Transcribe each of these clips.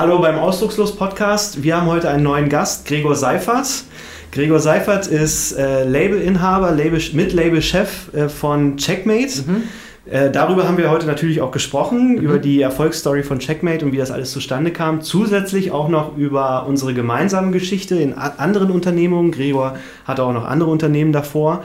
Hallo beim Ausdruckslos Podcast. Wir haben heute einen neuen Gast, Gregor Seifert. Gregor Seifert ist äh, Labelinhaber, Label, Mitlabelchef äh, von Checkmate. Mhm. Äh, darüber haben wir heute natürlich auch gesprochen, mhm. über die Erfolgsstory von Checkmate und wie das alles zustande kam. Zusätzlich auch noch über unsere gemeinsame Geschichte in anderen Unternehmungen. Gregor hatte auch noch andere Unternehmen davor.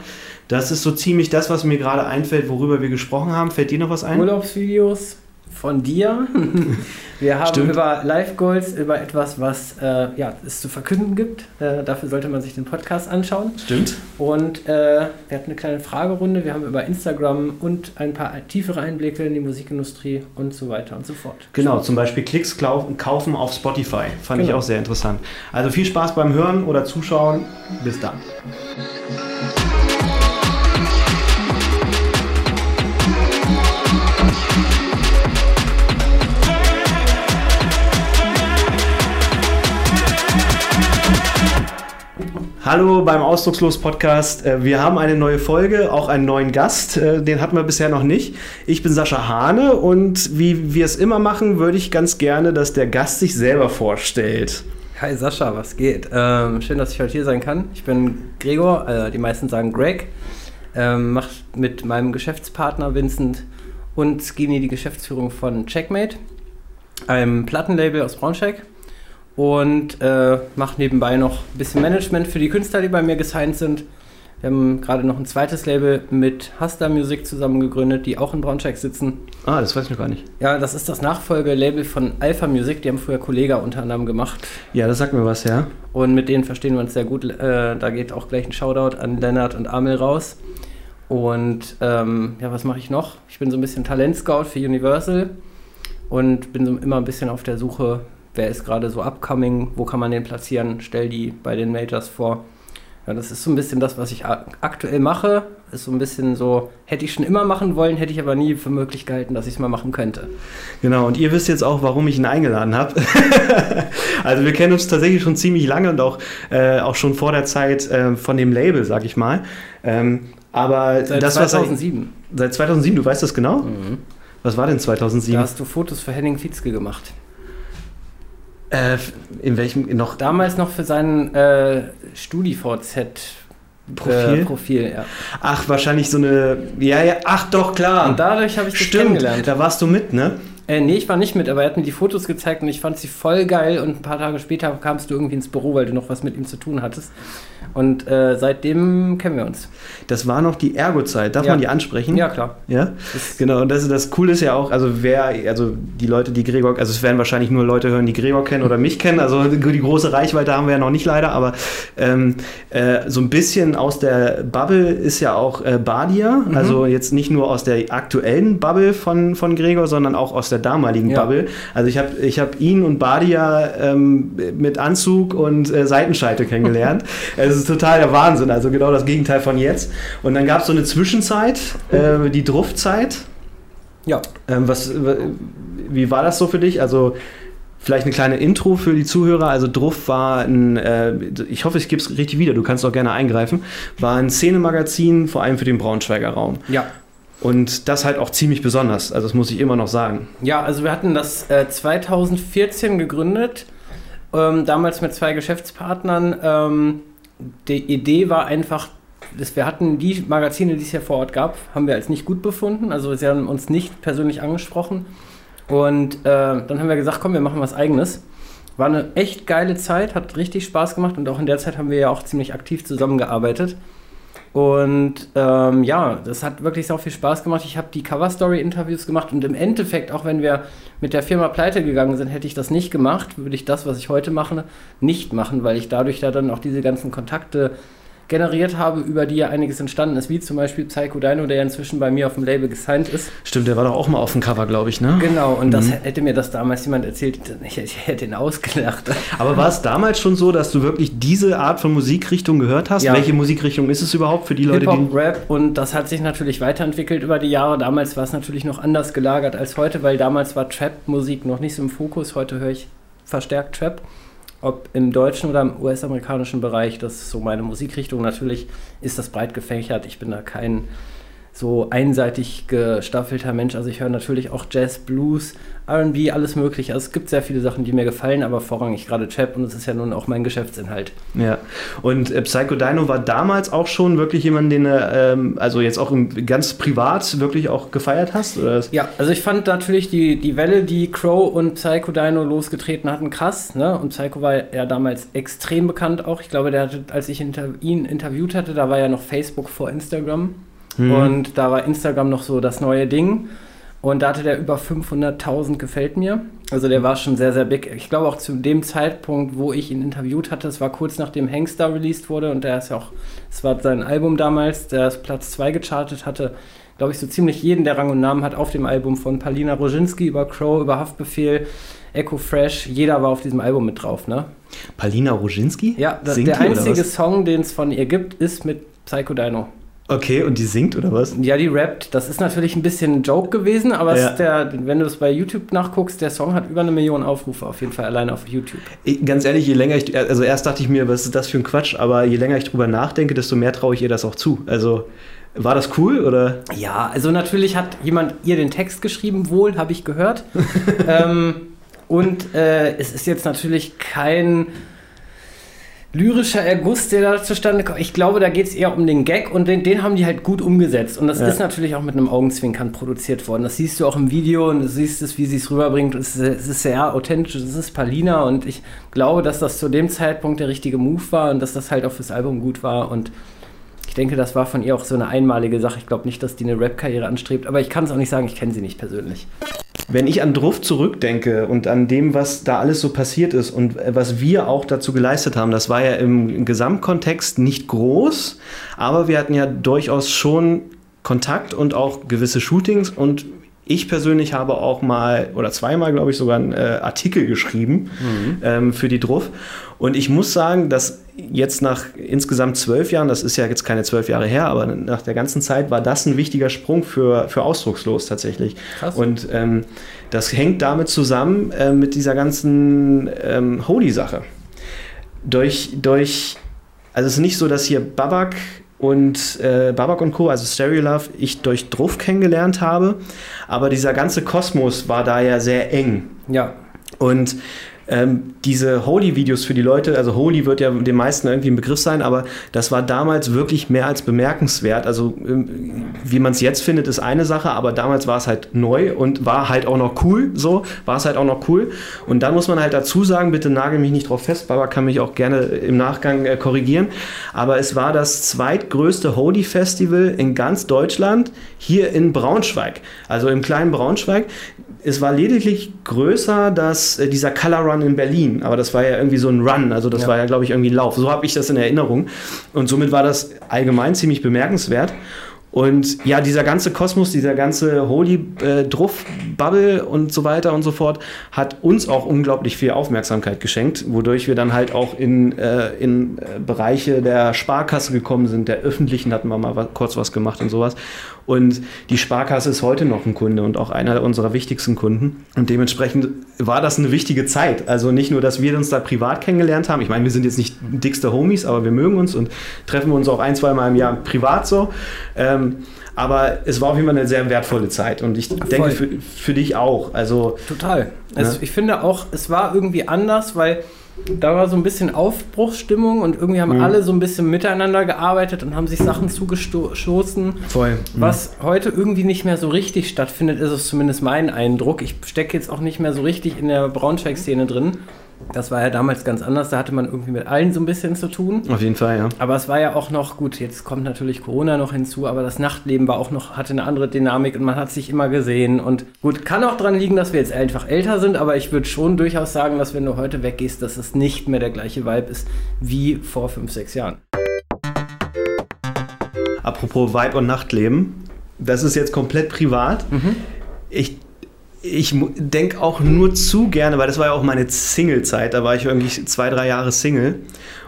Das ist so ziemlich das, was mir gerade einfällt, worüber wir gesprochen haben. Fällt dir noch was ein? Urlaubsvideos von dir. Wir haben Stimmt. über Live Goals, über etwas, was äh, ja, es zu verkünden gibt. Äh, dafür sollte man sich den Podcast anschauen. Stimmt. Und äh, wir hatten eine kleine Fragerunde. Wir haben über Instagram und ein paar tiefere Einblicke in die Musikindustrie und so weiter und so fort. Genau, zum Beispiel Klicks kaufen auf Spotify. Fand genau. ich auch sehr interessant. Also viel Spaß beim Hören oder Zuschauen. Bis dann. Hallo beim Ausdruckslos Podcast. Äh, wir haben eine neue Folge, auch einen neuen Gast. Äh, den hatten wir bisher noch nicht. Ich bin Sascha Hane und wie wir es immer machen, würde ich ganz gerne, dass der Gast sich selber vorstellt. Hi Sascha, was geht? Ähm, schön, dass ich heute hier sein kann. Ich bin Gregor, äh, die meisten sagen Greg. Ähm, Mache mit meinem Geschäftspartner Vincent und Skinny die Geschäftsführung von Checkmate, einem Plattenlabel aus Braunschweig und äh, mache nebenbei noch ein bisschen Management für die Künstler, die bei mir gesigned sind. Wir haben gerade noch ein zweites Label mit Hasta Music zusammen gegründet, die auch in Braunschweig sitzen. Ah, das weiß ich noch gar nicht. Ja, das ist das Nachfolgelabel von Alpha Music, die haben früher Kollega unter anderem gemacht. Ja, das sagt mir was, ja. Und mit denen verstehen wir uns sehr gut. Äh, da geht auch gleich ein Shoutout an Lennart und Amel raus. Und ähm, ja, was mache ich noch? Ich bin so ein bisschen Talentscout für Universal und bin so immer ein bisschen auf der Suche wer ist gerade so upcoming, wo kann man den platzieren, stell die bei den Majors vor. Ja, das ist so ein bisschen das, was ich aktuell mache. Ist so ein bisschen so, hätte ich schon immer machen wollen, hätte ich aber nie für möglich gehalten, dass ich es mal machen könnte. Genau, und ihr wisst jetzt auch, warum ich ihn eingeladen habe. also wir kennen uns tatsächlich schon ziemlich lange und auch, äh, auch schon vor der Zeit äh, von dem Label, sag ich mal. Ähm, aber seit das 2007. War, seit 2007, du weißt das genau? Mhm. Was war denn 2007? Da hast du Fotos für Henning Fietzke gemacht. Äh, in welchem noch? Damals noch für sein äh, StudiVZ. Profil? Äh, Profil, ja. Ach, wahrscheinlich so eine. Ja, ja, ach doch, klar. Und dadurch habe ich dich Stimmt, kennengelernt. Da warst du mit, ne? Äh, nee, ich war nicht mit, aber er hat mir die Fotos gezeigt und ich fand sie voll geil. Und ein paar Tage später kamst du irgendwie ins Büro, weil du noch was mit ihm zu tun hattest. Und äh, seitdem kennen wir uns. Das war noch die Ergo-Zeit. Darf ja. man die ansprechen? Ja, klar. Ja, das genau. Und das, das Coole ist ja auch, also wer, also die Leute, die Gregor, also es werden wahrscheinlich nur Leute hören, die Gregor kennen oder mich kennen. Also die große Reichweite haben wir ja noch nicht leider, aber ähm, äh, so ein bisschen aus der Bubble ist ja auch äh, Badia. Mhm. Also jetzt nicht nur aus der aktuellen Bubble von, von Gregor, sondern auch aus der damaligen ja. Bubble. Also ich habe ich hab ihn und Badia ähm, mit Anzug und äh, Seitenscheite kennengelernt. es ist total der Wahnsinn, also genau das Gegenteil von jetzt. Und dann gab es so eine Zwischenzeit, äh, die Druffzeit. Ja. Ähm, was, wie war das so für dich? Also Vielleicht eine kleine Intro für die Zuhörer. Also Druff war ein, äh, ich hoffe, ich gebe es richtig wieder, du kannst auch gerne eingreifen, war ein Szenemagazin, vor allem für den Braunschweiger Raum. Ja. Und das halt auch ziemlich besonders, also das muss ich immer noch sagen. Ja, also wir hatten das äh, 2014 gegründet, ähm, damals mit zwei Geschäftspartnern. Ähm, die Idee war einfach, dass wir hatten die Magazine, die es ja vor Ort gab, haben wir als nicht gut befunden. Also sie haben uns nicht persönlich angesprochen. Und äh, dann haben wir gesagt, komm, wir machen was eigenes. War eine echt geile Zeit, hat richtig Spaß gemacht und auch in der Zeit haben wir ja auch ziemlich aktiv zusammengearbeitet. Und ähm, ja, das hat wirklich sehr viel Spaß gemacht. Ich habe die Cover Story Interviews gemacht und im Endeffekt, auch wenn wir mit der Firma pleite gegangen sind, hätte ich das nicht gemacht, würde ich das, was ich heute mache, nicht machen, weil ich dadurch da dann auch diese ganzen Kontakte generiert habe, über die ja einiges entstanden ist, wie zum Beispiel Psycho Dino, der ja inzwischen bei mir auf dem Label gesigned ist. Stimmt, der war doch auch mal auf dem Cover, glaube ich, ne? Genau, und mhm. das hätte mir das damals jemand erzählt, ich, ich hätte ihn ausgelacht. Aber war es damals schon so, dass du wirklich diese Art von Musikrichtung gehört hast? Ja. Welche Musikrichtung ist es überhaupt für die Leute, die... Rap und das hat sich natürlich weiterentwickelt über die Jahre. Damals war es natürlich noch anders gelagert als heute, weil damals war Trap-Musik noch nicht so im Fokus. Heute höre ich verstärkt Trap ob im deutschen oder im US-amerikanischen Bereich, das ist so meine Musikrichtung. Natürlich ist das breit gefächert. Ich bin da kein so einseitig gestaffelter Mensch. Also ich höre natürlich auch Jazz, Blues, RB, alles mögliche. Also es gibt sehr viele Sachen, die mir gefallen, aber vorrangig gerade Trap und es ist ja nun auch mein Geschäftsinhalt. Ja, und äh, Psycho Dino war damals auch schon wirklich jemand, den du, ähm, also jetzt auch im, ganz privat wirklich auch gefeiert hast? Oder? Ja, also ich fand natürlich die, die Welle, die Crow und Psycho Dino losgetreten hatten, krass. Ne? Und Psycho war ja damals extrem bekannt auch. Ich glaube, der hatte, als ich inter ihn interviewt hatte, da war ja noch Facebook vor Instagram. Mhm. Und da war Instagram noch so das neue Ding. Und da hatte der über 500.000 gefällt mir. Also der war schon sehr, sehr big. Ich glaube auch zu dem Zeitpunkt, wo ich ihn interviewt hatte, es war kurz nachdem Hangstar released wurde und der ist ja auch, es war sein Album damals, der ist Platz 2 gechartet hatte, glaube ich, so ziemlich jeden, der Rang und Namen hat auf dem Album von Palina Roginski über Crow, über Haftbefehl, Echo Fresh, jeder war auf diesem Album mit drauf, ne? Palina Roginski? Ja, das, der einzige Song, den es von ihr gibt, ist mit Psycho Dino. Okay, und die singt oder was? Ja, die rappt. Das ist natürlich ein bisschen ein Joke gewesen, aber ja. der, wenn du es bei YouTube nachguckst, der Song hat über eine Million Aufrufe auf jeden Fall alleine auf YouTube. Ich, ganz ehrlich, je länger ich, also erst dachte ich mir, was ist das für ein Quatsch, aber je länger ich drüber nachdenke, desto mehr traue ich ihr das auch zu. Also war das cool oder? Ja, also natürlich hat jemand ihr den Text geschrieben, wohl, habe ich gehört. ähm, und äh, es ist jetzt natürlich kein lyrischer Erguss, der da zustande kommt. Ich glaube, da geht es eher um den Gag und den, den, haben die halt gut umgesetzt. Und das ja. ist natürlich auch mit einem Augenzwinkern produziert worden. Das siehst du auch im Video und du siehst es, wie sie es rüberbringt. Es ist, es ist sehr authentisch, es ist Palina und ich glaube, dass das zu dem Zeitpunkt der richtige Move war und dass das halt auch fürs Album gut war und ich denke, das war von ihr auch so eine einmalige Sache. Ich glaube nicht, dass die eine Rap-Karriere anstrebt, aber ich kann es auch nicht sagen, ich kenne sie nicht persönlich. Wenn ich an Druff zurückdenke und an dem, was da alles so passiert ist und was wir auch dazu geleistet haben, das war ja im Gesamtkontext nicht groß, aber wir hatten ja durchaus schon Kontakt und auch gewisse Shootings und ich persönlich habe auch mal oder zweimal, glaube ich, sogar einen äh, Artikel geschrieben mhm. ähm, für die Druff. Und ich muss sagen, dass jetzt nach insgesamt zwölf Jahren, das ist ja jetzt keine zwölf Jahre her, aber nach der ganzen Zeit war das ein wichtiger Sprung für, für Ausdruckslos tatsächlich. Krass. Und ähm, das hängt damit zusammen äh, mit dieser ganzen ähm, Holy-Sache. Durch, durch, also es ist nicht so, dass hier Babak und äh, Babak und Co., also Stereo Love, ich durch Druff kennengelernt habe. Aber dieser ganze Kosmos war da ja sehr eng. Ja. Und ähm, diese Holy-Videos für die Leute, also Holy wird ja den meisten irgendwie ein Begriff sein, aber das war damals wirklich mehr als bemerkenswert. Also ähm, wie man es jetzt findet, ist eine Sache, aber damals war es halt neu und war halt auch noch cool, so war es halt auch noch cool. Und dann muss man halt dazu sagen, bitte nagel mich nicht drauf fest, Baba kann mich auch gerne im Nachgang äh, korrigieren, aber es war das zweitgrößte Holy-Festival in ganz Deutschland, hier in Braunschweig, also im kleinen Braunschweig. Es war lediglich größer, dass äh, dieser Color Run in Berlin, aber das war ja irgendwie so ein Run, also das ja. war ja, glaube ich, irgendwie ein Lauf. So habe ich das in Erinnerung. Und somit war das allgemein ziemlich bemerkenswert. Und ja, dieser ganze Kosmos, dieser ganze Holy äh, Druff Bubble und so weiter und so fort hat uns auch unglaublich viel Aufmerksamkeit geschenkt, wodurch wir dann halt auch in, äh, in äh, Bereiche der Sparkasse gekommen sind, der öffentlichen hatten wir mal was, kurz was gemacht und sowas. Und die Sparkasse ist heute noch ein Kunde und auch einer unserer wichtigsten Kunden. Und dementsprechend war das eine wichtige Zeit. Also nicht nur, dass wir uns da privat kennengelernt haben. Ich meine, wir sind jetzt nicht dickste Homies, aber wir mögen uns und treffen uns auch ein, zwei Mal im Jahr privat so. Ähm, aber es war auf jeden Fall eine sehr wertvolle Zeit und ich denke für, für dich auch. Also, Total. Also ich finde auch, es war irgendwie anders, weil da war so ein bisschen Aufbruchsstimmung und irgendwie haben mhm. alle so ein bisschen miteinander gearbeitet und haben sich Sachen zugestoßen. Voll. Mhm. Was heute irgendwie nicht mehr so richtig stattfindet, ist es zumindest mein Eindruck. Ich stecke jetzt auch nicht mehr so richtig in der Braunschweig-Szene drin. Das war ja damals ganz anders, da hatte man irgendwie mit allen so ein bisschen zu tun. Auf jeden Fall, ja. Aber es war ja auch noch, gut, jetzt kommt natürlich Corona noch hinzu, aber das Nachtleben war auch noch, hatte eine andere Dynamik und man hat sich immer gesehen. Und gut, kann auch daran liegen, dass wir jetzt einfach älter sind, aber ich würde schon durchaus sagen, dass wenn du heute weggehst, dass es nicht mehr der gleiche Vibe ist wie vor fünf, sechs Jahren. Apropos Vibe und Nachtleben, das ist jetzt komplett privat. Mhm. Ich ich denke auch nur zu gerne, weil das war ja auch meine Single-Zeit, da war ich irgendwie zwei, drei Jahre Single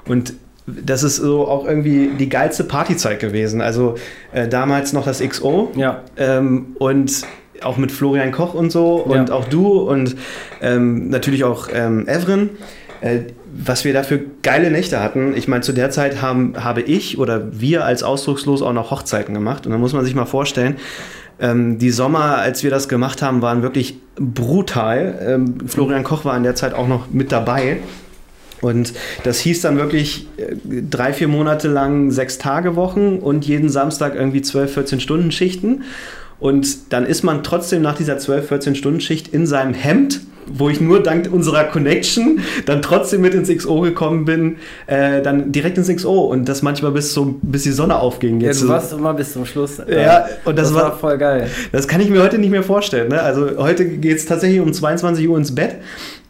und das ist so auch irgendwie die geilste Partyzeit gewesen. Also äh, damals noch das XO ja. ähm, und auch mit Florian Koch und so und ja. auch du und ähm, natürlich auch ähm, Evren. äh, was wir da für geile Nächte hatten. Ich meine, zu der Zeit haben, habe ich oder wir als ausdruckslos auch noch Hochzeiten gemacht. Und da muss man sich mal vorstellen, ähm, die Sommer, als wir das gemacht haben, waren wirklich brutal. Ähm, Florian Koch war in der Zeit auch noch mit dabei. Und das hieß dann wirklich äh, drei, vier Monate lang sechs Tage Wochen und jeden Samstag irgendwie 12, 14 Stunden Schichten. Und dann ist man trotzdem nach dieser 12, 14 Stunden Schicht in seinem Hemd, wo ich nur dank unserer Connection dann trotzdem mit ins XO gekommen bin, äh, dann direkt ins XO und das manchmal bis, zum, bis die Sonne aufging. Jetzt ja, du warst immer bis zum Schluss. Ja, und das, das war, war, voll geil. Das kann ich mir heute nicht mehr vorstellen. Ne? Also heute geht es tatsächlich um 22 Uhr ins Bett.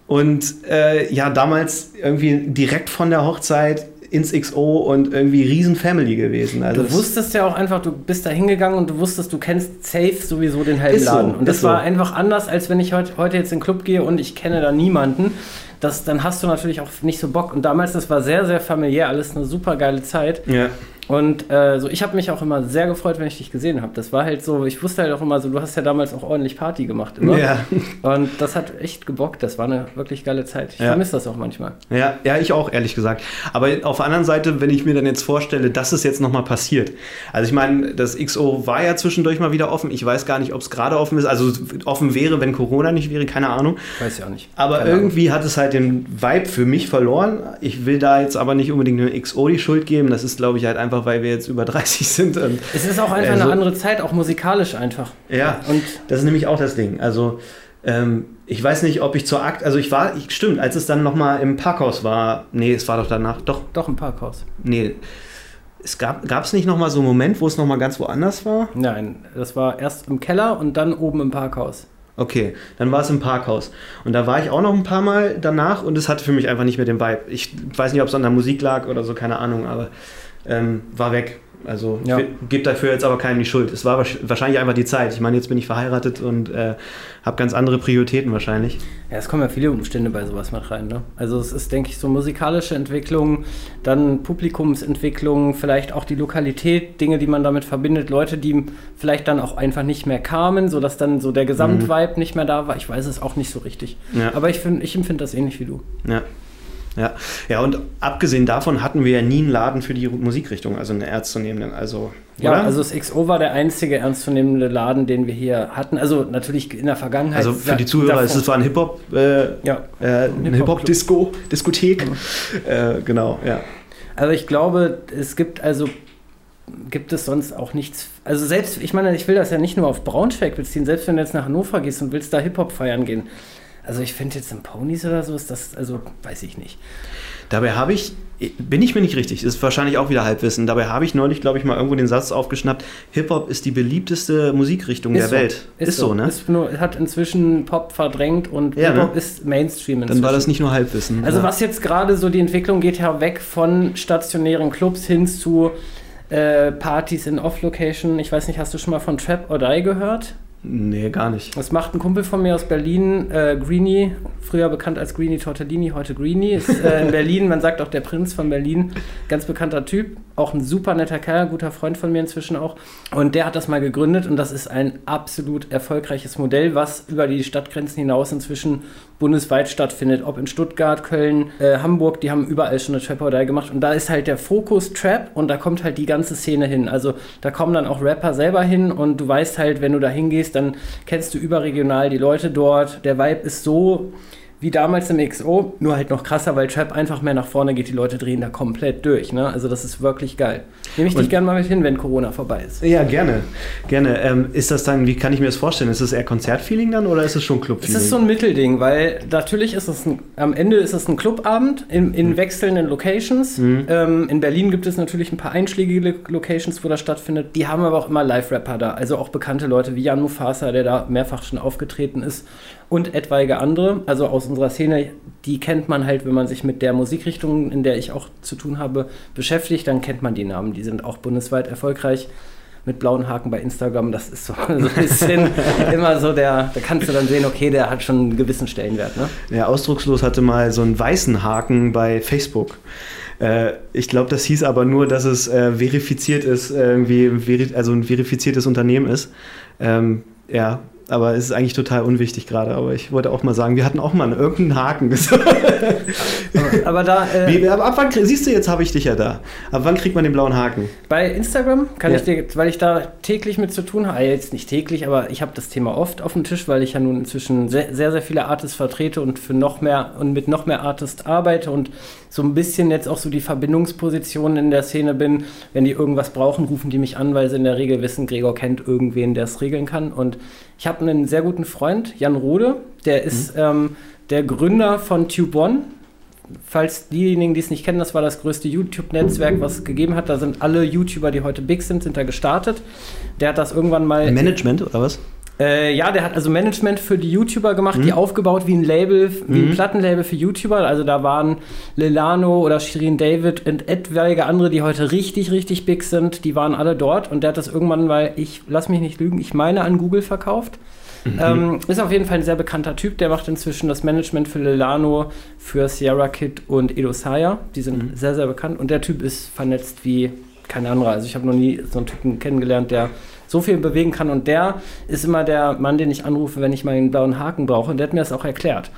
Und äh, ja, damals irgendwie direkt von der Hochzeit ins XO und irgendwie riesen Family gewesen. Also du wusstest ja auch einfach, du bist da hingegangen und du wusstest, du kennst safe sowieso den halben Laden. So, und das war so. einfach anders, als wenn ich heute, heute jetzt in den Club gehe und ich kenne da niemanden. Das, dann hast du natürlich auch nicht so Bock. Und damals, das war sehr, sehr familiär, alles eine super geile Zeit. Ja. Und äh, so, ich habe mich auch immer sehr gefreut, wenn ich dich gesehen habe. Das war halt so, ich wusste halt auch immer so, du hast ja damals auch ordentlich Party gemacht immer. Ja. Und das hat echt gebockt. Das war eine wirklich geile Zeit. Ich ja. vermisse das auch manchmal. Ja, ja, ich auch, ehrlich gesagt. Aber auf der anderen Seite, wenn ich mir dann jetzt vorstelle, dass es jetzt nochmal passiert. Also ich meine, das XO war ja zwischendurch mal wieder offen. Ich weiß gar nicht, ob es gerade offen ist. Also offen wäre, wenn Corona nicht wäre, keine Ahnung. Weiß ich auch nicht. Aber keine irgendwie Ahnung. hat es halt den Vibe für mich verloren. Ich will da jetzt aber nicht unbedingt eine XO die Schuld geben. Das ist, glaube ich, halt einfach einfach, weil wir jetzt über 30 sind. Es ist auch einfach äh, so, eine andere Zeit, auch musikalisch einfach. Ja, und das ist nämlich auch das Ding. Also ähm, ich weiß nicht, ob ich zur Akt, also ich war, ich, stimmt, als es dann nochmal im Parkhaus war, nee, es war doch danach, doch. Doch im Parkhaus. Nee, es gab es nicht nochmal so einen Moment, wo es nochmal ganz woanders war? Nein, das war erst im Keller und dann oben im Parkhaus. Okay, dann war es im Parkhaus. Und da war ich auch noch ein paar Mal danach und es hatte für mich einfach nicht mehr den Vibe. Ich weiß nicht, ob es an der Musik lag oder so, keine Ahnung, aber ähm, war weg. Also ja. gebe dafür jetzt aber keinem die Schuld. Es war wahrscheinlich einfach die Zeit. Ich meine, jetzt bin ich verheiratet und äh, habe ganz andere Prioritäten wahrscheinlich. Ja, es kommen ja viele Umstände bei sowas mit rein. Ne? Also es ist, denke ich, so musikalische Entwicklung, dann Publikumsentwicklung, vielleicht auch die Lokalität, Dinge, die man damit verbindet, Leute, die vielleicht dann auch einfach nicht mehr kamen, sodass dann so der Gesamtvibe mhm. nicht mehr da war. Ich weiß es auch nicht so richtig. Ja. Aber ich, ich empfinde das ähnlich wie du. Ja. Ja. ja, und abgesehen davon hatten wir ja nie einen Laden für die Musikrichtung, also einen ernstzunehmenden. Also, ja, oder? also das XO war der einzige ernstzunehmende Laden, den wir hier hatten. Also natürlich in der Vergangenheit. Also für die Zuhörer, es war ein Hip-Hop, äh, ja, äh, eine Hip-Hop-Disco, Diskothek. Mhm. Äh, genau, ja. Also ich glaube, es gibt also gibt es sonst auch nichts. Also selbst, ich meine, ich will das ja nicht nur auf Braunschweig beziehen, selbst wenn du jetzt nach Hannover gehst und willst da Hip-Hop feiern gehen also ich finde jetzt im Ponys oder so ist das, also weiß ich nicht. Dabei habe ich, bin ich mir nicht richtig, ist wahrscheinlich auch wieder Halbwissen, dabei habe ich neulich, glaube ich, mal irgendwo den Satz aufgeschnappt, Hip-Hop ist die beliebteste Musikrichtung ist der so. Welt. Ist, ist so, so, ne? Ist nur, hat inzwischen Pop verdrängt und ja, Hip-Hop ne? ist Mainstream inzwischen. Dann war das nicht nur Halbwissen. Also ja. was jetzt gerade so, die Entwicklung geht ja weg von stationären Clubs hin zu äh, Partys in Off-Location. Ich weiß nicht, hast du schon mal von Trap or Die gehört? Nee, gar nicht. Das macht ein Kumpel von mir aus Berlin, äh, Greenie, früher bekannt als Greenie Tortellini, heute Greenie, ist äh, in Berlin, man sagt auch der Prinz von Berlin, ganz bekannter Typ, auch ein super netter Kerl, guter Freund von mir inzwischen auch. Und der hat das mal gegründet und das ist ein absolut erfolgreiches Modell, was über die Stadtgrenzen hinaus inzwischen bundesweit stattfindet, ob in Stuttgart, Köln, äh, Hamburg, die haben überall schon eine Trap-Partei gemacht und da ist halt der Fokus Trap und da kommt halt die ganze Szene hin. Also da kommen dann auch Rapper selber hin und du weißt halt, wenn du da hingehst, dann kennst du überregional die Leute dort. Der Vibe ist so wie damals im XO, nur halt noch krasser, weil Trap einfach mehr nach vorne geht. Die Leute drehen da komplett durch. Ne? Also das ist wirklich geil. Nehme ich und dich gerne mal mit hin, wenn Corona vorbei ist. Ja, gerne. Gerne. Ähm, ist das dann, wie kann ich mir das vorstellen? Ist das eher Konzertfeeling dann oder ist es schon Clubfeeling? Es ist so ein Mittelding, weil natürlich ist es ein, am Ende ist es ein Clubabend in, in mhm. wechselnden Locations. Mhm. Ähm, in Berlin gibt es natürlich ein paar einschlägige Locations, wo das stattfindet. Die haben aber auch immer Live-Rapper da. Also auch bekannte Leute wie Jan Mufasa, der da mehrfach schon aufgetreten ist und etwaige andere, also aus unserer Szene, die kennt man halt, wenn man sich mit der Musikrichtung, in der ich auch zu tun habe, beschäftigt, dann kennt man die Namen. Die sind auch bundesweit erfolgreich mit blauen Haken bei Instagram. Das ist so, so ein bisschen immer so der, da kannst du dann sehen, okay, der hat schon einen gewissen Stellenwert. Ne? Ja, ausdruckslos hatte mal so einen weißen Haken bei Facebook. Äh, ich glaube, das hieß aber nur, dass es äh, verifiziert ist, irgendwie, also ein verifiziertes Unternehmen ist. Ähm, ja, aber es ist eigentlich total unwichtig gerade. Aber ich wollte auch mal sagen, wir hatten auch mal irgendeinen Haken. aber, aber da. Äh, Wie, ab, ab wann siehst du, jetzt habe ich dich ja da. Ab wann kriegt man den blauen Haken? Bei Instagram kann ja. ich dir, weil ich da täglich mit zu tun habe, jetzt nicht täglich, aber ich habe das Thema oft auf dem Tisch, weil ich ja nun inzwischen sehr, sehr, sehr viele Artists vertrete und für noch mehr und mit noch mehr Artists arbeite und so ein bisschen jetzt auch so die Verbindungsposition in der Szene bin. Wenn die irgendwas brauchen, rufen die mich an, weil sie in der Regel wissen, Gregor kennt irgendwen, der es regeln kann. Und ich habe einen sehr guten Freund, Jan Rode, der ist mhm. ähm, der Gründer von Tube One. Falls diejenigen, die es nicht kennen, das war das größte YouTube-Netzwerk, was es gegeben hat. Da sind alle YouTuber, die heute big sind, sind da gestartet. Der hat das irgendwann mal. Management oder was? Äh, ja, der hat also Management für die YouTuber gemacht, mhm. die aufgebaut wie ein Label, wie mhm. ein Plattenlabel für YouTuber. Also da waren Lilano oder Shirin David und etwaige andere, die heute richtig, richtig big sind, die waren alle dort. Und der hat das irgendwann, weil ich, lass mich nicht lügen, ich meine an Google verkauft. Mhm. Ähm, ist auf jeden Fall ein sehr bekannter Typ, der macht inzwischen das Management für Lilano, für Sierra Kid und Edo Saya. Die sind mhm. sehr, sehr bekannt. Und der Typ ist vernetzt wie kein anderer. Also ich habe noch nie so einen Typen kennengelernt, der so viel bewegen kann. Und der ist immer der Mann, den ich anrufe, wenn ich mal einen blauen Haken brauche. Und der hat mir das auch erklärt.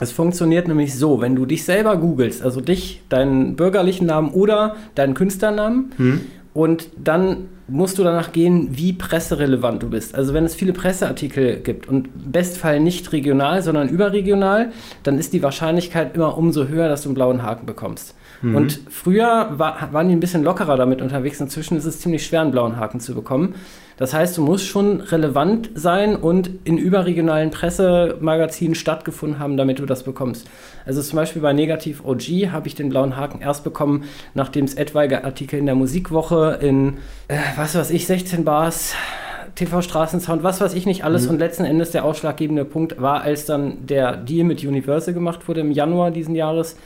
Es funktioniert nämlich so, wenn du dich selber googelst, also dich, deinen bürgerlichen Namen oder deinen Künstlernamen, hm. und dann musst du danach gehen, wie presserelevant du bist. Also wenn es viele Presseartikel gibt und im Bestfall nicht regional, sondern überregional, dann ist die Wahrscheinlichkeit immer umso höher, dass du einen blauen Haken bekommst. Mhm. Und früher war, waren die ein bisschen lockerer damit unterwegs. Inzwischen ist es ziemlich schwer, einen blauen Haken zu bekommen. Das heißt, du musst schon relevant sein und in überregionalen Pressemagazinen stattgefunden haben, damit du das bekommst. Also zum Beispiel bei Negativ OG habe ich den blauen Haken erst bekommen, nachdem es etwaige Artikel in der Musikwoche in, äh, was weiß ich, 16 Bars TV Straßensound, was weiß ich nicht alles. Mhm. Und letzten Endes der ausschlaggebende Punkt war, als dann der Deal mit Universal gemacht wurde im Januar diesen Jahres,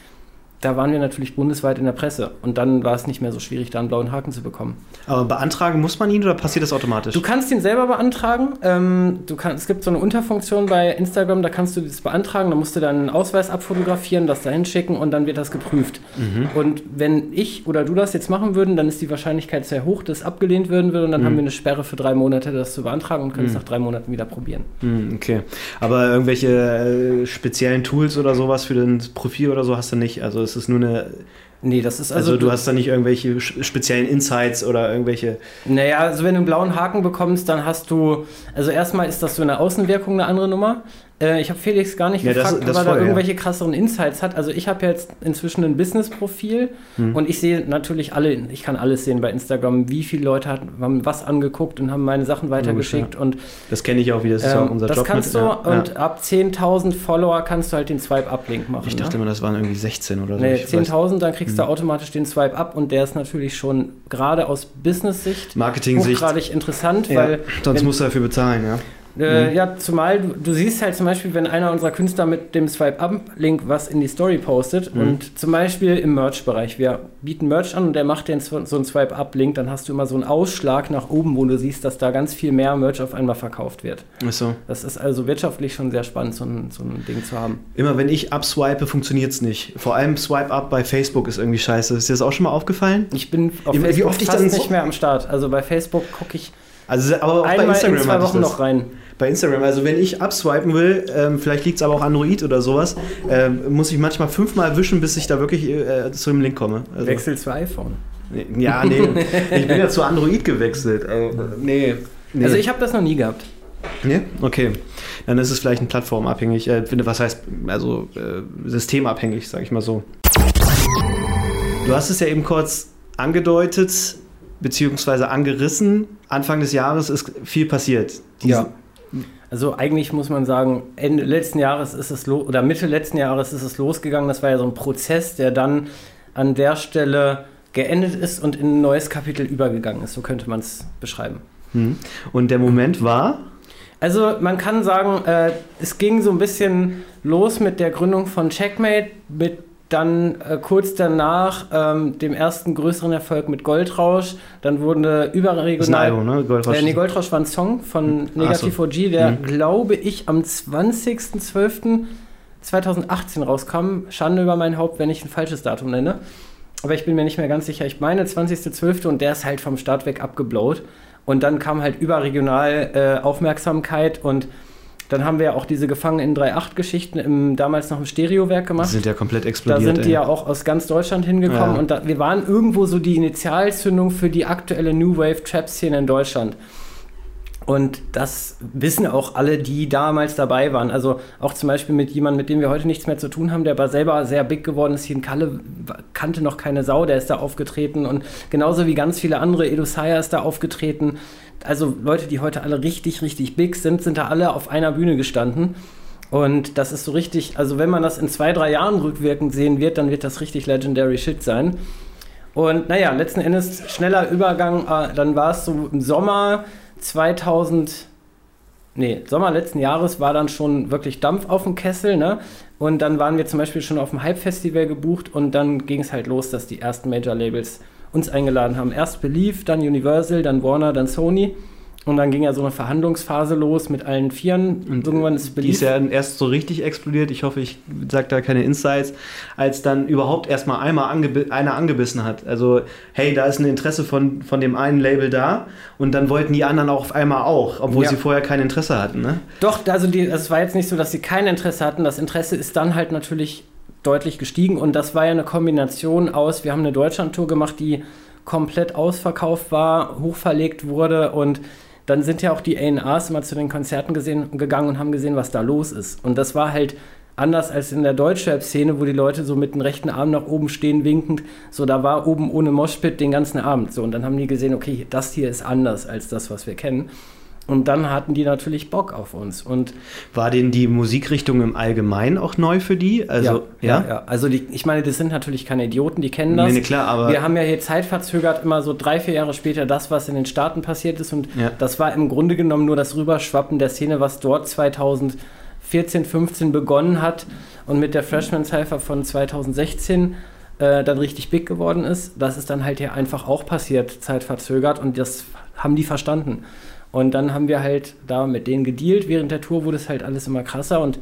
da waren wir natürlich bundesweit in der Presse und dann war es nicht mehr so schwierig, da einen blauen Haken zu bekommen. Aber beantragen muss man ihn oder passiert das automatisch? Du kannst ihn selber beantragen. Ähm, du kann, es gibt so eine Unterfunktion bei Instagram, da kannst du das beantragen, da musst du deinen Ausweis abfotografieren, das dahin schicken und dann wird das geprüft. Mhm. Und wenn ich oder du das jetzt machen würden, dann ist die Wahrscheinlichkeit sehr hoch, dass abgelehnt werden würde und dann mhm. haben wir eine Sperre für drei Monate, das zu beantragen und können mhm. es nach drei Monaten wieder probieren. Mhm, okay. Aber irgendwelche äh, speziellen Tools oder sowas für dein Profil oder so hast du nicht? Also es ist nur eine. Nee, das ist also. Also, du hast da nicht irgendwelche speziellen Insights oder irgendwelche. Naja, also, wenn du einen blauen Haken bekommst, dann hast du. Also, erstmal ist das so eine Außenwirkung eine andere Nummer. Äh, ich habe Felix gar nicht ja, gefragt, das, das ob er da irgendwelche ja. krasseren Insights hat. Also ich habe jetzt inzwischen ein Business-Profil hm. und ich sehe natürlich alle, ich kann alles sehen bei Instagram, wie viele Leute haben was angeguckt und haben meine Sachen weitergeschickt. Ja. Und, das kenne ich auch, wie das ist ähm, auch unser das Job. Das kannst mit, du und ab 10.000 Follower kannst du halt den Swipe-Up-Link machen. Ich dachte ne? immer, das waren irgendwie 16 oder so. Nee, 10.000, dann kriegst hm. du automatisch den Swipe-Up und der ist natürlich schon gerade aus Business-Sicht Marketing-Sicht interessant, weil... Sonst musst du dafür bezahlen, ja. Äh, mhm. Ja, zumal du, du, siehst halt zum Beispiel, wenn einer unserer Künstler mit dem Swipe-Up-Link was in die Story postet mhm. und zum Beispiel im Merch-Bereich, wir bieten Merch an und der macht den so einen Swipe-Up-Link, dann hast du immer so einen Ausschlag nach oben, wo du siehst, dass da ganz viel mehr Merch auf einmal verkauft wird. Ach so. Das ist also wirtschaftlich schon sehr spannend, so ein, so ein Ding zu haben. Immer wenn ich abswipe, funktioniert es nicht. Vor allem Swipe-Up bei Facebook ist irgendwie scheiße. Ist dir das auch schon mal aufgefallen? Ich bin auf Wie Facebook oft fast nicht mehr am Start. Also bei Facebook gucke ich also, aber auch einmal bei Instagram in zwei Wochen noch rein bei Instagram. Also wenn ich abswipen will, ähm, vielleicht liegt es aber auch Android oder sowas, ähm, muss ich manchmal fünfmal wischen, bis ich da wirklich äh, zu dem Link komme. Also, Wechsel zu iPhone. Ja, nee. ich bin ja zu Android gewechselt. Also, nee, nee. Also ich habe das noch nie gehabt. Nee? Okay. Dann ist es vielleicht ein plattformabhängig. Äh, was heißt, also äh, systemabhängig, sage ich mal so. Du hast es ja eben kurz angedeutet, beziehungsweise angerissen. Anfang des Jahres ist viel passiert. Ja. Also eigentlich muss man sagen, Ende letzten Jahres ist es oder Mitte letzten Jahres ist es losgegangen. Das war ja so ein Prozess, der dann an der Stelle geendet ist und in ein neues Kapitel übergegangen ist. So könnte man es beschreiben. Hm. Und der Moment war? Also man kann sagen, äh, es ging so ein bisschen los mit der Gründung von Checkmate, mit dann äh, kurz danach ähm, dem ersten größeren Erfolg mit Goldrausch. Dann wurde überregional. Album, ne? Goldrausch. Äh, nee, Goldrausch war ein Song von Negative so. OG, der, mhm. glaube ich, am 20.12.2018 rauskam. Schande über mein Haupt, wenn ich ein falsches Datum nenne. Aber ich bin mir nicht mehr ganz sicher. Ich meine 20.12. und der ist halt vom Start weg abgeblowt. Und dann kam halt überregional äh, Aufmerksamkeit und dann haben wir ja auch diese Gefangenen in 3.8-Geschichten damals noch im Stereowerk gemacht. Die sind ja komplett explodiert. Da sind die ey. ja auch aus ganz Deutschland hingekommen ja. und da, wir waren irgendwo so die Initialzündung für die aktuelle New Wave Trap-Szene in Deutschland. Und das wissen auch alle, die damals dabei waren. Also auch zum Beispiel mit jemandem, mit dem wir heute nichts mehr zu tun haben, der aber selber sehr big geworden ist. Hier in Kalle kannte noch keine Sau, der ist da aufgetreten. Und genauso wie ganz viele andere, Edo Saya ist da aufgetreten. Also Leute, die heute alle richtig, richtig big sind, sind da alle auf einer Bühne gestanden. Und das ist so richtig, also wenn man das in zwei, drei Jahren rückwirkend sehen wird, dann wird das richtig legendary Shit sein. Und naja, letzten Endes schneller Übergang, äh, dann war es so im Sommer 2000, nee, Sommer letzten Jahres war dann schon wirklich Dampf auf dem Kessel, ne? Und dann waren wir zum Beispiel schon auf dem Hype-Festival gebucht und dann ging es halt los, dass die ersten Major-Labels uns eingeladen haben. Erst Believe, dann Universal, dann Warner, dann Sony. Und dann ging ja so eine Verhandlungsphase los mit allen Vieren. Und irgendwann ist Belief. Die ist ja erst so richtig explodiert. Ich hoffe, ich sage da keine Insights, als dann überhaupt erstmal einmal angeb einer angebissen hat. Also, hey, da ist ein Interesse von, von dem einen Label da. Und dann wollten die anderen auch auf einmal auch, obwohl ja. sie vorher kein Interesse hatten. Ne? Doch, also es war jetzt nicht so, dass sie kein Interesse hatten. Das Interesse ist dann halt natürlich deutlich gestiegen. Und das war ja eine Kombination aus, wir haben eine Deutschlandtour gemacht, die komplett ausverkauft war, hochverlegt wurde und dann sind ja auch die ANAs immer zu den Konzerten gesehen, gegangen und haben gesehen, was da los ist. Und das war halt anders als in der Deutschrap-Szene, wo die Leute so mit dem rechten Arm nach oben stehen, winkend. So, da war oben ohne Moshpit den ganzen Abend. So, und dann haben die gesehen, okay, das hier ist anders als das, was wir kennen. Und dann hatten die natürlich Bock auf uns. Und war denn die Musikrichtung im Allgemeinen auch neu für die? Also, ja, ja, ja. Also die, ich meine, das sind natürlich keine Idioten, die kennen das. Nee, nee, klar, aber wir haben ja hier zeitverzögert immer so drei, vier Jahre später das, was in den Staaten passiert ist. Und ja. das war im Grunde genommen nur das Rüberschwappen der Szene, was dort 2014, 15 begonnen hat und mit der Freshman Cypher von 2016 äh, dann richtig big geworden ist. Das ist dann halt hier einfach auch passiert, zeitverzögert. Und das haben die verstanden. Und dann haben wir halt da mit denen gedealt. Während der Tour wurde es halt alles immer krasser. Und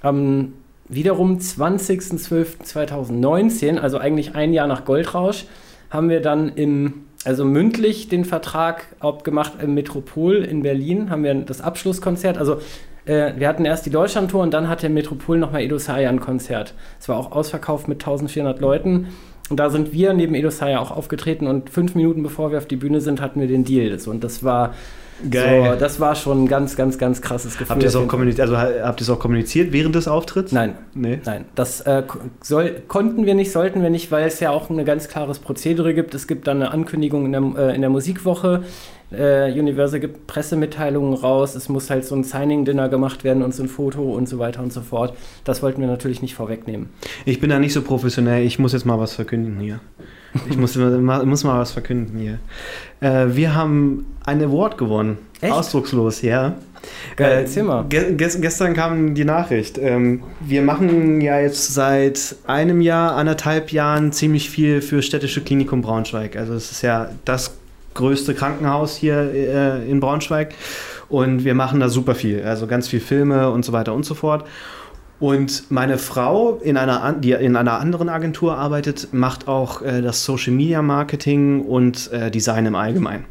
am wiederum 20.12.2019, also eigentlich ein Jahr nach Goldrausch, haben wir dann im, also mündlich den Vertrag abgemacht im Metropol in Berlin, haben wir das Abschlusskonzert. Also äh, wir hatten erst die Deutschlandtour und dann hat der Metropol nochmal Edo ein Konzert. Es war auch ausverkauft mit 1400 Leuten. Und da sind wir neben Edo Saya auch aufgetreten und fünf Minuten bevor wir auf die Bühne sind, hatten wir den Deal. Und das war Geil. So, das war schon ein ganz, ganz, ganz krasses Gefühl. Habt ihr es auch, kommuniziert, also, habt auch kommuniziert während des Auftritts? Nein. Nee. Nein. Das äh, soll, konnten wir nicht, sollten wir nicht, weil es ja auch ein ganz klares Prozedere gibt. Es gibt dann eine Ankündigung in der, äh, in der Musikwoche. Äh, Universal gibt Pressemitteilungen raus. Es muss halt so ein Signing-Dinner gemacht werden und so ein Foto und so weiter und so fort. Das wollten wir natürlich nicht vorwegnehmen. Ich bin da nicht so professionell. Ich muss jetzt mal was verkünden hier. Ich muss, muss mal was verkünden hier. Äh, wir haben ein Award gewonnen. Echt? Ausdruckslos, ja. Geil, äh, mal. Ge gestern kam die Nachricht. Ähm, wir machen ja jetzt seit einem Jahr, anderthalb Jahren ziemlich viel für städtische Klinikum Braunschweig. Also es ist ja das größte Krankenhaus hier äh, in Braunschweig und wir machen da super viel. Also ganz viel Filme und so weiter und so fort. Und meine Frau, in einer, die in einer anderen Agentur arbeitet, macht auch äh, das Social Media Marketing und äh, Design im Allgemeinen.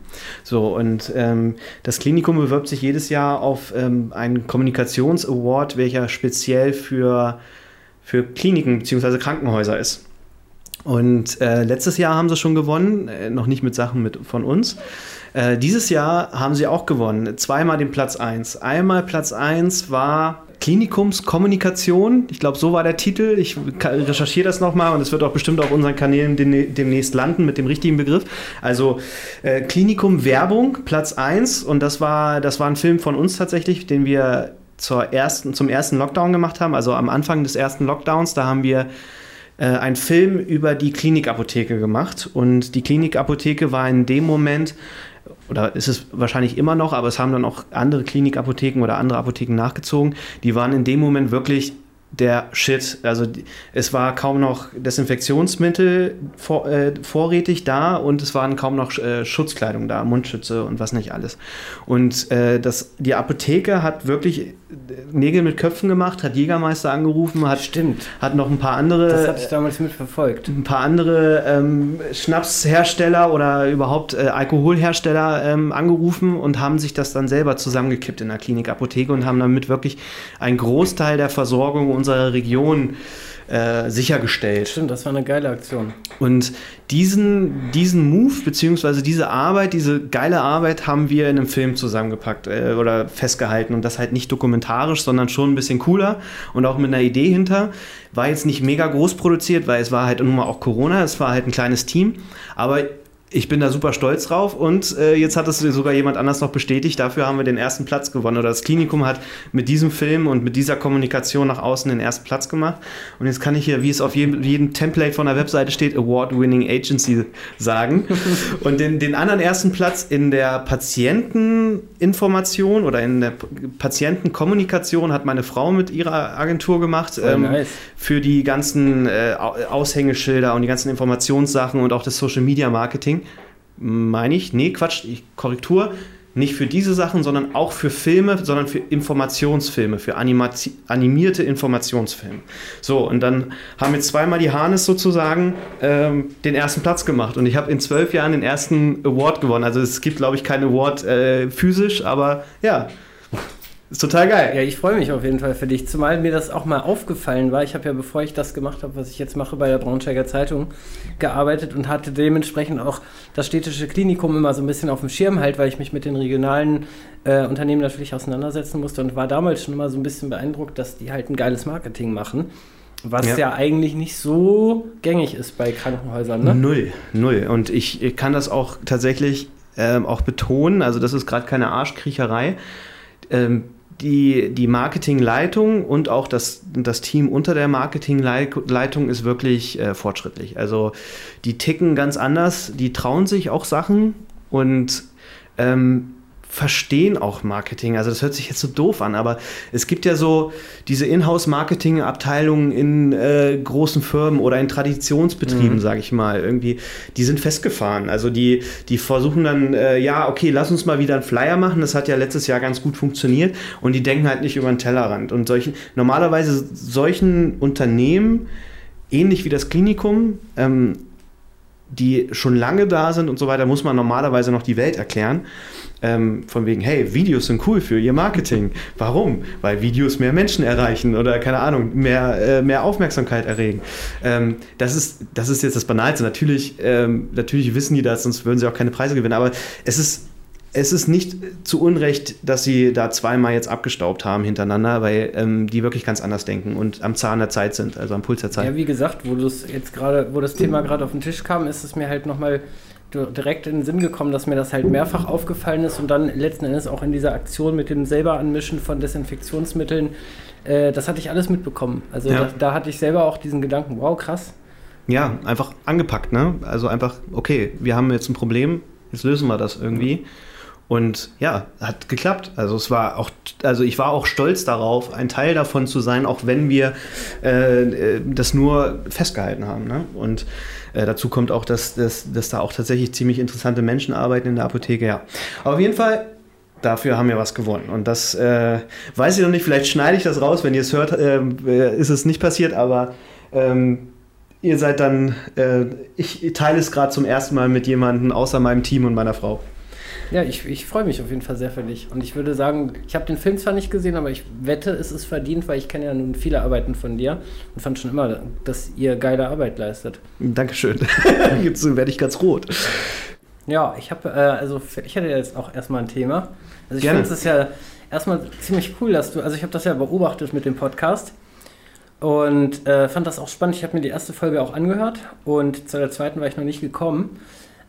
So, und ähm, das Klinikum bewirbt sich jedes Jahr auf ähm, einen Kommunikations-Award, welcher speziell für, für Kliniken bzw. Krankenhäuser ist. Und äh, letztes Jahr haben sie schon gewonnen, äh, noch nicht mit Sachen mit, von uns. Äh, dieses Jahr haben sie auch gewonnen, zweimal den Platz 1. Einmal Platz 1 war Klinikumskommunikation. Ich glaube, so war der Titel. Ich recherchiere das nochmal und es wird auch bestimmt auf unseren Kanälen demnächst landen mit dem richtigen Begriff. Also äh, Klinikum Werbung, Platz 1. Und das war, das war ein Film von uns tatsächlich, den wir zur ersten, zum ersten Lockdown gemacht haben. Also am Anfang des ersten Lockdowns, da haben wir äh, einen Film über die Klinikapotheke gemacht. Und die Klinikapotheke war in dem Moment oder ist es wahrscheinlich immer noch, aber es haben dann auch andere Klinikapotheken oder andere Apotheken nachgezogen. Die waren in dem Moment wirklich der Shit. Also es war kaum noch Desinfektionsmittel vor, äh, vorrätig da und es waren kaum noch äh, Schutzkleidung da, Mundschütze und was nicht alles. Und äh, das, die Apotheke hat wirklich Nägel mit Köpfen gemacht, hat Jägermeister angerufen, hat, Stimmt. hat noch ein paar andere. Das hatte ich damals mitverfolgt. Ein paar andere ähm, Schnapshersteller oder überhaupt äh, Alkoholhersteller ähm, angerufen und haben sich das dann selber zusammengekippt in der Klinikapotheke und haben damit wirklich einen Großteil der Versorgung unserer Region äh, sichergestellt. Stimmt, das war eine geile Aktion. Und diesen, diesen Move, beziehungsweise diese Arbeit, diese geile Arbeit haben wir in einem Film zusammengepackt äh, oder festgehalten. Und das halt nicht dokumentarisch, sondern schon ein bisschen cooler und auch mit einer Idee hinter. War jetzt nicht mega groß produziert, weil es war halt nun mal auch Corona, es war halt ein kleines Team. Aber ich bin da super stolz drauf und äh, jetzt hat es sogar jemand anders noch bestätigt. Dafür haben wir den ersten Platz gewonnen. Oder das Klinikum hat mit diesem Film und mit dieser Kommunikation nach außen den ersten Platz gemacht. Und jetzt kann ich hier, wie es auf jedem, jedem Template von der Webseite steht, Award-Winning Agency sagen. und den, den anderen ersten Platz in der Patienteninformation oder in der Patientenkommunikation hat meine Frau mit ihrer Agentur gemacht. Voll nice. Für die ganzen äh, Aushängeschilder und die ganzen Informationssachen und auch das Social Media Marketing meine ich, nee, Quatsch, ich, Korrektur, nicht für diese Sachen, sondern auch für Filme, sondern für Informationsfilme, für Animati animierte Informationsfilme. So, und dann haben jetzt zweimal die Harnes sozusagen ähm, den ersten Platz gemacht und ich habe in zwölf Jahren den ersten Award gewonnen. Also es gibt, glaube ich, keinen Award äh, physisch, aber ja, ist total geil. Ja, ich freue mich auf jeden Fall für dich, zumal mir das auch mal aufgefallen war. Ich habe ja, bevor ich das gemacht habe, was ich jetzt mache, bei der Braunschweiger Zeitung gearbeitet und hatte dementsprechend auch das städtische Klinikum immer so ein bisschen auf dem Schirm halt, weil ich mich mit den regionalen äh, Unternehmen natürlich auseinandersetzen musste und war damals schon immer so ein bisschen beeindruckt, dass die halt ein geiles Marketing machen. Was ja. ja, eigentlich nicht so gängig ist bei Krankenhäusern, ne? Null, null. Und ich, ich kann das auch tatsächlich ähm, auch betonen, also das ist gerade keine Arschkriecherei. Ähm, die, die Marketingleitung und auch das, das Team unter der Marketingleitung ist wirklich äh, fortschrittlich. Also die ticken ganz anders, die trauen sich auch Sachen und ähm, verstehen auch Marketing. Also das hört sich jetzt so doof an, aber es gibt ja so diese Inhouse-Marketing-Abteilungen in äh, großen Firmen oder in Traditionsbetrieben, mhm. sage ich mal, irgendwie, die sind festgefahren. Also die, die versuchen dann, äh, ja, okay, lass uns mal wieder einen Flyer machen. Das hat ja letztes Jahr ganz gut funktioniert und die denken halt nicht über den Tellerrand. Und solchen, normalerweise solchen Unternehmen, ähnlich wie das Klinikum, ähm, die schon lange da sind und so weiter, muss man normalerweise noch die Welt erklären. Ähm, von wegen, hey, Videos sind cool für ihr Marketing. Warum? Weil Videos mehr Menschen erreichen oder keine Ahnung, mehr, äh, mehr Aufmerksamkeit erregen. Ähm, das, ist, das ist jetzt das Banalste. Natürlich, ähm, natürlich wissen die das, sonst würden sie auch keine Preise gewinnen. Aber es ist es ist nicht zu Unrecht, dass sie da zweimal jetzt abgestaubt haben hintereinander, weil ähm, die wirklich ganz anders denken und am Zahn der Zeit sind, also am Puls der Zeit. Ja, wie gesagt, wo das jetzt gerade, wo das Thema gerade auf den Tisch kam, ist es mir halt nochmal direkt in den Sinn gekommen, dass mir das halt mehrfach aufgefallen ist und dann letzten Endes auch in dieser Aktion mit dem selber Anmischen von Desinfektionsmitteln, äh, das hatte ich alles mitbekommen. Also ja. da, da hatte ich selber auch diesen Gedanken, wow, krass. Ja, einfach angepackt, ne? Also einfach, okay, wir haben jetzt ein Problem, jetzt lösen wir das irgendwie. Und ja, hat geklappt. Also es war auch, also ich war auch stolz darauf, ein Teil davon zu sein, auch wenn wir äh, das nur festgehalten haben. Ne? Und äh, dazu kommt auch, dass, dass, dass da auch tatsächlich ziemlich interessante Menschen arbeiten in der Apotheke. Ja. Aber auf jeden Fall, dafür haben wir was gewonnen. Und das äh, weiß ich noch nicht, vielleicht schneide ich das raus, wenn ihr es hört, äh, ist es nicht passiert, aber ähm, ihr seid dann, äh, ich teile es gerade zum ersten Mal mit jemandem außer meinem Team und meiner Frau. Ja, ich, ich freue mich auf jeden Fall sehr für dich. Und ich würde sagen, ich habe den Film zwar nicht gesehen, aber ich wette, es ist verdient, weil ich kenne ja nun viele Arbeiten von dir und fand schon immer, dass ihr geile Arbeit leistet. Dankeschön. Jetzt werde ich ganz rot. Ja, ich habe, äh, also ich hätte jetzt auch erstmal ein Thema. Also ich finde es ja erstmal ziemlich cool, dass du, also ich habe das ja beobachtet mit dem Podcast und äh, fand das auch spannend. Ich habe mir die erste Folge auch angehört und zu der zweiten war ich noch nicht gekommen.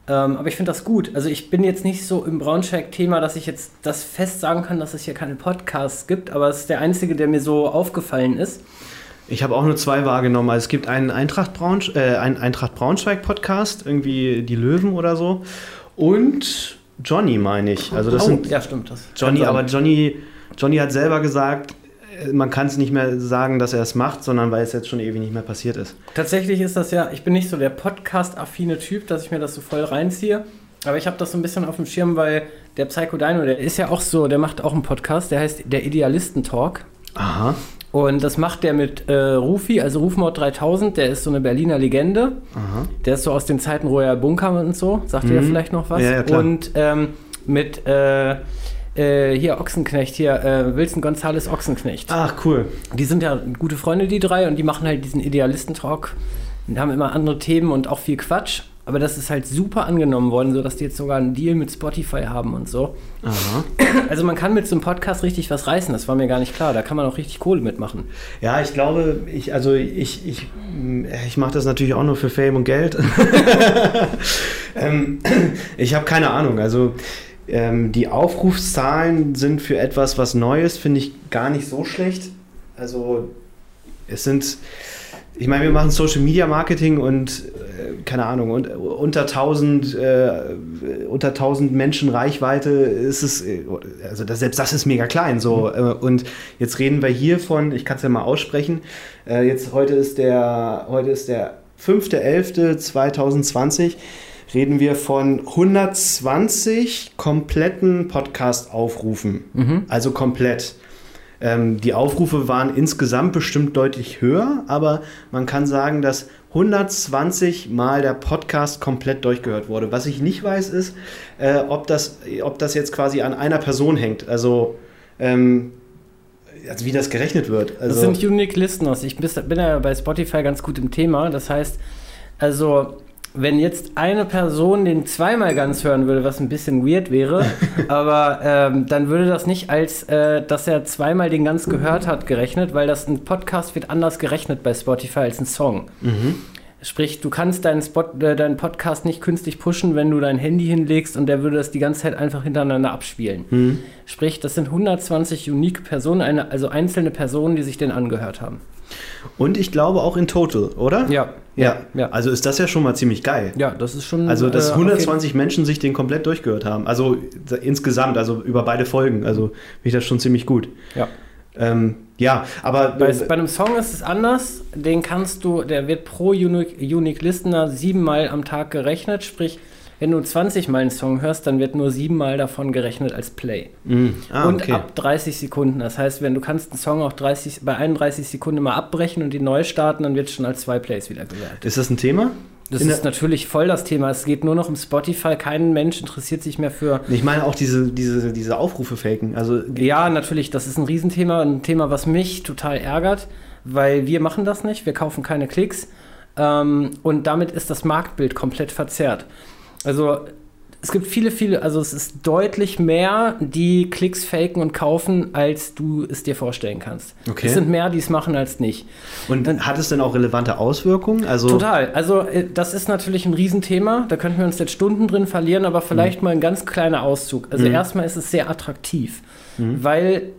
Ähm, aber ich finde das gut. Also ich bin jetzt nicht so im Braunschweig-Thema, dass ich jetzt das fest sagen kann, dass es hier keine Podcasts gibt, aber es ist der einzige, der mir so aufgefallen ist. Ich habe auch nur zwei wahrgenommen. Also es gibt einen Eintracht, Braunsch äh, einen Eintracht Braunschweig Podcast, irgendwie die Löwen oder so. Und Johnny, meine ich. Also das oh, sind ja, stimmt das. Johnny, aber Johnny, Johnny hat selber gesagt, man kann es nicht mehr sagen, dass er es macht, sondern weil es jetzt schon ewig nicht mehr passiert ist. Tatsächlich ist das ja, ich bin nicht so der Podcast-affine Typ, dass ich mir das so voll reinziehe. Aber ich habe das so ein bisschen auf dem Schirm, weil der Psycho Dino, der ist ja auch so, der macht auch einen Podcast, der heißt der Idealisten Talk. Aha. Und das macht der mit äh, Rufi, also Rufmord 3000, der ist so eine Berliner Legende. Aha. Der ist so aus den Zeiten Royal Bunker und so. Sagt ihr ja Mhm. vielleicht noch was? Ja, ja, klar. Und ähm, mit äh, äh, hier Ochsenknecht, hier äh, Wilson Gonzales Ochsenknecht. Ach, cool. Die sind ja gute Freunde, die drei, und die machen halt diesen Idealisten-Talk. Und haben immer andere Themen und auch viel Quatsch. Aber das ist halt super angenommen worden, sodass die jetzt sogar einen Deal mit Spotify haben und so. Aha. Also man kann mit so einem Podcast richtig was reißen, das war mir gar nicht klar. Da kann man auch richtig Kohle mitmachen. Ja, ich glaube, ich, also ich, ich, ich mache das natürlich auch nur für Fame und Geld. ähm, ich habe keine Ahnung. Also ähm, die Aufrufszahlen sind für etwas, was Neues, finde ich gar nicht so schlecht. Also es sind, ich meine, wir machen Social Media Marketing und äh, keine Ahnung, und, unter 1000 äh, unter 1000 Menschen Reichweite ist es, äh, also das, selbst das ist mega klein so. Äh, und jetzt reden wir hier von, ich kann es ja mal aussprechen, äh, jetzt heute ist der, heute ist der 5.11.2020 reden wir von 120 kompletten Podcast-Aufrufen. Also komplett. Ähm, die Aufrufe waren insgesamt bestimmt deutlich höher, aber man kann sagen, dass 120 Mal der Podcast komplett durchgehört wurde. Was ich nicht weiß, ist, äh, ob, das, ob das jetzt quasi an einer Person hängt. Also, ähm, also wie das gerechnet wird. Das Also, sind Unique Listeners. Ich bin ja bei Spotify ganz gut im Thema. Das heißt, also wenn jetzt eine Person den zweimal ganz hören würde, was ein bisschen weird wäre, aber ähm, dann würde das nicht als, äh, dass er zweimal den ganz gehört hat, gerechnet, weil das ein Podcast wird anders gerechnet bei Spotify als ein Song. Sprich, du kannst deinen, Spot, äh, deinen Podcast nicht künstlich pushen, wenn du dein Handy hinlegst und der würde das die ganze Zeit einfach hintereinander abspielen. Sprich, das sind 120 unique Personen, eine, also einzelne Personen, die sich den angehört haben. Und ich glaube auch in total, oder? Ja. Ja. Ja. Also ist das ja schon mal ziemlich geil. Ja, das ist schon. Also, dass äh, auf jeden- 120 Menschen sich den komplett durchgehört haben. Also insgesamt, also über beide Folgen. Also finde ich das schon ziemlich gut. Ja. Ähm, ja, aber Bei, bei einem Song ist es anders. Den kannst du, der wird pro Unique, Unique Listener siebenmal am Tag gerechnet. Sprich, wenn du 20 Mal einen Song hörst, dann wird nur siebenmal davon gerechnet als Play. Mm, ah, und okay. ab 30 Sekunden. Das heißt, wenn du kannst einen Song auch 30, bei 31 Sekunden mal abbrechen und ihn neu starten, dann wird es schon als zwei Plays wieder gewertet. Ist das ein Thema? Das In ist natürlich voll das Thema. Es geht nur noch um Spotify. Kein Mensch interessiert sich mehr für Ich meine auch diese, diese, diese Aufrufe faken. Also Ja, natürlich, das ist ein Riesenthema, ein Thema, was mich total ärgert, weil wir machen das nicht, wir kaufen keine Klicks ähm, und damit ist das Marktbild komplett verzerrt. Also es gibt viele, viele, also es ist deutlich mehr, die Klicks faken und kaufen, als du es dir vorstellen kannst. Okay. Es sind mehr, die es machen, als nicht. und hat es denn auch relevante Auswirkungen? Also Total. Also äh, das ist natürlich ein Riesenthema. Da könnten wir uns jetzt Stunden drin verlieren, aber vielleicht mal ein ganz kleiner Auszug. Also erstmal ist es sehr attraktiv, weil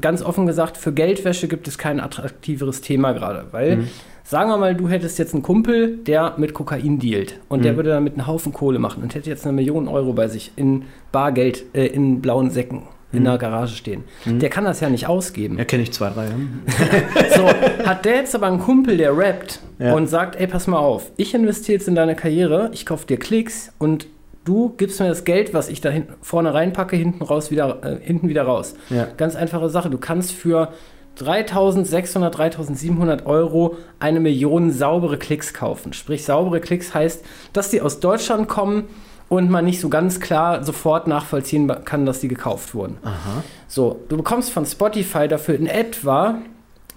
ganz offen gesagt, für Geldwäsche gibt es kein attraktiveres Thema gerade. Weil, sagen wir mal, du hättest jetzt einen Kumpel, der mit Kokain dealt und der würde damit einen Haufen Kohle machen und hätte jetzt eine Million Euro bei sich in Bargeld, äh, in blauen Säcken in der Garage stehen. Der kann das ja nicht ausgeben. ja, kenne ich zwei, drei. hm? So, hat der jetzt aber einen Kumpel, der rappt Ja. und sagt, ey, pass mal auf, ich investiere jetzt in deine Karriere, ich kaufe dir Klicks und du gibst mir das Geld, was ich da hin, vorne reinpacke, hinten raus wieder, äh, hinten wieder raus. Ja. Ganz einfache Sache. Du kannst für 3600, 3700 Euro eine Million saubere Klicks kaufen. Sprich, saubere Klicks heißt, dass die aus Deutschland kommen und man nicht so ganz klar sofort nachvollziehen kann, dass die gekauft wurden. Aha. So, du bekommst von Spotify dafür in etwa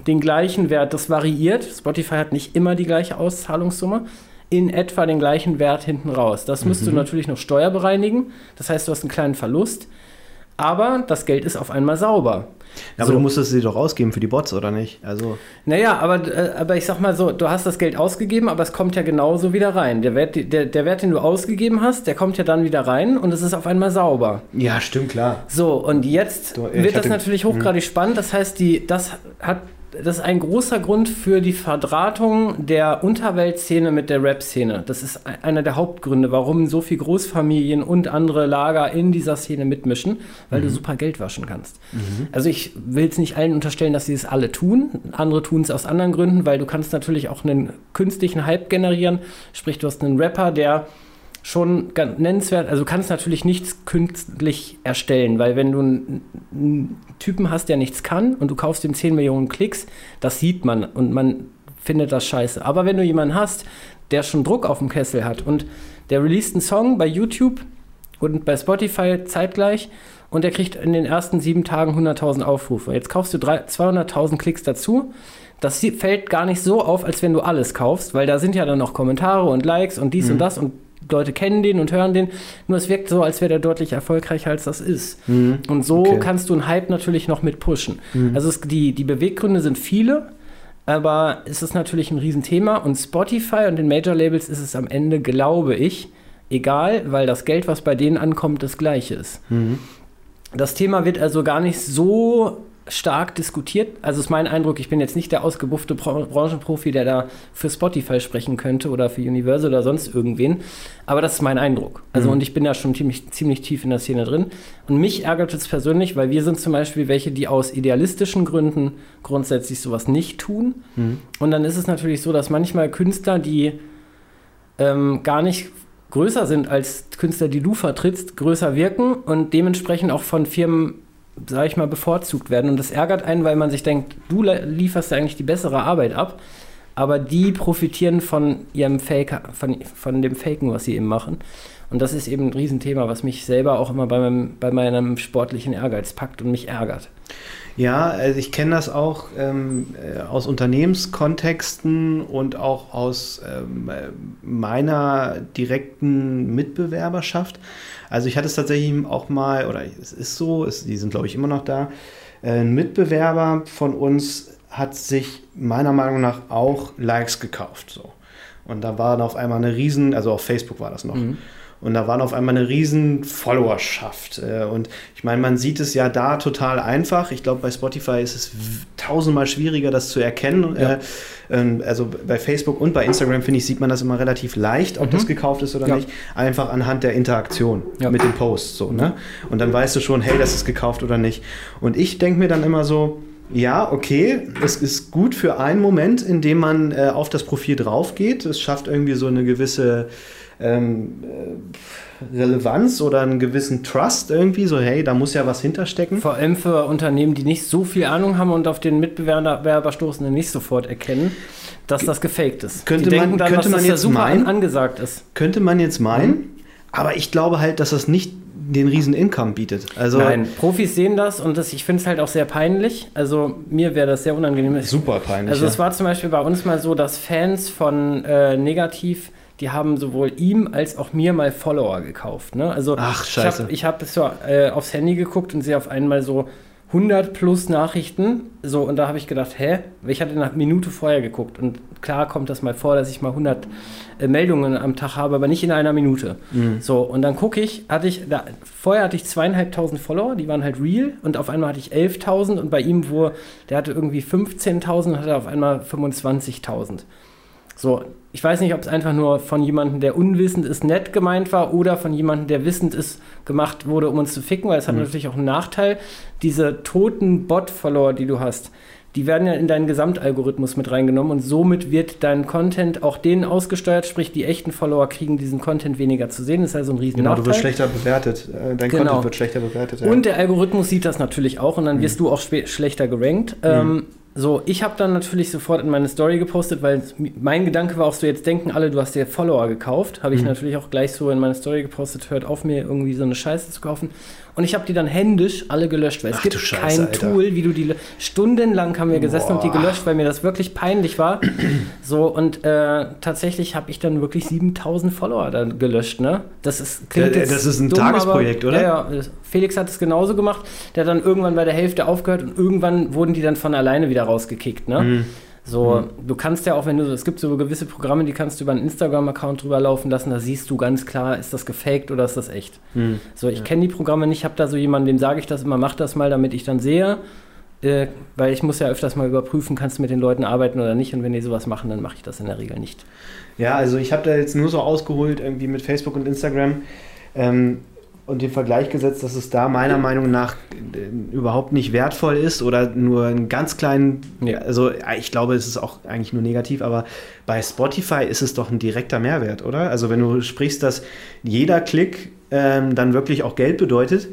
den gleichen Wert. Das variiert. Spotify hat nicht immer die gleiche Auszahlungssumme. In etwa den gleichen Wert hinten raus. Das musst du natürlich noch steuerbereinigen. Das heißt, du hast einen kleinen Verlust. Aber das Geld ist auf einmal sauber. Ja, aber du musstest sie doch ausgeben für die Bots, oder nicht? Also, Naja, aber, äh, aber ich sag mal so, du hast das Geld ausgegeben, aber es kommt ja genauso wieder rein. Der Wert, der, der Wert, den du ausgegeben hast, der kommt ja dann wieder rein und es ist auf einmal sauber. ja, stimmt, klar. So, und jetzt Du, wird das natürlich hochgradig spannend. Das heißt, die, das, hat, das ist ein großer Grund für die Verdrahtung der Unterweltszene mit der Rap-Szene. Das ist e- einer der Hauptgründe, warum so viele Großfamilien und andere Lager in dieser Szene mitmischen, weil du super Geld waschen kannst. Also ich will es nicht allen unterstellen, dass sie es alle tun. Andere tun es aus anderen Gründen, weil du kannst natürlich auch einen künstlichen Hype generieren. Sprich, du hast einen Rapper, der schon nennenswert. Also du kannst natürlich nichts künstlich erstellen, weil wenn du einen, einen Typen hast, der nichts kann und du kaufst ihm 10 Millionen Klicks, das sieht man und man findet das scheiße. Aber wenn du jemanden hast, der schon Druck auf dem Kessel hat und der released einen Song bei YouTube und bei Spotify zeitgleich und der kriegt in den ersten sieben Tagen 100.000 Aufrufe. Jetzt kaufst du 200.000 Klicks dazu. Das fällt gar nicht so auf, als wenn du alles kaufst, weil da sind ja dann noch Kommentare und Likes und dies Mhm. und das und Leute kennen den und hören den. Nur es wirkt so, als wäre der deutlich erfolgreicher, als das ist. Mhm. Und so Okay. kannst du einen Hype natürlich noch mit pushen. Mhm. Also es, die, die Beweggründe sind viele, aber es ist natürlich ein Riesenthema. Und Spotify und den Major-Labels ist es am Ende, glaube ich, egal, weil das Geld, was bei denen ankommt, das gleiche ist. Mhm. Das Thema wird also gar nicht so stark diskutiert. Also ist mein Eindruck, ich bin jetzt nicht der ausgebuffte Bra- Branchenprofi, der da für Spotify sprechen könnte oder für Universal oder sonst irgendwen. Aber das ist mein Eindruck. Also Mhm. und ich bin da schon ziemlich, ziemlich tief in der Szene drin. Und mich ärgert es persönlich, weil wir sind zum Beispiel welche, die aus idealistischen Gründen grundsätzlich sowas nicht tun. Mhm. Und dann ist es natürlich so, dass manchmal Künstler, die ähm, gar nicht größer sind als Künstler, die du vertrittst, größer wirken und dementsprechend auch von Firmen, sage ich mal, bevorzugt werden. Und das ärgert einen, weil man sich denkt, du lieferst ja eigentlich die bessere Arbeit ab, aber die profitieren von ihrem Fake, von, von dem Faken, was sie eben machen. Und das ist eben ein Riesenthema, was mich selber auch immer bei meinem, bei meinem sportlichen Ehrgeiz packt und mich ärgert. Ja, also ich kenne das auch ähm, äh, aus Unternehmenskontexten und auch aus ähm, äh, meiner direkten Mitbewerberschaft. Also ich hatte es tatsächlich auch mal, oder es ist so, es, die sind glaube ich immer noch da, äh, ein Mitbewerber von uns hat sich meiner Meinung nach auch Likes gekauft. So. Und da war dann auf einmal eine riesen, also auf Facebook war das noch. Mhm. Und da waren auf einmal eine riesen Followerschaft. Äh, Und ich meine, man sieht es ja da total einfach. Ich glaube, bei Spotify ist es tausendmal schwieriger, das zu erkennen. Ja. Äh, ähm, Also bei Facebook und bei Instagram, finde ich, sieht man das immer relativ leicht, ob Mhm. das gekauft ist oder Ja. nicht. Einfach anhand der Interaktion Ja. mit den Posts. So, ne? Und dann weißt du schon, hey, das ist gekauft oder nicht. Und ich denke mir dann immer so, ja, okay, es ist gut für einen Moment, in dem man äh, auf das Profil drauf geht. Es schafft irgendwie so eine gewisse ähm, äh, Relevanz oder einen gewissen Trust irgendwie, so hey, da muss ja was hinterstecken. Vor allem für Unternehmen, die nicht so viel Ahnung haben und auf den Mitbewerber stoßen, nicht sofort erkennen, dass das gefaked ist. Könnte die man- dann, könnte dass man jetzt meinen? an, angesagt ist. Könnte man jetzt meinen, aber ich glaube halt, dass das nicht den riesen Income bietet. Also Nein, Profis sehen das und das, ich finde es halt auch sehr peinlich. Also mir wäre das sehr unangenehm. super peinlich. Also ja. es war zum Beispiel bei uns mal so, dass Fans von äh, Negativ, die haben sowohl ihm als auch mir mal Follower gekauft. Ne? Also Ach, ich scheiße. habe ich hab so äh, aufs Handy geguckt und sehe auf einmal so 100 plus Nachrichten. So, und da habe ich gedacht, hä? Ich hatte eine Minute vorher geguckt. Und klar kommt das mal vor, dass ich mal 100 äh, Meldungen am Tag habe, aber nicht in einer Minute. Mhm. So, und dann gucke ich, hatte ich, da, vorher hatte ich zweieinhalbtausend Follower, die waren halt real. Und auf einmal hatte ich 11.000 und bei ihm, wo, der hatte irgendwie 15.000 und hatte auf einmal 25.000. So, ich weiß nicht, ob es einfach nur von jemandem, der unwissend ist, nett gemeint war oder von jemandem, der wissend ist, gemacht wurde, um uns zu ficken, weil es hat Mhm. natürlich auch einen Nachteil. Diese toten Bot-Follower, die du hast, die werden ja in deinen Gesamtalgorithmus mit reingenommen und somit wird dein Content auch denen ausgesteuert, sprich die echten Follower kriegen diesen Content weniger zu sehen. Das ist also ein riesen genau, du wirst schlechter bewertet. Äh, Dein Genau. Content wird schlechter bewertet. ja. Und der Algorithmus sieht das natürlich auch und dann wirst du auch schlechter gerankt. Ähm, so, ich habe dann natürlich sofort in meine Story gepostet, weil mein Gedanke war auch so, jetzt denken alle, du hast dir Follower gekauft. Habe ich Mhm. natürlich auch gleich so in meine Story gepostet, hört auf mir irgendwie so eine Scheiße zu kaufen. Und ich habe die dann händisch alle gelöscht, weil es Ach gibt du Scheiße, kein Alter. Tool, wie du die... Stundenlang haben wir gesessen und die Boah. gelöscht, weil mir das wirklich peinlich war. so, und äh, tatsächlich habe ich dann wirklich 7000 Follower dann gelöscht, ne? Das ist, klingt Ja, jetzt das ist ein dumm, Tagesprojekt, aber, oder? Ja, ja, Felix hat es genauso gemacht. Der hat dann irgendwann bei der Hälfte aufgehört und irgendwann wurden die dann von alleine wieder rausgekickt. Ne? Mhm. So, du kannst ja auch, wenn du, es gibt so gewisse Programme, die kannst du über einen Instagram-Account drüber laufen lassen, da siehst du ganz klar, ist das gefaked oder ist das echt. Mhm. So, ich kenne die Programme nicht, habe da so jemanden, dem sage ich das immer, mach das mal, damit ich dann sehe. Äh, weil ich muss ja öfters mal überprüfen, kannst du mit den Leuten arbeiten oder nicht. Und wenn die sowas machen, dann mache ich das in der Regel nicht. Ja, also ich habe da jetzt nur so ausgeholt, irgendwie mit Facebook und Instagram. Ähm, und den Vergleich gesetzt, dass es da meiner Meinung nach äh, überhaupt nicht wertvoll ist oder nur einen ganz kleinen, Ja. also äh, ich glaube, es ist auch eigentlich nur negativ, aber bei Spotify ist es doch ein direkter Mehrwert, oder? Also wenn du sprichst, dass jeder Klick ähm, dann wirklich auch Geld bedeutet,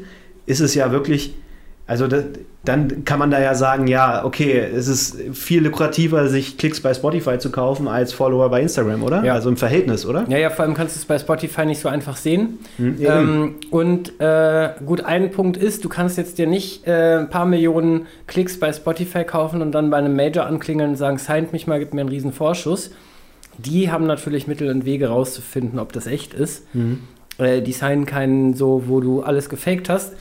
ist es ja wirklich, also da, dann kann man da ja sagen, ja, okay, es ist viel lukrativer, sich Klicks bei Spotify zu kaufen als Follower bei Instagram, oder? Ja. Also im Verhältnis, oder? Ja, ja, vor allem kannst du es bei Spotify nicht so einfach sehen. Hm, eben. Ähm, und äh, gut, ein Punkt ist, du kannst jetzt dir nicht äh, ein paar Millionen Klicks bei Spotify kaufen und dann bei einem Major anklingeln und sagen, signed mich mal, gib mir einen riesen Vorschuss. Die haben natürlich Mittel und Wege rauszufinden, ob das echt ist. Mhm. Äh, die signen keinen so, wo du alles gefaked hast.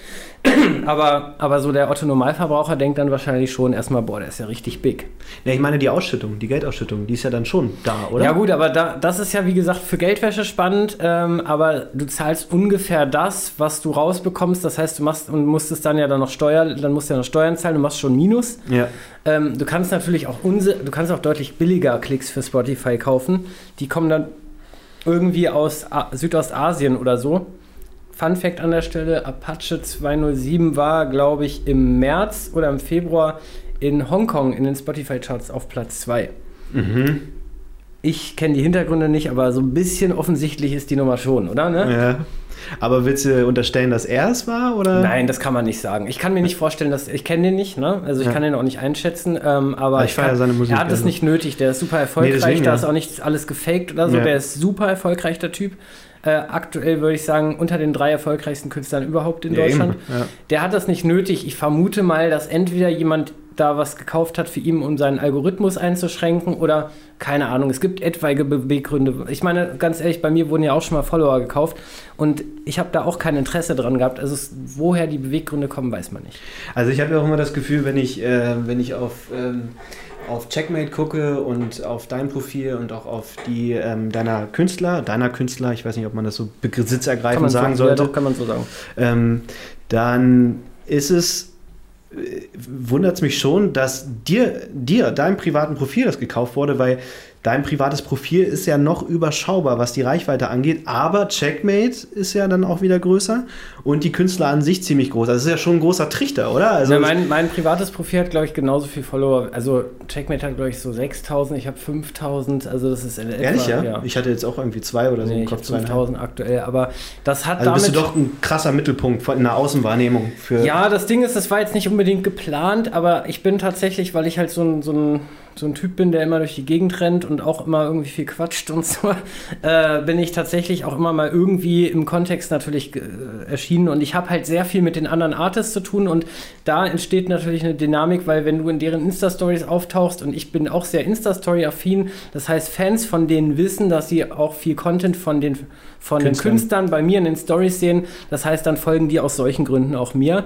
aber, aber so der Otto-Normalverbraucher denkt dann wahrscheinlich schon erstmal, boah, der ist ja richtig big. Ja, ich meine die Ausschüttung, die Geldausschüttung, die ist ja dann schon da, oder? Ja gut, aber da, das ist ja wie gesagt für Geldwäsche spannend, ähm, aber du zahlst ungefähr das, was du rausbekommst. Das heißt, du machst und musst es dann ja dann noch Steuern, dann musst du ja noch Steuern zahlen, du machst schon Minus. Ja. Ähm, du kannst natürlich auch unse du kannst auch deutlich billiger Klicks für Spotify kaufen. Die kommen dann irgendwie aus A Südostasien oder so. Fun Fact an der Stelle: Apache 207 war, glaube ich, im März oder im Februar in Hongkong in den Spotify-Charts auf Platz 2. Mhm. Ich kenne die Hintergründe nicht, aber so ein bisschen offensichtlich ist die Nummer schon, oder? Ne? ja. Aber willst du unterstellen, dass er es war, oder? Nein, das kann man nicht sagen. Ich kann mir nicht vorstellen, dass ich kenne den nicht, ne? Also ich Ja. kann den auch nicht einschätzen. Ähm, aber Ich feier kann, seine Musik, Er hat es also. nicht nötig. Der ist super erfolgreich. deswegen, da ist auch nicht alles gefaked oder so. Der ist super erfolgreich der Typ. Äh, aktuell würde ich sagen unter den drei erfolgreichsten Künstlern überhaupt in Ja, Deutschland. Ja. Der hat das nicht nötig. Ich vermute mal, dass entweder jemand da was gekauft hat für ihn, um seinen Algorithmus einzuschränken oder keine Ahnung. Es gibt etwaige Beweggründe. Ich meine, ganz ehrlich, bei mir wurden ja auch schon mal Follower gekauft und ich habe da auch kein Interesse dran gehabt. Also es, woher die Beweggründe kommen, weiß man nicht. Also ich habe ja auch immer das Gefühl, wenn ich, äh, wenn ich auf, ähm, auf Checkmate gucke und auf dein Profil und auch auf die ähm, deiner Künstler, deiner Künstler, ich weiß nicht, ob man das so besitzergreifend sagen so, sollte, Ja, doch, kann man so sagen. ähm, dann ist es, wundert es mich schon, dass dir, dir, deinem privaten Profil das gekauft wurde, weil dein privates Profil ist ja noch überschaubar, was die Reichweite angeht, aber Checkmate ist ja dann auch wieder größer und die Künstler an sich ziemlich groß. Also es ist ja schon ein großer Trichter, oder? Also Also mein, mein privates Profil hat, glaube ich, genauso viel Follower. Also Checkmate hat, glaube ich, so 6000, ich habe 5000. Also das ist in etwa, Ehrlich, ja? Ich hatte jetzt auch irgendwie zwei oder so Nee, im ich habe Kopf. zweieinhalb. 5000 aktuell, aber das hat Also damit... bist du doch ein krasser Mittelpunkt in der Außenwahrnehmung für. Ja, das Ding ist, das war jetzt nicht unbedingt geplant, aber ich bin tatsächlich, weil ich halt so ein, so ein, so ein Typ bin, der immer durch die Gegend rennt und auch immer irgendwie viel quatscht und so, äh, bin ich tatsächlich auch immer mal irgendwie im Kontext natürlich äh, erschienen und ich habe halt sehr viel mit den anderen Artists zu tun und da entsteht natürlich eine Dynamik, weil wenn du in deren Insta-Stories auftauchst und ich bin auch sehr Insta-Story-affin, das heißt, Fans von denen wissen, dass sie auch viel Content von den, von den Künstlern. Künstlern bei mir in den Stories sehen, das heißt, dann folgen die aus solchen Gründen auch mir.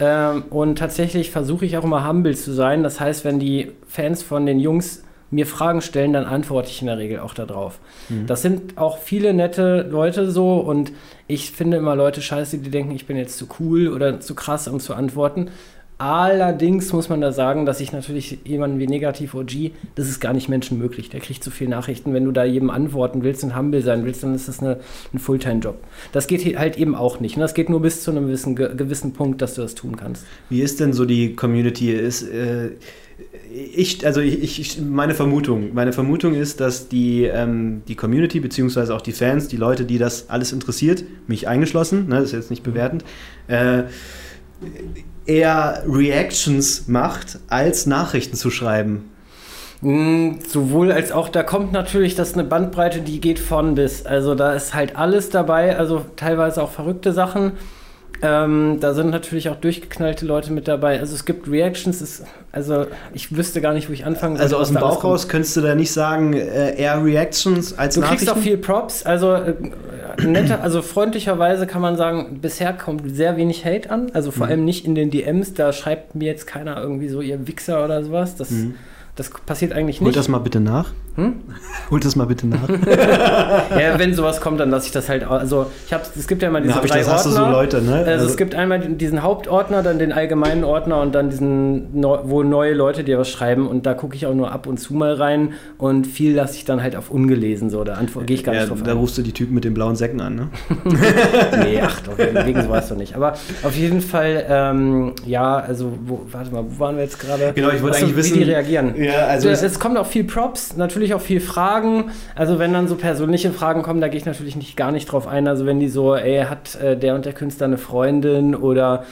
Ähm, und tatsächlich versuche ich auch immer humble zu sein. Das heißt, wenn die Fans von den Jungs mir Fragen stellen, dann antworte ich in der Regel auch darauf. Das sind auch viele nette Leute so und ich finde immer Leute scheiße, die denken, ich bin jetzt zu cool oder zu krass, um zu antworten. Allerdings muss man da sagen, dass ich natürlich jemanden wie Negativ OG, das ist gar nicht menschenmöglich. Der kriegt zu viele Nachrichten. Wenn du da jedem antworten willst und humble sein willst, dann ist das eine, ein Fulltime-Job. Das geht halt eben auch nicht. Und das geht nur bis zu einem gewissen, ge- gewissen Punkt, dass du das tun kannst. Wie ist denn so die Community? Ist, äh, ich, also ich, ich, meine Vermutung, meine Vermutung ist, dass die, ähm, die Community beziehungsweise auch die Fans, die Leute, die das alles interessiert, mich eingeschlossen, ne, das ist jetzt nicht bewertend, äh, eher Reactions macht, als Nachrichten zu schreiben. Mm, Sowohl als auch, da kommt natürlich das eine Bandbreite, die geht von bis. Also da ist halt alles dabei, also teilweise auch verrückte Sachen. Ähm, da sind natürlich auch durchgeknallte Leute mit dabei. Also es gibt Reactions, es, also ich wüsste gar nicht, wo ich anfangen soll. Also aus dem Bauch raus könntest du da nicht sagen, äh, eher Reactions als Du kriegst auch viel Props, also äh, netter, also freundlicherweise kann man sagen, bisher kommt sehr wenig Hate an, also vor Mhm. allem nicht in den DMs, da schreibt mir jetzt keiner irgendwie so, ihr Wichser oder sowas, das, Mhm. das passiert eigentlich Holt nicht. das mal bitte nach. Hm? Holt das mal bitte nach. ja, wenn sowas kommt, dann lasse ich das halt. Also ich habe, es gibt ja immer diese Na, drei das, Ordner. Hast du so Leute, ne? Also, es gibt einmal diesen Hauptordner, dann den allgemeinen Ordner und dann diesen, wo neue Leute dir was schreiben und da gucke ich auch nur ab und zu mal rein und viel lasse ich dann halt auf ungelesen so. Da gehe ich gar ja, nicht drauf Da rufst du die Typen mit den blauen Säcken an, ne? nee, ach doch, wegen sowas doch nicht. Aber auf jeden Fall, ähm, ja, also wo, warte mal, wo waren wir jetzt gerade? Genau, ich wollte eigentlich wissen, wie die reagieren. Ja, also es, es kommt auch viel Props, natürlich auch viel Fragen. Also wenn dann so persönliche Fragen kommen, da gehe ich natürlich nicht gar nicht drauf ein. Also wenn die so, ey, hat äh, der und der Künstler eine Freundin oder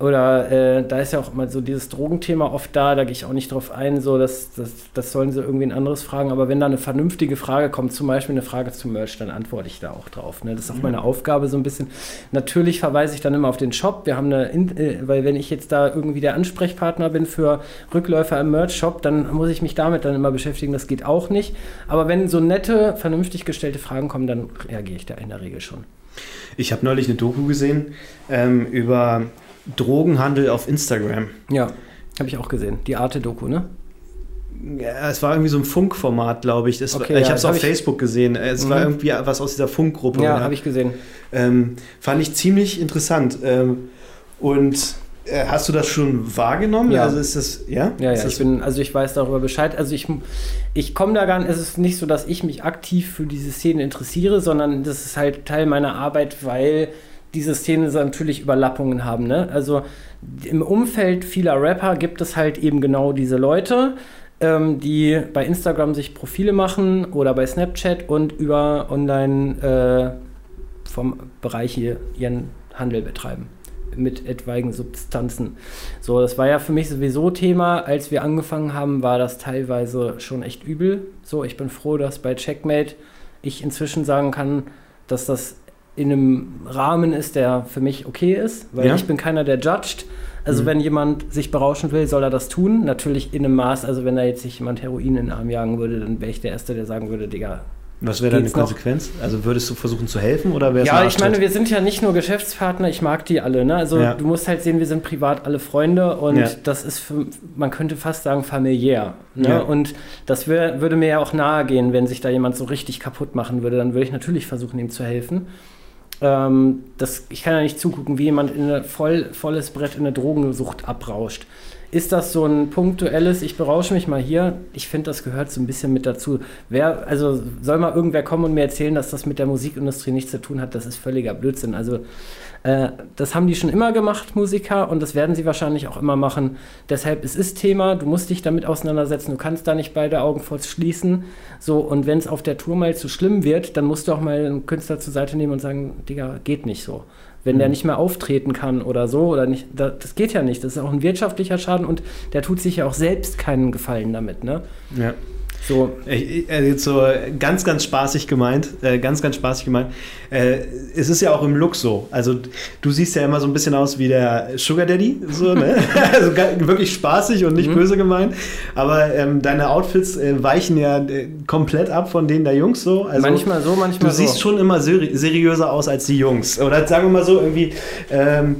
oder äh, da ist ja auch immer so dieses Drogenthema oft da, da gehe ich auch nicht drauf ein, so das, das, das sollen sie irgendwie ein anderes fragen. Aber wenn da eine vernünftige Frage kommt, zum Beispiel eine Frage zum Merch, dann antworte ich da auch drauf. Ne? Das ist auch meine Aufgabe so ein bisschen. Natürlich verweise ich dann immer auf den Shop. Wir haben eine, äh, weil wenn ich jetzt da irgendwie der Ansprechpartner bin für Rückläufer im Merch-Shop, dann muss ich mich damit dann immer beschäftigen. Das geht auch nicht. Aber wenn so nette, vernünftig gestellte Fragen kommen, dann reagiere ich da in der Regel schon. Ich habe neulich eine Doku gesehen ähm, über Drogenhandel auf Instagram. Ja, habe ich auch gesehen. Die Arte-Doku, ne? Ja, es war irgendwie so ein Funkformat, glaube ich. Das okay, ich ja, habe es auf Facebook gesehen. Es mhm. war irgendwie was aus dieser Funkgruppe. Ja, habe ich gesehen. Ähm, fand ich ziemlich interessant. Ähm, und äh, hast du das schon wahrgenommen? Ja. Also ist das, ja? Ja, ja ich bin, also ich weiß darüber Bescheid. Also ich, ich komme da gar nicht, es ist nicht so, dass ich mich aktiv für diese Szene interessiere, sondern das ist halt Teil meiner Arbeit, weil diese Szene natürlich Überlappungen haben. Ne? Also im Umfeld vieler Rapper gibt es halt eben genau diese Leute, ähm, die bei Instagram sich Profile machen oder bei Snapchat und über online äh, vom Bereich hier ihren Handel betreiben mit etwaigen Substanzen. So, das war ja für mich sowieso Thema. Als wir angefangen haben, war das teilweise schon echt übel. So, ich bin froh, dass bei Checkmate ich inzwischen sagen kann, dass das in einem Rahmen ist, der für mich okay ist, weil ja. ich bin keiner, der judgt. Also mhm. wenn jemand sich berauschen will, soll er das tun. Natürlich in einem Maß, also wenn da jetzt sich jemand Heroin in den Arm jagen würde, dann wäre ich der Erste, der sagen würde, Digga, was wäre deine Konsequenz? Noch? Also würdest du versuchen zu helfen oder wäre Ja, ich meine, wir sind ja nicht nur Geschäftspartner, ich mag die alle. Ne? Also ja. du musst halt sehen, wir sind privat alle Freunde und ja. das ist, für, man könnte fast sagen, familiär. Ne? Und das wär, würde mir ja auch nahe gehen, wenn sich da jemand so richtig kaputt machen würde. Dann würde ich natürlich versuchen, ihm zu helfen. Ähm, das, ich kann ja nicht zugucken, wie jemand in eine voll, volles Brett in eine Drogensucht abrauscht. Ist das so ein punktuelles, ich berausche mich mal hier? Ich finde, das gehört so ein bisschen mit dazu. Wer, also soll mal irgendwer kommen und mir erzählen, dass das mit der Musikindustrie nichts zu tun hat? Das ist völliger Blödsinn. Also äh, das haben die schon immer gemacht, Musiker, und das werden sie wahrscheinlich auch immer machen. Deshalb, es ist Thema, du musst dich damit auseinandersetzen, du kannst da nicht beide Augen voll schließen. So, und wenn es auf der Tour mal zu schlimm wird, dann musst du auch mal einen Künstler zur Seite nehmen und sagen, Digga, geht nicht so. Wenn mhm. der nicht mehr auftreten kann oder so, oder nicht, das geht ja nicht. Das ist auch ein wirtschaftlicher Schaden und der tut sich ja auch selbst keinen Gefallen damit, ne? Ja. So. Äh, so ganz, ganz spaßig gemeint, äh, ganz, ganz spaßig gemeint. Äh, es ist ja auch im Look so. Also du siehst ja immer so ein bisschen aus wie der Sugar Daddy, so, ne? also wirklich spaßig und nicht mhm. böse gemeint. Aber ähm, deine Outfits äh, weichen ja äh, komplett ab von denen der Jungs so. Also, manchmal so, manchmal so. Du siehst schon immer seri seriöser aus als die Jungs. Oder sagen wir mal so irgendwie. Ähm,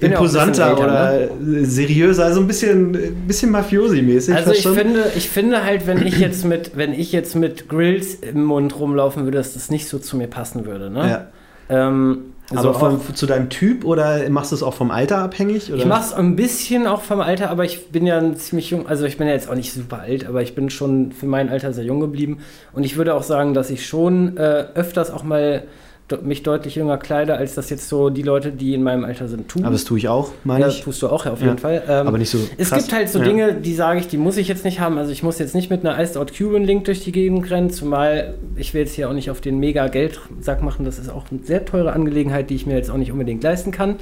imposanter ja älter, oder ne? seriöser, also ein bisschen, bisschen Mafiosi-mäßig. Also ich finde, ich finde halt, wenn ich jetzt mit, wenn ich jetzt mit Grills im Mund rumlaufen würde, dass das nicht so zu mir passen würde. Ne? Ja. Ähm, also aber vom, zu deinem Typ oder machst du es auch vom Alter abhängig? Oder? Ich mache es ein bisschen auch vom Alter, aber ich bin ja ziemlich jung. Also ich bin ja jetzt auch nicht super alt, aber ich bin schon für mein Alter sehr jung geblieben. Und ich würde auch sagen, dass ich schon äh, öfters auch mal mich deutlich jünger kleide, als das jetzt so die Leute, die in meinem Alter sind, tun. Aber das tue ich auch, meine ja, ich. Das tust du auch, ja, auf jeden Fall. Ähm, aber nicht so. Es gibt halt so ja. Dinge, die sage ich, die muss ich jetzt nicht haben. Also ich muss jetzt nicht mit einer Iced Out Cuban Link durch die Gegend rennen, zumal ich will jetzt hier auch nicht auf den mega Geldsack machen. Das ist auch eine sehr teure Angelegenheit, die ich mir jetzt auch nicht unbedingt leisten kann.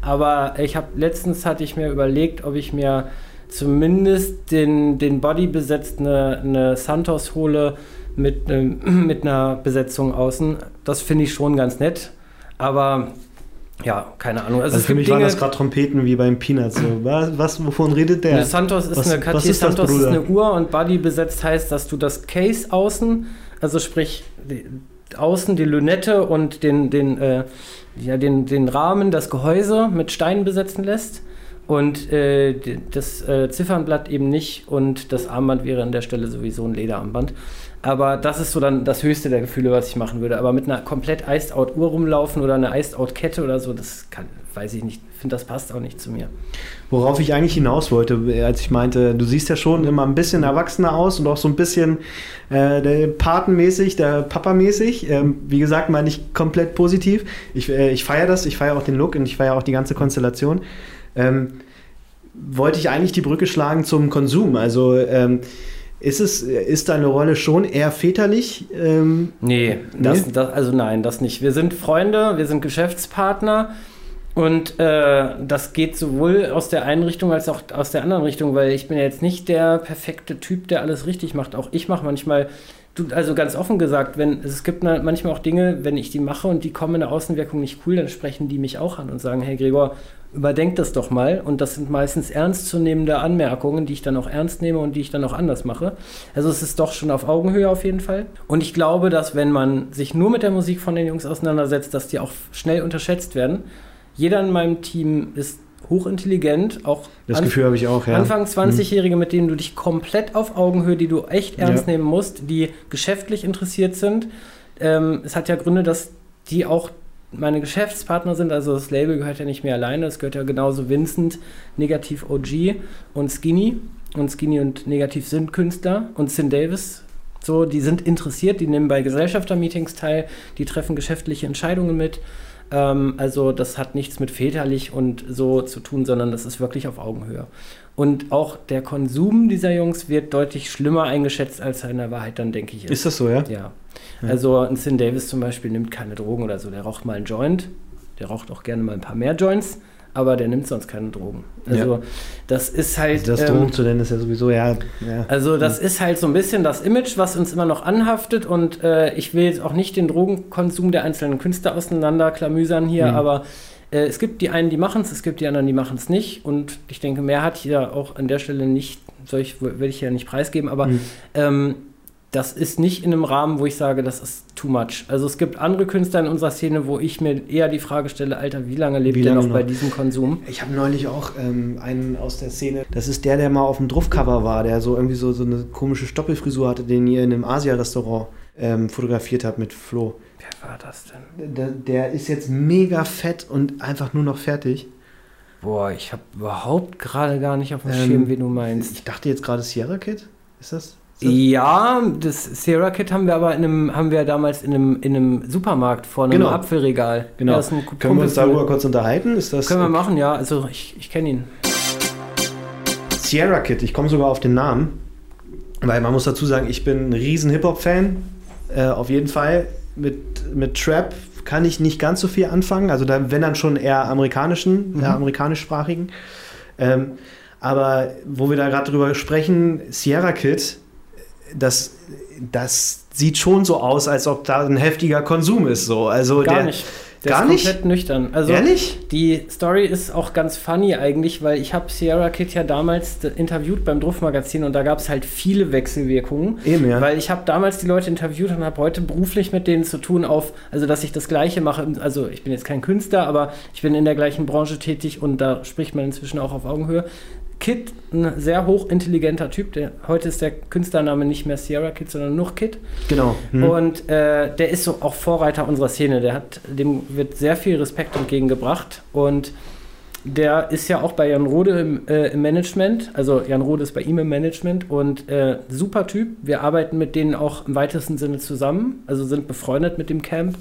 Aber ich habe letztens hatte ich mir überlegt, ob ich mir zumindest den, den Body besetzt eine, eine Santos hole mit, ähm, mit einer Besetzung außen. Das finde ich schon ganz nett. Aber ja, keine Ahnung. Also, also für mich Dinge, waren das gerade Trompeten wie beim Peanuts. So. Was, was, wovon redet der? Eine Santos ist was, eine Cartier ist Santos ist eine Uhr und Buddy besetzt heißt, dass du das Case außen, also sprich die, außen die Lünette und den, den, äh, ja, den, den Rahmen, das Gehäuse mit Steinen besetzen lässt und äh, das äh, Ziffernblatt eben nicht und das Armband wäre an der Stelle sowieso ein Lederarmband. Aber das ist so dann das höchste der Gefühle, was ich machen würde. Aber mit einer komplett Iced Out Uhr rumlaufen oder einer Iced Out Kette oder so, das kann, weiß ich nicht. Ich finde, das passt auch nicht zu mir. Worauf ich eigentlich hinaus wollte, als ich meinte, du siehst ja schon immer ein bisschen erwachsener aus und auch so ein bisschen äh, der Patenmäßig, der Papa-mäßig. Ähm, wie gesagt, meine ich komplett positiv. Ich, äh, ich feiere das, ich feiere auch den Look und ich feiere auch die ganze Konstellation. Ähm, wollte ich eigentlich die Brücke schlagen zum Konsum. Also ähm, ist es, ist deine Rolle schon eher väterlich? Ähm, nee, das, nee? Das, also nein, das nicht. Wir sind Freunde, wir sind Geschäftspartner und äh, das geht sowohl aus der einen Richtung als auch aus der anderen Richtung, weil ich bin ja jetzt nicht der perfekte Typ, der alles richtig macht. Auch ich mache manchmal, also ganz offen gesagt, wenn es gibt manchmal auch Dinge, wenn ich die mache und die kommen in der Außenwirkung nicht cool, dann sprechen die mich auch an und sagen, hey Gregor, überdenk das doch mal. Und das sind meistens ernstzunehmende Anmerkungen, die ich dann auch ernst nehme und die ich dann auch anders mache. Also es ist doch schon auf Augenhöhe auf jeden Fall. Und ich glaube, dass wenn man sich nur mit der Musik von den Jungs auseinandersetzt, dass die auch schnell unterschätzt werden jeder in meinem Team ist hochintelligent, auch das Gefühl habe ich auch, ja. Anfang 20-Jährige, mhm. mit denen du dich komplett auf Augenhöhe, die du echt ernst ja. nehmen musst, die geschäftlich interessiert sind. Ähm, es hat ja Gründe, dass die auch meine Geschäftspartner sind, also das Label gehört ja nicht mehr alleine, es gehört ja genauso Vincent, Negativ OG und Skinny. Und Skinny und Negativ sind Künstler und Sin Davis. So, die sind interessiert, die nehmen bei Gesellschaftermeetings teil, die treffen geschäftliche Entscheidungen mit. Ähm, also das hat nichts mit väterlich und so zu tun, sondern das ist wirklich auf Augenhöhe. Und auch der Konsum dieser Jungs wird deutlich schlimmer eingeschätzt, als er in der Wahrheit dann, denke ich, ist. Ist das so, ja? Ja. ja. Also ein Sin Davis zum Beispiel nimmt keine Drogen oder so, der raucht mal einen Joint, der raucht auch gerne mal ein paar mehr Joints aber der nimmt sonst keine Drogen. Also ja. das ist halt. Also das ähm, Drogen zu nennen ist ja sowieso, ja. ja. Also das ja. ist halt so ein bisschen das Image, was uns immer noch anhaftet und äh, ich will jetzt auch nicht den Drogenkonsum der einzelnen Künstler auseinanderklamüsern hier, mhm. aber äh, es gibt die einen, die machen es, es gibt die anderen, die machen es nicht und ich denke, mehr hat hier auch an der Stelle nicht, soll ich, will ich ja nicht preisgeben, aber mhm. ähm, das ist nicht in einem Rahmen, wo ich sage, das ist too much. Also es gibt andere Künstler in unserer Szene, wo ich mir eher die Frage stelle, Alter, wie lange lebt wie der noch, noch bei diesem Konsum? Ich habe neulich auch ähm, einen aus der Szene, das ist der, der mal auf dem Druffcover war, der so irgendwie so, so eine komische Stoppelfrisur hatte, den ihr in einem Asia-Restaurant ähm, fotografiert habt mit Flo. Wer war das denn? Der, der ist jetzt mega fett und einfach nur noch fertig. Boah, ich habe überhaupt gerade gar nicht auf dem ähm, Schirm, wie du meinst. Ich dachte jetzt gerade Sierra Kid. Ist das? Ja, das Sierra Kit haben wir aber in einem, haben wir damals in einem, in einem Supermarkt vor einem genau. Apfelregal. Genau. Ja, Können wir uns darüber kurz unterhalten? Ist das Können wir machen, ja. Also ich, ich kenne ihn. Sierra Kid, ich komme sogar auf den Namen, weil man muss dazu sagen, ich bin ein riesen Hip-Hop-Fan. Äh, auf jeden Fall. Mit, mit Trap kann ich nicht ganz so viel anfangen. Also da, wenn dann schon eher amerikanischen, mhm. eher amerikanischsprachigen. Ähm, aber wo wir da gerade drüber sprechen, Sierra Kid das, das sieht schon so aus, als ob da ein heftiger Konsum ist. So. Also Gar der, nicht. Der Gar ist nicht? komplett nüchtern. Also Ehrlich? Die Story ist auch ganz funny eigentlich, weil ich habe Sierra Kid ja damals interviewt beim Druff-Magazin und da gab es halt viele Wechselwirkungen. Eben, ja. Weil ich habe damals die Leute interviewt und habe heute beruflich mit denen zu tun auf, also dass ich das Gleiche mache. Also ich bin jetzt kein Künstler, aber ich bin in der gleichen Branche tätig und da spricht man inzwischen auch auf Augenhöhe. Kid, ein sehr hochintelligenter Typ. Der, heute ist der Künstlername nicht mehr Sierra Kid, sondern nur Kid. Genau. Mhm. Und äh, der ist so auch Vorreiter unserer Szene. Der hat, dem wird sehr viel Respekt entgegengebracht. Und der ist ja auch bei Jan Rode im, äh, im Management. Also Jan Rode ist bei ihm im Management und äh, super Typ. Wir arbeiten mit denen auch im weitesten Sinne zusammen, also sind befreundet mit dem Camp.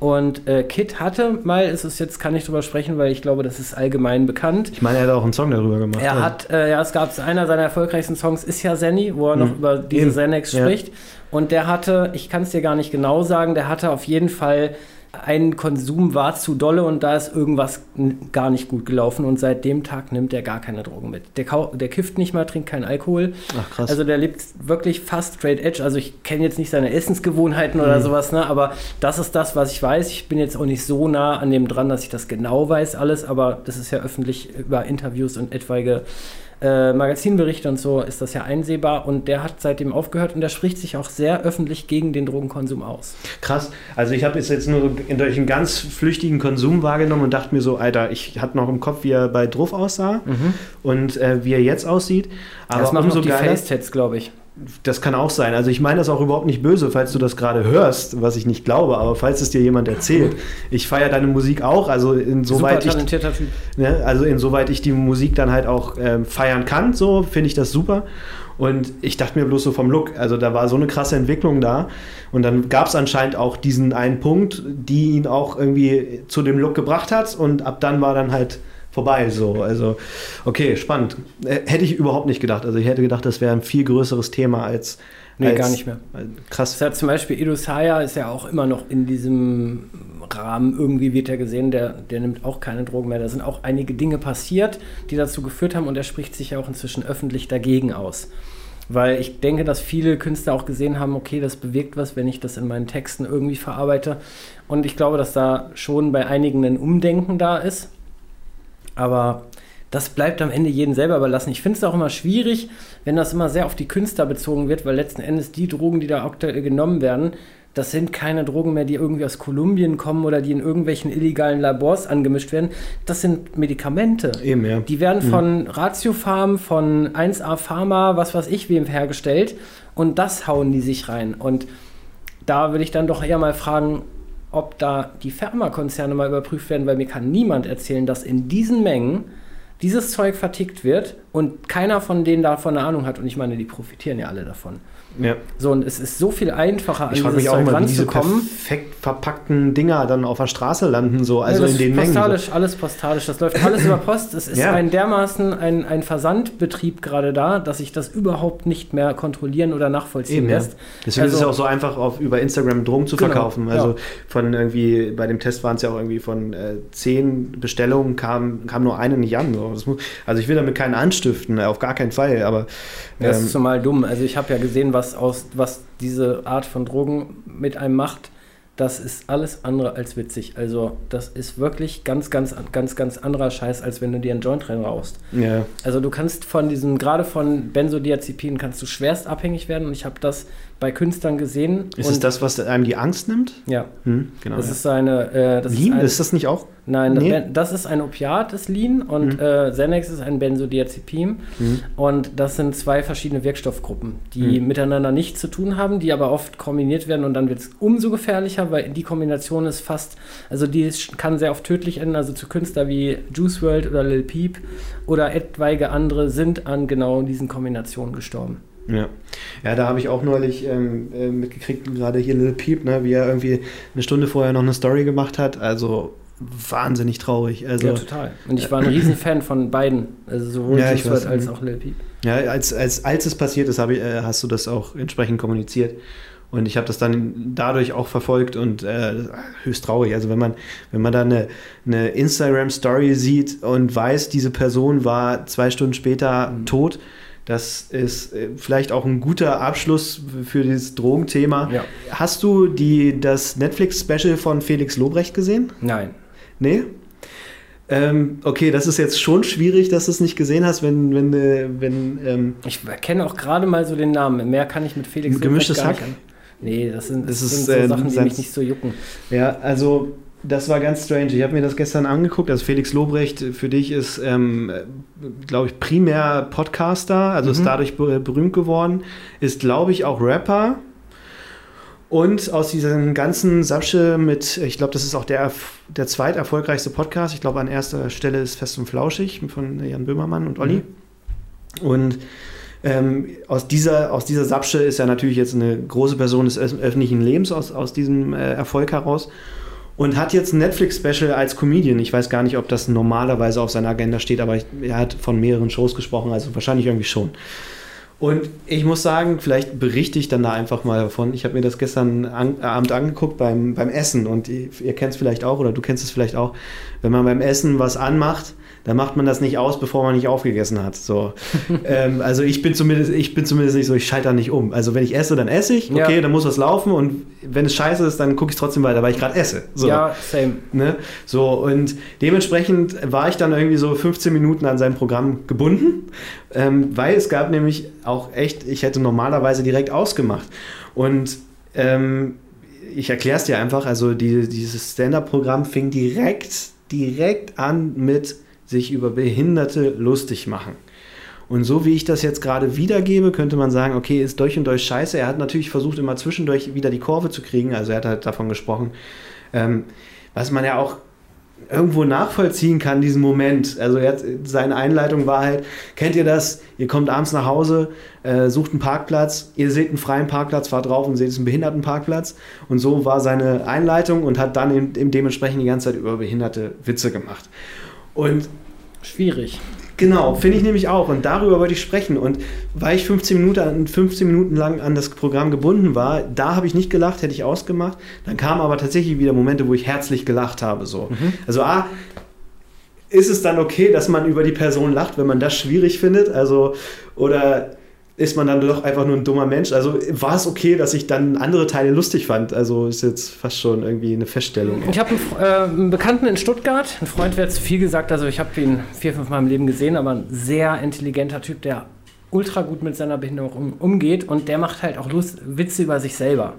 Und äh, Kit hatte mal, ist es jetzt, kann ich drüber sprechen, weil ich glaube, das ist allgemein bekannt. Ich meine, er hat auch einen Song darüber gemacht. Er ja. hat, äh, ja, es gab einer seiner erfolgreichsten Songs, ist ja Zenny, wo er mhm. noch über diese Xanax spricht. Ja. Und der hatte, ich kann es dir gar nicht genau sagen, der hatte auf jeden Fall ein Konsum war zu dolle und da ist irgendwas gar nicht gut gelaufen und seit dem Tag nimmt er gar keine Drogen mit. Der, der kifft nicht mal, trinkt keinen Alkohol. Ach krass. Also der lebt wirklich fast straight edge. Also ich kenne jetzt nicht seine Essensgewohnheiten oder mhm. sowas, ne? aber das ist das, was ich weiß. Ich bin jetzt auch nicht so nah an dem dran, dass ich das genau weiß alles, aber das ist ja öffentlich über Interviews und etwaige äh, Magazinberichte und so ist das ja einsehbar und der hat seitdem aufgehört und der spricht sich auch sehr öffentlich gegen den Drogenkonsum aus. Krass. Also ich habe es jetzt nur durch einen ganz flüchtigen Konsum wahrgenommen und dachte mir so, Alter, ich hatte noch im Kopf, wie er bei Druff aussah mhm. und äh, wie er jetzt aussieht. Aber das machen umso die Face-Tats, glaube ich. Das kann auch sein. Also ich meine das auch überhaupt nicht böse, falls du das gerade hörst, was ich nicht glaube, aber falls es dir jemand erzählt. Ich feiere deine Musik auch, also insoweit Typ. Ne, also insoweit ich die Musik dann halt auch ähm, feiern kann, so finde ich das super. Und ich dachte mir bloß so vom Look, also da war so eine krasse Entwicklung da. Und dann gab es anscheinend auch diesen einen Punkt, die ihn auch irgendwie zu dem Look gebracht hat. Und ab dann war dann halt vorbei. So, also okay, spannend. Äh, Hätte ich überhaupt nicht gedacht. Also ich hätte gedacht, das wäre ein viel größeres Thema als. Nee, als, gar nicht mehr. Krass. Das hat zum Beispiel Edo Saya ist ja auch immer noch in diesem Rahmen irgendwie wird er gesehen, der, der nimmt auch keine Drogen mehr. Da sind auch einige Dinge passiert, die dazu geführt haben und er spricht sich ja auch inzwischen öffentlich dagegen aus. Weil ich denke, dass viele Künstler auch gesehen haben, okay, das bewirkt was, wenn ich das in meinen Texten irgendwie verarbeite. Und ich glaube, dass da schon bei einigen ein Umdenken da ist. Aber das bleibt am Ende jedem selber überlassen. Ich finde es auch immer schwierig, wenn das immer sehr auf die Künstler bezogen wird, weil letzten Endes die Drogen, die da aktuell genommen werden, das sind keine Drogen mehr, die irgendwie aus Kolumbien kommen oder die in irgendwelchen illegalen Labors angemischt werden. Das sind Medikamente. Eben, ja. Die werden von Ratiofarm, von 1A Pharma, was weiß ich, wem hergestellt. Und das hauen die sich rein. Und da würde ich dann doch eher mal fragen, ob da die Pharmakonzerne mal überprüft werden, weil mir kann niemand erzählen, dass in diesen Mengen dieses Zeug vertickt wird und keiner von denen davon eine Ahnung hat. Und ich meine, die profitieren ja alle davon. Ja. So, und es ist so viel einfacher, an dieses Zeug ranzukommen. perfekt verpackten Dinger dann auf der Straße landen, so, also ja, in das den Mengen. postalisch, So. alles postalisch. Das läuft alles über Post. Es ist Ja. ein dermaßen ein, ein Versandbetrieb gerade da, dass sich das überhaupt nicht mehr kontrollieren oder nachvollziehen Eben, ja. lässt. Deswegen ist es Also- ja auch so einfach, auf, über Instagram Drogen zu Genau, verkaufen. Also ja. von irgendwie, bei dem Test waren es ja auch irgendwie von äh, zehn Bestellungen kam, kam nur eine nicht an. So. Das muss, also ich will damit keinen anstiften, auf gar keinen Fall, aber Das ähm, ist zumal dumm. Also ich habe ja gesehen, was aus was diese Art von Drogen mit einem macht. Das ist alles andere als witzig. Also das ist wirklich ganz, ganz, ganz, ganz anderer Scheiß, als wenn du dir einen Joint reinrauchst. ja. Also du kannst von diesem, gerade von Benzodiazepinen kannst du schwerst abhängig werden und ich habe das bei Künstlern gesehen. Ist es das, was einem die Angst nimmt? Ja, Hm, genau. das ja. ist eine, äh, das Lean, ist, ein, ist das nicht auch? Nein, das, Nee. Das ist ein Opiat, das Lean, und Mhm. äh, Xanax ist ein Benzodiazepin. Mhm. Und das sind zwei verschiedene Wirkstoffgruppen, die Mhm. miteinander nichts zu tun haben, die aber oft kombiniert werden und dann wird es umso gefährlicher, weil die Kombination ist fast, also die ist, kann sehr oft tödlich enden. Also zu Künstler wie Juice World oder Lil Peep oder etwaige andere sind an genau diesen Kombinationen gestorben. Ja. ja, da habe ich auch neulich ähm, äh, mitgekriegt, gerade hier Lil Peep, ne, wie er irgendwie eine Stunde vorher noch eine Story gemacht hat. Also wahnsinnig traurig. Also ja, total. Und ich war ein Riesenfan von beiden, also sowohl Ja, ich Juice als mhm. auch Lil Peep. Ja, als, als, als es passiert ist, habe ich, äh, hast du das auch entsprechend kommuniziert. Und ich habe das dann dadurch auch verfolgt und äh, höchst traurig. Also wenn man, wenn man da eine, eine Instagram-Story sieht und weiß, diese Person war zwei Stunden später Mhm. tot, das ist äh, vielleicht auch ein guter Abschluss für dieses Drogenthema. Ja. Hast du die, das Netflix-Special von Felix Lobrecht gesehen? Nein. Nee? Ähm, okay, das ist jetzt schon schwierig, dass du es nicht gesehen hast, wenn, wenn, äh, wenn ähm, Ich kenne auch gerade mal so den Namen. Mehr kann ich mit Felix Gemischtes Lobrecht gar Hack? Nee, das sind, das Das ist, sind so äh, Sachen, die mich nicht so jucken. Ja, also das war ganz strange. Ich habe mir das gestern angeguckt. Also Felix Lobrecht für dich ist, ähm, glaube ich, primär Podcaster, also ist Mhm. dadurch be berühmt geworden, ist, glaube ich, auch Rapper. Und aus diesem ganzen Sapsche mit, ich glaube, das ist auch der, der zweiterfolgreichste Podcast. Ich glaube, an erster Stelle ist Fest und Flauschig von Jan Böhmermann und Olli. Und ähm, aus, dieser, aus dieser Sapsche ist er natürlich jetzt eine große Person des öf- öffentlichen Lebens aus, aus diesem äh, Erfolg heraus. Und hat jetzt ein Netflix-Special als Comedian. Ich weiß gar nicht, ob das normalerweise auf seiner Agenda steht, aber er hat von mehreren Shows gesprochen, also wahrscheinlich irgendwie schon. Und ich muss sagen, vielleicht berichte ich dann da einfach mal davon. Ich habe mir das gestern an, Abend angeguckt beim, beim Essen und ihr, ihr kennt es vielleicht auch oder du kennst es vielleicht auch. Wenn man beim Essen was anmacht, dann macht man das nicht aus, bevor man nicht aufgegessen hat. So. ähm, also ich bin zumindest, ich bin zumindest nicht so, ich schalte da nicht um. Also wenn ich esse, dann esse ich, okay, Ja. dann muss was laufen und wenn es scheiße ist, dann gucke ich trotzdem weiter, weil ich gerade esse. So. Ja, same. Ne? So, und dementsprechend war ich dann irgendwie so 15 Minuten an sein Programm gebunden, ähm, weil es gab nämlich auch echt, ich hätte normalerweise direkt ausgemacht. Und ähm, ich erkläre es dir einfach, also die, dieses Stand-Up-Programm fing direkt, direkt an mit sich über Behinderte lustig machen. Und so wie ich das jetzt gerade wiedergebe, könnte man sagen, okay, ist durch und durch scheiße. Er hat natürlich versucht, immer zwischendurch wieder die Kurve zu kriegen. Also er hat halt davon gesprochen. Ähm, was man ja auch irgendwo nachvollziehen kann, diesen Moment. Also jetzt, seine Einleitung war halt, kennt ihr das? Ihr kommt abends nach Hause, äh, sucht einen Parkplatz, ihr seht einen freien Parkplatz, fahrt drauf und seht einen Behindertenparkplatz. Und so war seine Einleitung und hat dann im, im dementsprechend die ganze Zeit über behinderte Witze gemacht. Und schwierig. Genau, finde ich nämlich auch. Und darüber wollte ich sprechen. Und weil ich 15 Minuten, 15 Minuten lang an das Programm gebunden war, da habe ich nicht gelacht, hätte ich ausgemacht. Dann kamen aber tatsächlich wieder Momente, wo ich herzlich gelacht habe. So. Mhm. Also A, ist es dann okay, dass man über die Person lacht, wenn man das schwierig findet? Also, oder ist man dann doch einfach nur ein dummer Mensch. Also war es okay, dass ich dann andere Teile lustig fand. Also ist jetzt fast schon irgendwie eine Feststellung. Ich habe einen, äh, einen, Bekannten in Stuttgart, ein Freund wäre zu viel gesagt, also ich habe ihn vier, fünf Mal im Leben gesehen, aber ein sehr intelligenter Typ, der ultra gut mit seiner Behinderung um, umgeht und der macht halt auch Lust, Witze über sich selber.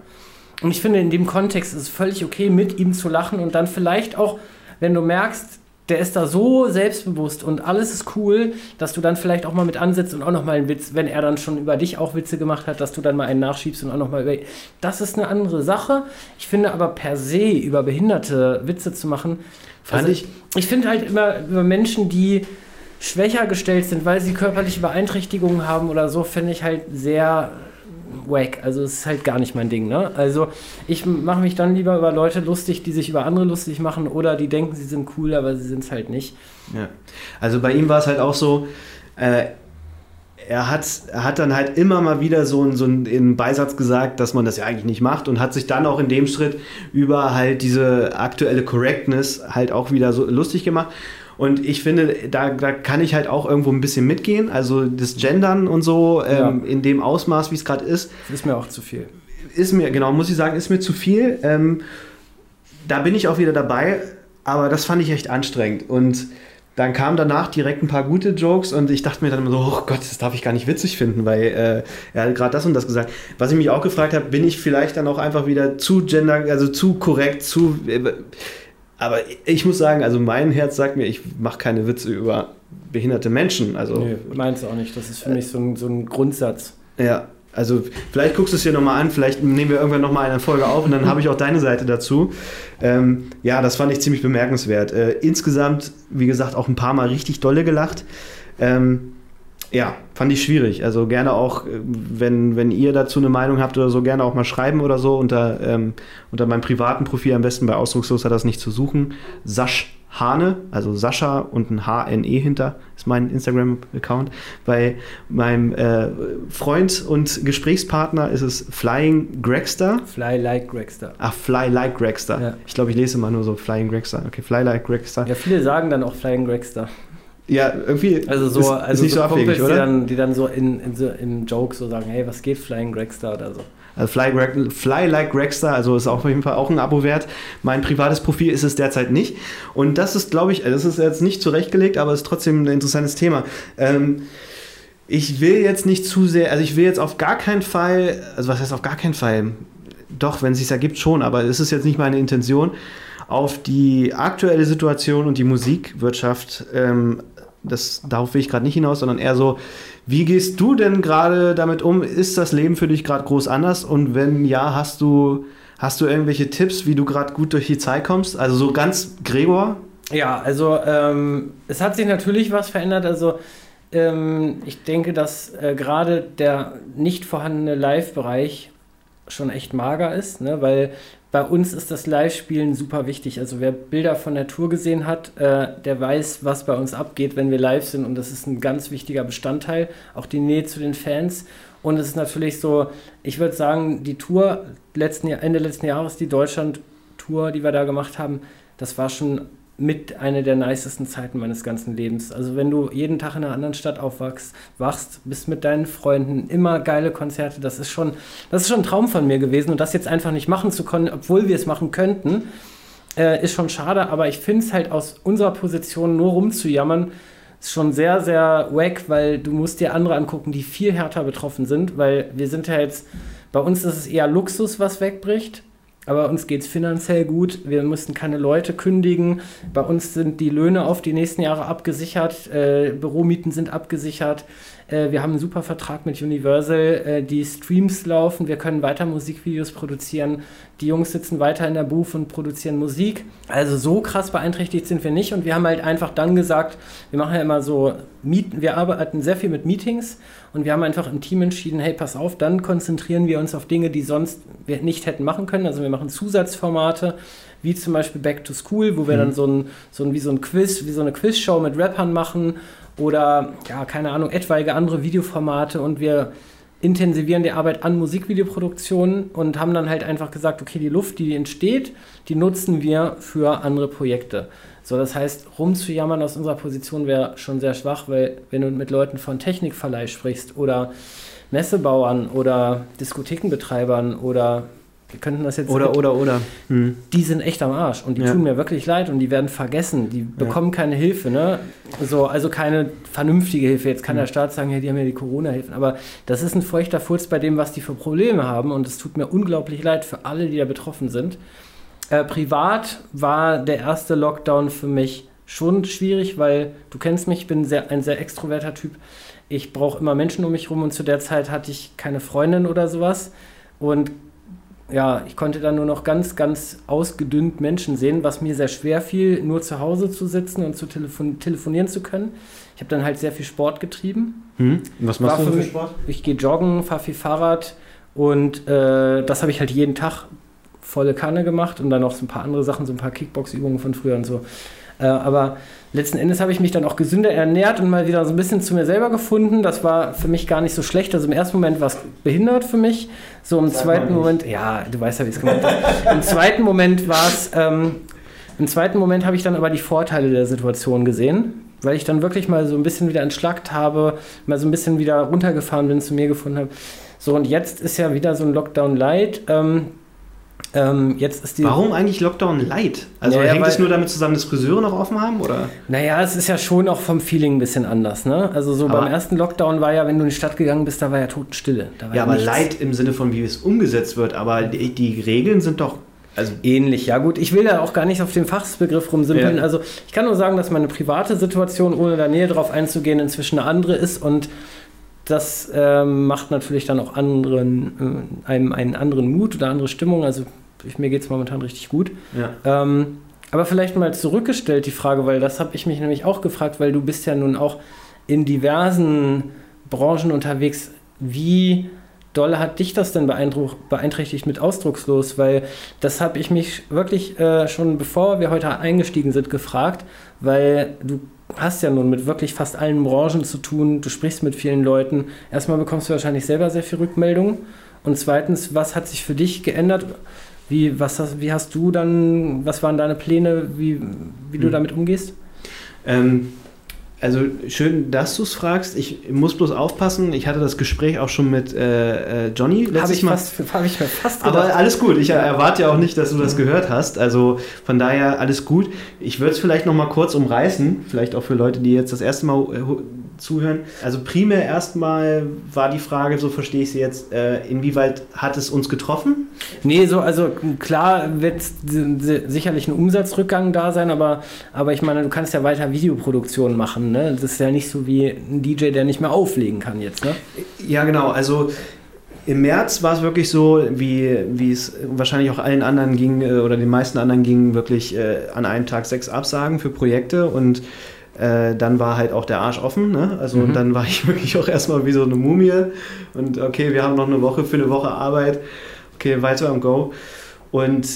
Und ich finde, in dem Kontext ist es völlig okay, mit ihm zu lachen und dann vielleicht auch, wenn du merkst, der ist da so selbstbewusst und alles ist cool, dass du dann vielleicht auch mal mit ansetzt und auch noch mal einen Witz, wenn er dann schon über dich auch Witze gemacht hat, dass du dann mal einen nachschiebst und auch noch mal über. Das ist eine andere Sache. Ich finde aber per se über Behinderte Witze zu machen, fand also ich. Ich finde halt immer über Menschen, die schwächer gestellt sind, weil sie körperliche Beeinträchtigungen haben oder so, finde ich halt sehr wack. Also es ist halt gar nicht mein Ding. Ne? Also ich mache mich dann lieber über Leute lustig, die sich über andere lustig machen oder die denken, sie sind cool, aber sie sind es halt nicht. Ja. Also bei ihm war es halt auch so, äh, er hat, er hat dann halt immer mal wieder so, so einen Beisatz gesagt, dass man das ja eigentlich nicht macht und hat sich dann auch in dem Schritt über halt diese aktuelle Correctness halt auch wieder so lustig gemacht. Und ich finde, da, da kann ich halt auch irgendwo ein bisschen mitgehen. Also das Gendern und so ähm, ja. in dem Ausmaß, wie es gerade ist. Das ist mir auch zu viel. Ist mir, genau, muss ich sagen, ist mir zu viel. Ähm, da bin ich auch wieder dabei, aber das fand ich echt anstrengend. Und dann kamen danach direkt ein paar gute Jokes und ich dachte mir dann immer so, oh Gott, das darf ich gar nicht witzig finden, weil äh, er hat gerade das und das gesagt. Was ich mich auch gefragt habe, bin ich vielleicht dann auch einfach wieder zu gender, also zu korrekt, zu. Äh, aber ich muss sagen, also mein Herz sagt mir, ich mache keine Witze über behinderte Menschen. Also, nee, meinst du auch nicht. Das ist für mich so ein, so ein Grundsatz. Ja, also vielleicht guckst du es dir nochmal an, vielleicht nehmen wir irgendwann nochmal eine Folge auf und dann habe ich auch deine Seite dazu. Ähm, ja, das fand ich ziemlich bemerkenswert. Äh, insgesamt, wie gesagt, auch ein paar Mal richtig dolle gelacht. Ähm, ja, fand ich schwierig. Also gerne auch, äh, wenn, wenn ihr dazu eine Meinung habt oder so, gerne auch mal schreiben oder so unter, ähm, unter meinem privaten Profil, am besten bei Ausdruckslos hat das nicht zu suchen. Sasch Hane, also Sascha und ein H-N-E hinter, ist mein Instagram-Account. Bei meinem äh, Freund und Gesprächspartner ist es Flying Gregster. Fly Like Gregster. Ach, Fly Like Gregster. Ja. Ich glaube, ich lese immer nur so Flying Gregster. Okay, Fly Like Gregster. Ja, viele sagen dann auch Flying Gregster. Ja, irgendwie. Also so, ist, also ist nicht so, so abwegig, Kumpels, oder? Die dann, die dann so in, in, so im Joke so sagen, hey, was geht Flying Gregster oder so. Also Fly, Fly Like Gregstar, also ist auf jeden Fall auch ein Abo wert. Mein privates Profil ist es derzeit nicht. Und das ist, glaube ich, das ist jetzt nicht zurechtgelegt, aber ist trotzdem ein interessantes Thema. Ähm, ich will jetzt nicht zu sehr, also ich will jetzt auf gar keinen Fall, also was heißt auf gar keinen Fall? Doch, wenn es sich ergibt, schon, aber es ist jetzt nicht meine Intention, auf die aktuelle Situation und die Musikwirtschaft ähm, das, darauf will ich gerade nicht hinaus, sondern eher so, wie gehst du denn gerade damit um? Ist das Leben für dich gerade groß anders? Und wenn ja, hast du, hast du irgendwelche Tipps, wie du gerade gut durch die Zeit kommst? Also so ganz Gregor? Ja, also ähm, es hat sich natürlich was verändert. Also ähm, ich denke, dass äh, gerade der nicht vorhandene Live-Bereich schon echt mager ist, ne? weil bei uns ist das Live-Spielen super wichtig. Also wer Bilder von der Tour gesehen hat, äh, der weiß, was bei uns abgeht, wenn wir live sind. Und das ist ein ganz wichtiger Bestandteil. Auch die Nähe zu den Fans. Und es ist natürlich so, ich würde sagen, die Tour letzten, Ende letzten Jahres, die Deutschland-Tour, die wir da gemacht haben, das war schon mit einer der nicesten Zeiten meines ganzen Lebens. Also wenn du jeden Tag in einer anderen Stadt aufwachst, wachst, bist mit deinen Freunden, immer geile Konzerte, das ist schon, das ist schon ein Traum von mir gewesen. Und das jetzt einfach nicht machen zu können, obwohl wir es machen könnten, äh, ist schon schade, aber ich finde es halt aus unserer Position nur rumzujammern, ist schon sehr, sehr wack, weil du musst dir andere angucken, die viel härter betroffen sind, weil wir sind ja jetzt, bei uns ist es eher Luxus, was wegbricht aber uns geht es finanziell gut. Wir mussten keine Leute kündigen. Bei uns sind die Löhne auf die nächsten Jahre abgesichert. Äh, Büromieten sind abgesichert. Äh, wir haben einen super Vertrag mit Universal, äh, die Streams laufen, wir können weiter Musikvideos produzieren. Die Jungs sitzen weiter in der Booth und produzieren Musik. Also so krass beeinträchtigt sind wir nicht und wir haben halt einfach dann gesagt, wir machen ja immer so, Meet wir arbeiten sehr viel mit Meetings und wir haben einfach im Team entschieden, hey, pass auf, dann konzentrieren wir uns auf Dinge, die sonst wir nicht hätten machen können. Also wir machen Zusatzformate, wie zum Beispiel Back to School, wo wir mhm. dann so ein, so ein, wie so ein Quiz, wie so eine Quizshow mit Rappern machen oder, ja, keine Ahnung, etwaige andere Videoformate und wir intensivieren die Arbeit an Musikvideoproduktionen und haben dann halt einfach gesagt, okay, die Luft, die entsteht, die nutzen wir für andere Projekte. So, das heißt, rumzujammern aus unserer Position wäre schon sehr schwach, weil wenn du mit Leuten von Technikverleih sprichst oder Messebauern oder Diskothekenbetreibern oder wir könnten das jetzt. Oder, oder, oder. Hm. Die sind echt am Arsch und die ja. tun mir wirklich leid und die werden vergessen. Die bekommen ja. keine Hilfe, ne? So, also keine vernünftige Hilfe. Jetzt kann hm. der Staat sagen, ja, die haben ja die Corona-Hilfen. Aber das ist ein feuchter Furz bei dem, was die für Probleme haben und es tut mir unglaublich leid für alle, die da betroffen sind. Äh, privat war der erste Lockdown für mich schon schwierig, weil du kennst mich, ich bin sehr, ein sehr extroverter Typ. Ich brauche immer Menschen um mich rum und zu der Zeit hatte ich keine Freundin oder sowas. Und ja, ich konnte dann nur noch ganz, ganz ausgedünnt Menschen sehen, was mir sehr schwer fiel, nur zu Hause zu sitzen und zu telefon telefonieren zu können. Ich habe dann halt sehr viel Sport getrieben. Hm. Was machst War du für Sport? Ich gehe joggen, fahre viel Fahrrad und äh, das habe ich halt jeden Tag volle Kanne gemacht und dann noch so ein paar andere Sachen, so ein paar Kickbox-Übungen von früher und so. Äh, aber letzten Endes habe ich mich dann auch gesünder ernährt und mal wieder so ein bisschen zu mir selber gefunden. Das war für mich gar nicht so schlecht. Also im ersten Moment war es behindert für mich. So im Sag zweiten Moment, ja, du weißt ja, wie es gemeint ist. Im zweiten Moment war es, ähm, im zweiten Moment habe ich dann aber die Vorteile der Situation gesehen, weil ich dann wirklich mal so ein bisschen wieder entschlackt habe, mal so ein bisschen wieder runtergefahren bin, zu mir gefunden habe. So, und jetzt ist ja wieder so ein Lockdown Light. Ähm, ähm, jetzt ist die Warum eigentlich Lockdown Light? Also naja, hängt es nur damit zusammen, dass Friseure noch offen haben? Oder? Naja, es ist ja schon auch vom Feeling ein bisschen anders. Ne? Also so aber beim ersten Lockdown war ja, wenn du in die Stadt gegangen bist, da war ja Totenstille. ja, ja aber nichts. Light im Sinne von, wie es umgesetzt wird. Aber die, die Regeln sind doch also ähnlich, ja gut. Ich will da auch gar nicht auf den Fachbegriff rumsimpeln. Ja. Also ich kann nur sagen, dass meine private Situation, ohne da näher drauf einzugehen, inzwischen eine andere ist und das ähm, macht natürlich dann auch anderen, äh, einem einen anderen Mut oder andere Stimmung. Also ich, mir geht es momentan richtig gut. Ja. Ähm, aber vielleicht mal zurückgestellt die Frage, weil das habe ich mich nämlich auch gefragt, weil du bist ja nun auch in diversen Branchen unterwegs. Wie doll hat dich das denn beeinträchtigt mit ausdruckslos? Weil das habe ich mich wirklich äh, schon bevor wir heute eingestiegen sind gefragt, weil du hast ja nun mit wirklich fast allen Branchen zu tun, du sprichst mit vielen Leuten. Erstmal bekommst du wahrscheinlich selber sehr viel Rückmeldung. Und zweitens, was hat sich für dich geändert? Wie, was hast, wie hast du dann, was waren deine Pläne, wie, wie du hm. damit umgehst? Ähm, also schön, dass du es fragst. Ich muss bloß aufpassen. Ich hatte das Gespräch auch schon mit äh, äh Johnny letztes Mal. Habe ich mir fast gedacht. Aber alles gut. Ich erwarte ja auch nicht, dass du das gehört hast. Also von daher alles gut. Ich würde es vielleicht noch mal kurz umreißen. Vielleicht auch für Leute, die jetzt das erste Mal äh, zuhören. Also primär erstmal war die Frage, so verstehe ich sie jetzt, äh, inwieweit hat es uns getroffen? Nee, so, also klar wird sicherlich ein Umsatzrückgang da sein, aber, aber ich meine, du kannst ja weiter Videoproduktionen machen. Ne? Das ist ja nicht so wie ein DJ, der nicht mehr auflegen kann jetzt. Ne? Ja, genau. Also im März war es wirklich so, wie, wie es wahrscheinlich auch allen anderen ging äh, oder den meisten anderen ging, wirklich äh, an einem Tag sechs Absagen für Projekte und äh, dann war halt auch der Arsch offen. Ne? Also mhm. dann war ich wirklich auch erstmal wie so eine Mumie. Und okay, wir haben noch eine Woche für eine Woche Arbeit. Okay, weiter am Go. Und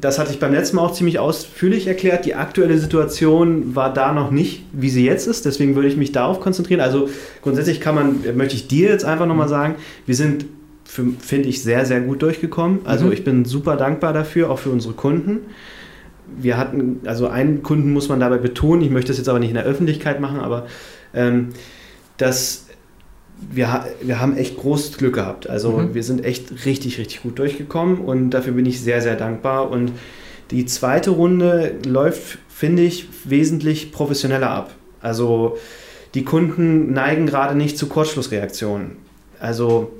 das hatte ich beim letzten Mal auch ziemlich ausführlich erklärt. Die aktuelle Situation war da noch nicht, wie sie jetzt ist. Deswegen würde ich mich darauf konzentrieren. Also grundsätzlich kann man, möchte ich dir jetzt einfach nochmal sagen, wir sind, finde ich, sehr, sehr gut durchgekommen. Also mhm. ich bin super dankbar dafür, auch für unsere Kunden wir hatten, also einen Kunden muss man dabei betonen, ich möchte das jetzt aber nicht in der Öffentlichkeit machen, aber ähm, dass wir, wir haben echt großes Glück gehabt. Also mhm. wir sind echt richtig, richtig gut durchgekommen und dafür bin ich sehr, sehr dankbar. Und die zweite Runde läuft, finde ich, wesentlich professioneller ab. Also die Kunden neigen gerade nicht zu Kurzschlussreaktionen. Also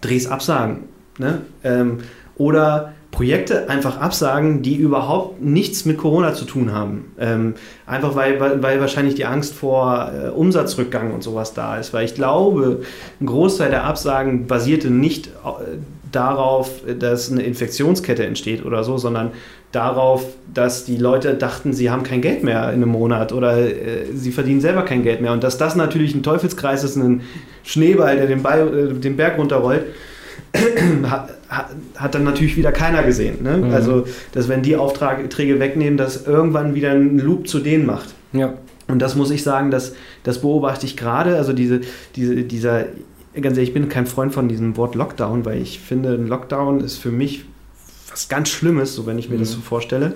Drehs absagen. Ne? Ähm, oder Projekte einfach absagen, die überhaupt nichts mit Corona zu tun haben. Ähm, einfach weil, weil, weil, wahrscheinlich die Angst vor äh, Umsatzrückgang und sowas da ist. Weil ich glaube, ein Großteil der Absagen basierte nicht äh, darauf, dass eine Infektionskette entsteht oder so, sondern darauf, dass die Leute dachten, sie haben kein Geld mehr in einem Monat oder äh, sie verdienen selber kein Geld mehr. Und dass das natürlich ein Teufelskreis ist, ein Schneeball, der den, Ball, äh, den Berg runterrollt, hat, hat, dann natürlich wieder keiner gesehen. Ne? Mhm. Also, dass wenn die Aufträge wegnehmen, dass irgendwann wieder ein Loop zu denen macht. Ja. Und das muss ich sagen, dass, das beobachte ich gerade. Also diese, diese, dieser, ganz ehrlich, ich bin kein Freund von diesem Wort Lockdown, weil ich finde, ein Lockdown ist für mich was ganz Schlimmes, so wenn ich mir mhm. das so vorstelle.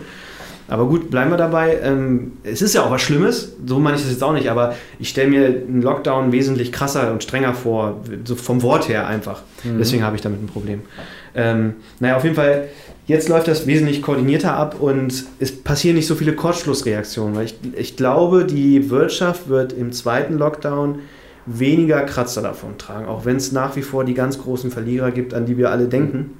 Aber gut, bleiben wir dabei. Ähm, es ist ja auch was Schlimmes, so meine ich das jetzt auch nicht, aber ich stelle mir einen Lockdown wesentlich krasser und strenger vor, so vom Wort her einfach. Mhm. Deswegen habe ich damit ein Problem. Ähm, naja, auf jeden Fall, jetzt läuft das wesentlich koordinierter ab und es passieren nicht so viele Kurzschlussreaktionen, weil ich, ich glaube, die Wirtschaft wird im zweiten Lockdown weniger Kratzer davon tragen, auch wenn es nach wie vor die ganz großen Verlierer gibt, an die wir alle denken.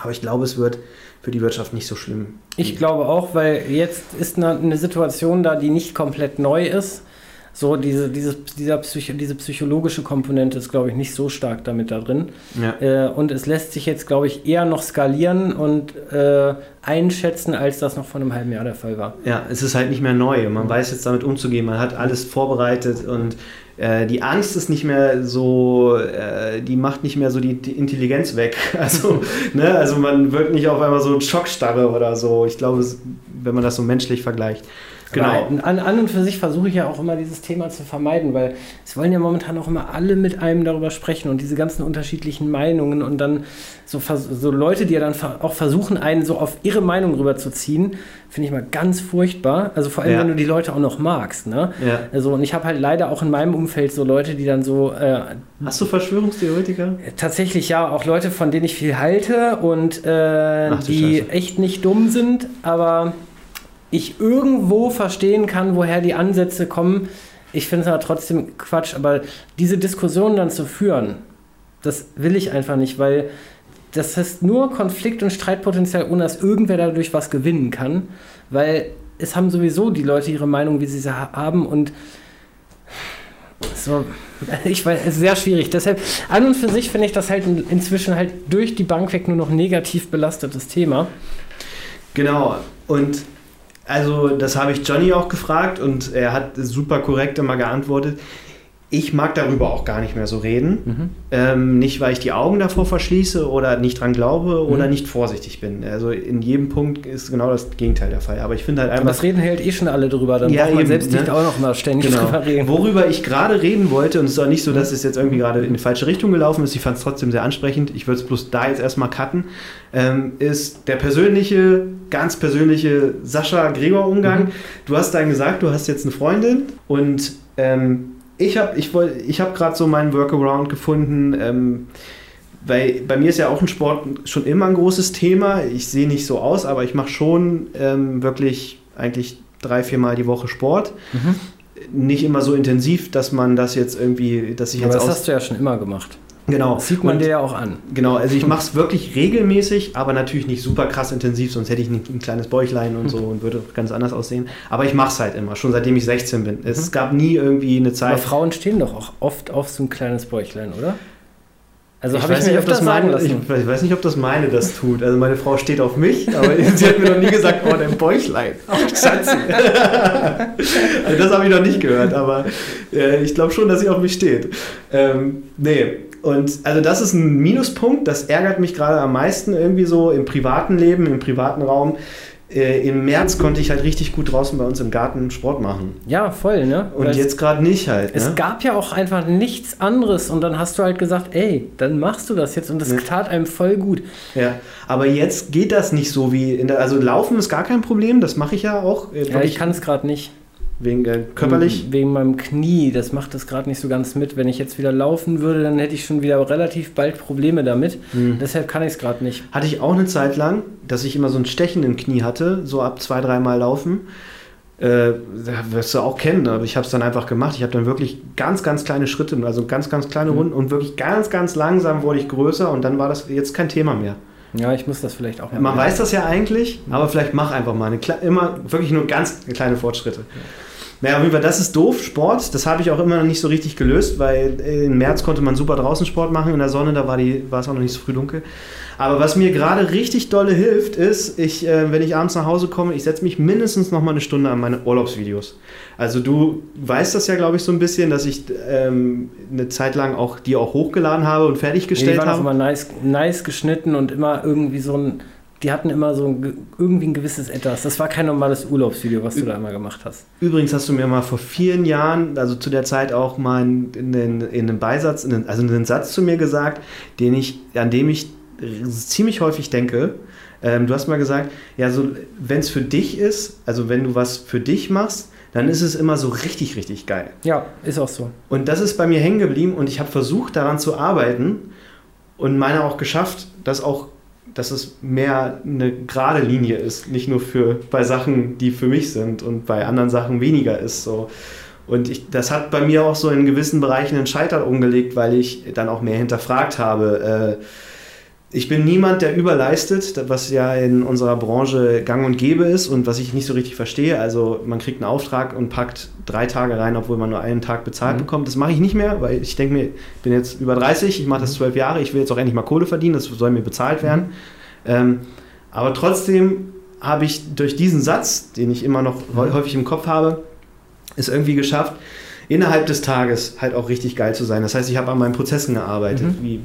Aber ich glaube, es wird für die Wirtschaft nicht so schlimm. Ich glaube auch, weil jetzt ist eine, eine Situation da, die nicht komplett neu ist. So, diese, diese, dieser Psycho, diese psychologische Komponente ist, glaube ich, nicht so stark damit da drin. Ja. Äh, und es lässt sich jetzt, glaube ich, eher noch skalieren und äh, einschätzen, als das noch vor einem halben Jahr der Fall war. Ja, es ist halt nicht mehr neu. Man weiß jetzt damit umzugehen. Man hat alles vorbereitet und äh, die Angst ist nicht mehr so, äh, die macht nicht mehr so die, die Intelligenz weg. Also, ne, also man wird nicht auf einmal so ein Schockstarre oder so. Ich glaube, wenn man das so menschlich vergleicht. Genau. An, an, und für sich versuche ich ja auch immer dieses Thema zu vermeiden, weil es wollen ja momentan auch immer alle mit einem darüber sprechen und diese ganzen unterschiedlichen Meinungen und dann so, so Leute, die ja dann auch versuchen, einen so auf ihre Meinung rüberzuziehen, finde ich mal ganz furchtbar. Also vor allem, ja. wenn du die Leute auch noch magst. Ne? Ja. Also, und ich habe halt leider auch in meinem Umfeld so Leute, die dann so. Äh, Hast du Verschwörungstheoretiker? Tatsächlich ja, auch Leute, von denen ich viel halte und äh, Ach, die Scheiße. echt nicht dumm sind, aber ich irgendwo verstehen kann, woher die Ansätze kommen. Ich finde es aber trotzdem Quatsch, aber diese Diskussion dann zu führen, das will ich einfach nicht, weil das heißt nur Konflikt und Streitpotenzial, ohne dass irgendwer dadurch was gewinnen kann, weil es haben sowieso die Leute ihre Meinung, wie sie sie haben und so, ich weiß, es ist sehr schwierig. Deshalb, an und für sich finde ich das halt inzwischen halt durch die Bank weg nur noch negativ belastetes Thema. Genau. Und also, das habe ich Johnny auch gefragt und er hat super korrekt immer geantwortet. Ich mag darüber auch gar nicht mehr so reden. Mhm. Ähm, nicht, weil ich die Augen davor verschließe oder nicht dran glaube oder mhm. nicht vorsichtig bin. Also in jedem Punkt ist genau das Gegenteil der Fall. Aber ich finde halt einfach. Das Reden hält eh schon alle drüber, dann ja, braucht man eben, selbst ne? nicht auch noch mal ständig genau. drüber reden. Worüber ich gerade reden wollte, und es ist auch nicht so, dass es jetzt irgendwie gerade in die falsche Richtung gelaufen ist, ich fand es trotzdem sehr ansprechend, ich würde es bloß da jetzt erstmal cutten, ähm, ist der persönliche, ganz persönliche Sascha-Gregor-Umgang. Mhm. Du hast dann gesagt, du hast jetzt eine Freundin und ähm, ich habe ich ich hab gerade so meinen Workaround gefunden. Ähm, weil bei mir ist ja auch ein Sport schon immer ein großes Thema. Ich sehe nicht so aus, aber ich mache schon ähm, wirklich eigentlich drei, viermal die Woche Sport. Mhm. Nicht immer so intensiv, dass man das jetzt irgendwie, dass ich aber jetzt. Das hast du ja schon immer gemacht. Genau. Das sieht man und, dir ja auch an. Genau, also ich mache es wirklich regelmäßig, aber natürlich nicht super krass intensiv, sonst hätte ich ein, ein kleines Bäuchlein und so und würde ganz anders aussehen. Aber ich mache es halt immer, schon seitdem ich 16 bin. Es mhm. gab nie irgendwie eine Zeit. Aber Frauen stehen doch auch oft auf so ein kleines Bäuchlein, oder? Also ich, weiß ich, nicht, ob das meine, ich, ich, weiß nicht, ob das meine das tut. Also meine Frau steht auf mich, aber sie hat mir noch nie gesagt, oh, dein Bäuchlein. Oh, Schatzi. also das habe ich noch nicht gehört, aber äh, ich glaube schon, dass sie auf mich steht. Ähm, nee, und also das ist ein Minuspunkt, das ärgert mich gerade am meisten irgendwie so im privaten Leben, im privaten Raum. Äh, Im März konnte ich halt richtig gut draußen bei uns im Garten Sport machen. Ja, voll, ne? Und Weil jetzt gerade nicht halt. Ne? Es gab ja auch einfach nichts anderes und dann hast du halt gesagt, ey, dann machst du das jetzt und das ja. tat einem voll gut. Ja, aber jetzt geht das nicht so wie in der, also Laufen ist gar kein Problem, das mache ich ja auch. Äh, ja, ich kann es gerade nicht. Wegen äh, körperlich? Wegen meinem Knie. Das macht das gerade nicht so ganz mit. Wenn ich jetzt wieder laufen würde, dann hätte ich schon wieder relativ bald Probleme damit. Mhm. Deshalb kann ich es gerade nicht. Hatte ich auch eine Zeit lang, dass ich immer so ein Stechen im Knie hatte, so ab zwei, dreimal laufen. Äh, wirst du auch kennen, aber ich habe es dann einfach gemacht. Ich habe dann wirklich ganz, ganz kleine Schritte, also ganz, ganz kleine mhm. Runden und wirklich ganz, ganz langsam wurde ich größer und dann war das jetzt kein Thema mehr. Ja, ich muss das vielleicht auch mal. Man weiß das ja eigentlich, aber vielleicht mach einfach mal eine immer wirklich nur ganz kleine Fortschritte. Naja, auf jeden Fall, das ist doof, Sport. Das habe ich auch immer noch nicht so richtig gelöst, weil im März konnte man super draußen Sport machen in der Sonne, da war, die, war es auch noch nicht so früh dunkel. Aber was mir gerade richtig dolle hilft, ist, ich, äh, wenn ich abends nach Hause komme, ich setze mich mindestens noch mal eine Stunde an meine Urlaubsvideos. Also du weißt das ja, glaube ich, so ein bisschen, dass ich ähm, eine Zeit lang auch die auch hochgeladen habe und fertiggestellt habe. Die waren auch immer nice, nice geschnitten und immer irgendwie so ein die hatten immer so ein, irgendwie ein gewisses Etwas. Das war kein normales Urlaubsvideo, was du da immer gemacht hast. Übrigens hast du mir mal vor vielen Jahren, also zu der Zeit auch mal in den, in den Beisatz, in den, also einen Satz zu mir gesagt, den ich, an dem ich ziemlich häufig denke. Ähm, du hast mal gesagt, ja, so, wenn es für dich ist, also wenn du was für dich machst, dann ist es immer so richtig, richtig geil. Ja, ist auch so. Und das ist bei mir hängen geblieben und ich habe versucht, daran zu arbeiten und meine auch geschafft, dass auch dass es mehr eine gerade Linie ist, nicht nur für bei Sachen, die für mich sind und bei anderen Sachen weniger ist. So. Und ich, das hat bei mir auch so in gewissen Bereichen einen Scheiter umgelegt, weil ich dann auch mehr hinterfragt habe. Äh, ich bin niemand, der überleistet, was ja in unserer Branche gang und gäbe ist und was ich nicht so richtig verstehe. Also man kriegt einen Auftrag und packt drei Tage rein, obwohl man nur einen Tag bezahlt mhm. bekommt. Das mache ich nicht mehr, weil ich denke mir, ich bin jetzt über 30, ich mache das mhm. zwölf Jahre, ich will jetzt auch endlich mal Kohle verdienen, das soll mir bezahlt werden. Mhm. Ähm, aber trotzdem habe ich durch diesen Satz, den ich immer noch mhm. häufig im Kopf habe, es irgendwie geschafft, innerhalb des Tages halt auch richtig geil zu sein. Das heißt, ich habe an meinen Prozessen gearbeitet, mhm. wie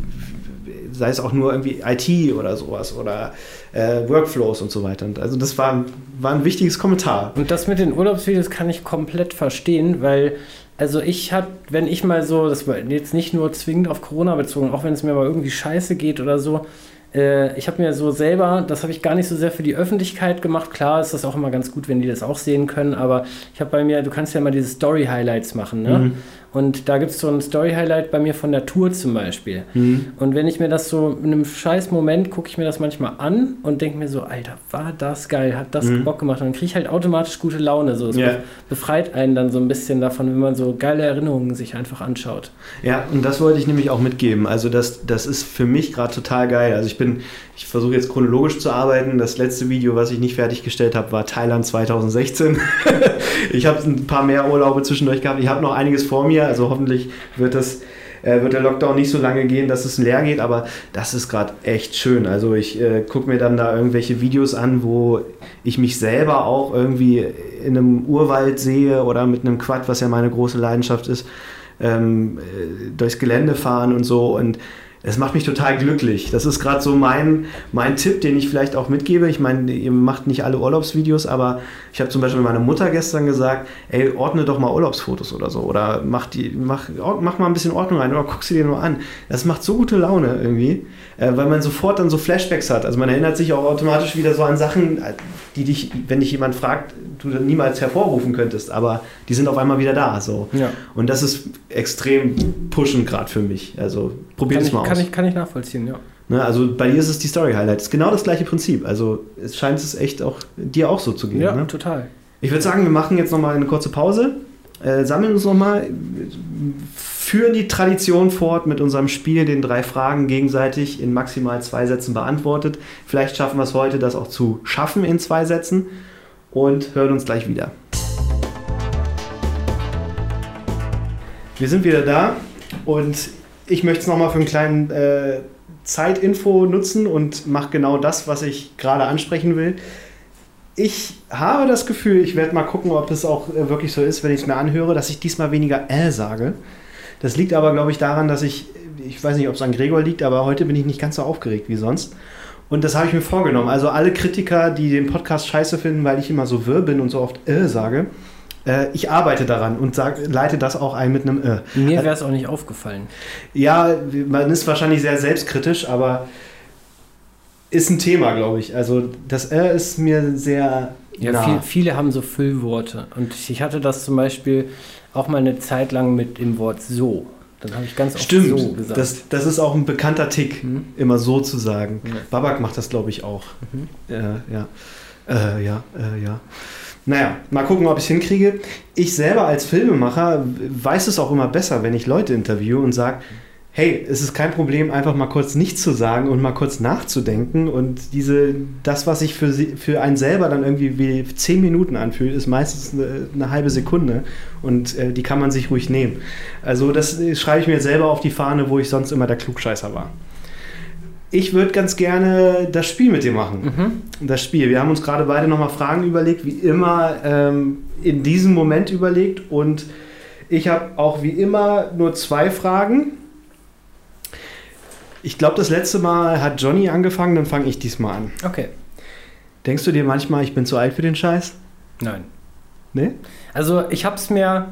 sei es auch nur irgendwie IT oder sowas oder äh, Workflows und so weiter. Und also das war, war ein wichtiges Kommentar. Und das mit den Urlaubsvideos kann ich komplett verstehen, weil also ich habe, wenn ich mal so, das war jetzt nicht nur zwingend auf Corona bezogen, auch wenn es mir mal irgendwie scheiße geht oder so, äh, ich habe mir so selber, das habe ich gar nicht so sehr für die Öffentlichkeit gemacht. Klar ist das auch immer ganz gut, wenn die das auch sehen können, aber ich habe bei mir, du kannst ja mal diese Story-Highlights machen, ne? Mhm. Und da gibt es so ein Story-Highlight bei mir von der Tour zum Beispiel. Mhm. Und wenn ich mir das so in einem scheiß Moment gucke ich mir das manchmal an und denke mir so, Alter, war das geil, hat das mhm. Bock gemacht. Und dann kriege ich halt automatisch gute Laune. So. Es yeah. befreit einen dann so ein bisschen davon, wenn man so geile Erinnerungen sich einfach anschaut. Ja, und das wollte ich nämlich auch mitgeben. Also das, das ist für mich gerade total geil. Also ich bin, ich versuche jetzt chronologisch zu arbeiten. Das letzte Video, was ich nicht fertiggestellt habe, war Thailand 2016. ich habe ein paar mehr Urlaube zwischendurch gehabt. Ich habe noch einiges vor mir. Also hoffentlich wird das äh, wird der Lockdown nicht so lange gehen, dass es leer geht, aber das ist gerade echt schön. Also ich äh, gucke mir dann da irgendwelche Videos an, wo ich mich selber auch irgendwie in einem Urwald sehe oder mit einem Quad, was ja meine große Leidenschaft ist, ähm, äh, durchs Gelände fahren und so und es macht mich total glücklich. Das ist gerade so mein, mein Tipp, den ich vielleicht auch mitgebe. Ich meine, ihr macht nicht alle Urlaubsvideos, aber ich habe zum Beispiel meiner Mutter gestern gesagt, ey, ordne doch mal Urlaubsfotos oder so. Oder mach, die, mach, mach mal ein bisschen Ordnung rein oder guck sie dir nur an. Das macht so gute Laune irgendwie, äh, weil man sofort dann so Flashbacks hat. Also man erinnert sich auch automatisch wieder so an Sachen, die dich, wenn dich jemand fragt, du niemals hervorrufen könntest, aber die sind auf einmal wieder da. So. Ja. Und das ist extrem pushend gerade für mich. Also probier es mal aus. Kann ich, kann ich nachvollziehen, ja. Ne, also bei dir ist es die Story Highlight. Es ist genau das gleiche Prinzip. Also es scheint es echt auch dir auch so zu gehen. Ja, ne? total. Ich würde sagen, wir machen jetzt nochmal eine kurze Pause, äh, sammeln uns nochmal, führen die Tradition fort mit unserem Spiel, den drei Fragen gegenseitig in maximal zwei Sätzen beantwortet. Vielleicht schaffen wir es heute, das auch zu schaffen in zwei Sätzen und hören uns gleich wieder. Wir sind wieder da und ich möchte es nochmal für einen kleinen äh, Zeitinfo nutzen und mache genau das, was ich gerade ansprechen will. Ich habe das Gefühl, ich werde mal gucken, ob es auch äh, wirklich so ist, wenn ich es mir anhöre, dass ich diesmal weniger äh sage. Das liegt aber, glaube ich, daran, dass ich, ich weiß nicht, ob es an Gregor liegt, aber heute bin ich nicht ganz so aufgeregt wie sonst. Und das habe ich mir vorgenommen. Also alle Kritiker, die den Podcast scheiße finden, weil ich immer so wirr bin und so oft äh sage, äh, ich arbeite daran und sag, leite das auch ein mit einem äh. Mir wäre es auch nicht aufgefallen. Ja, man ist wahrscheinlich sehr selbstkritisch, aber ist ein Thema, glaube ich. Also das äh ist mir sehr. Ja, viel, viele haben so Füllworte. Und ich hatte das zum Beispiel auch mal eine Zeit lang mit dem Wort so. Dann habe ich ganz oft Stimmt, so gesagt. Das, das ist auch ein bekannter Tick, mhm. immer so zu sagen. Ja. Babak macht das, glaube ich, auch. Mhm. Äh, ja. Äh, ja, äh, ja. Naja, mal gucken, ob ich es hinkriege. Ich selber als Filmemacher weiß es auch immer besser, wenn ich Leute interviewe und sage, hey, es ist kein Problem, einfach mal kurz nichts zu sagen und mal kurz nachzudenken. Und diese, das, was sich für, für einen selber dann irgendwie wie zehn Minuten anfühlt, ist meistens eine, eine halbe Sekunde. Und äh, die kann man sich ruhig nehmen. Also das schreibe ich mir selber auf die Fahne, wo ich sonst immer der Klugscheißer war. Ich würde ganz gerne das Spiel mit dir machen. Mhm. Das Spiel. Wir haben uns gerade beide nochmal Fragen überlegt, wie immer ähm, in diesem Moment überlegt. Und ich habe auch wie immer nur zwei Fragen ich glaube, das letzte Mal hat Johnny angefangen, dann fange ich diesmal an. Okay. Denkst du dir manchmal, ich bin zu alt für den Scheiß? Nein. Nee? Also ich habe es mir,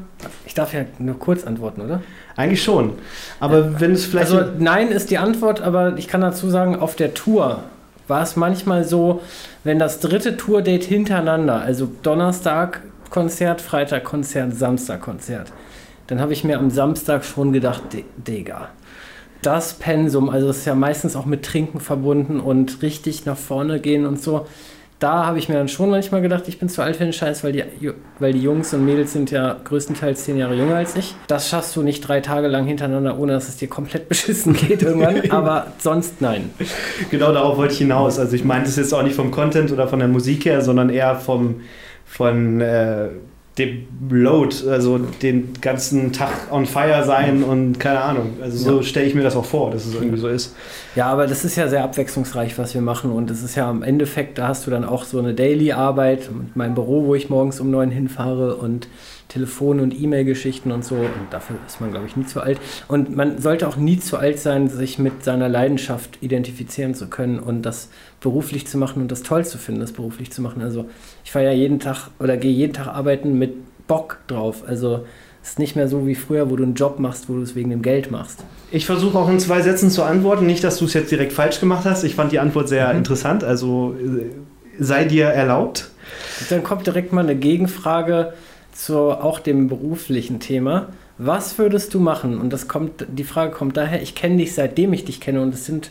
ich darf ja nur kurz antworten, oder? Eigentlich schon. Aber äh, wenn es vielleicht... Also nein ist die Antwort, aber ich kann dazu sagen, auf der Tour war es manchmal so, wenn das dritte Tour-Date hintereinander, also Donnerstag Konzert, Freitag Konzert, Samstag Konzert, dann habe ich mir am Samstag schon gedacht, Digga, das Pensum, also es ist ja meistens auch mit Trinken verbunden und richtig nach vorne gehen und so. Da habe ich mir dann schon manchmal gedacht, ich bin zu alt für den Scheiß, weil die, weil die Jungs und Mädels sind ja größtenteils zehn Jahre jünger als ich. Das schaffst du nicht drei Tage lang hintereinander, ohne dass es dir komplett beschissen geht irgendwann. aber sonst nein. Genau darauf wollte ich hinaus. Also ich meinte es jetzt auch nicht vom Content oder von der Musik her, sondern eher vom, von äh, dem Load, also den ganzen Tag on fire sein und keine Ahnung. Also so ja. stelle ich mir das auch vor, dass es irgendwie so ist. Ja, aber das ist ja sehr abwechslungsreich, was wir machen und das ist ja am Endeffekt, da hast du dann auch so eine Daily-Arbeit, mein Büro, wo ich morgens um neun hinfahre und Telefon- und E-Mail-Geschichten und so. Und dafür ist man, glaube ich, nie zu alt. Und man sollte auch nie zu alt sein, sich mit seiner Leidenschaft identifizieren zu können und das beruflich zu machen und das toll zu finden, das beruflich zu machen. Also ich fahre ja jeden Tag oder gehe jeden Tag arbeiten mit Bock drauf. Also es ist nicht mehr so wie früher, wo du einen Job machst, wo du es wegen dem Geld machst. Ich versuche auch in zwei Sätzen zu antworten. Nicht, dass du es jetzt direkt falsch gemacht hast. Ich fand die Antwort sehr mhm. interessant. Also äh, sei dir erlaubt. Dann kommt direkt mal eine Gegenfrage zu auch dem beruflichen Thema. Was würdest du machen? Und das kommt, die Frage kommt daher, ich kenne dich seitdem ich dich kenne und es sind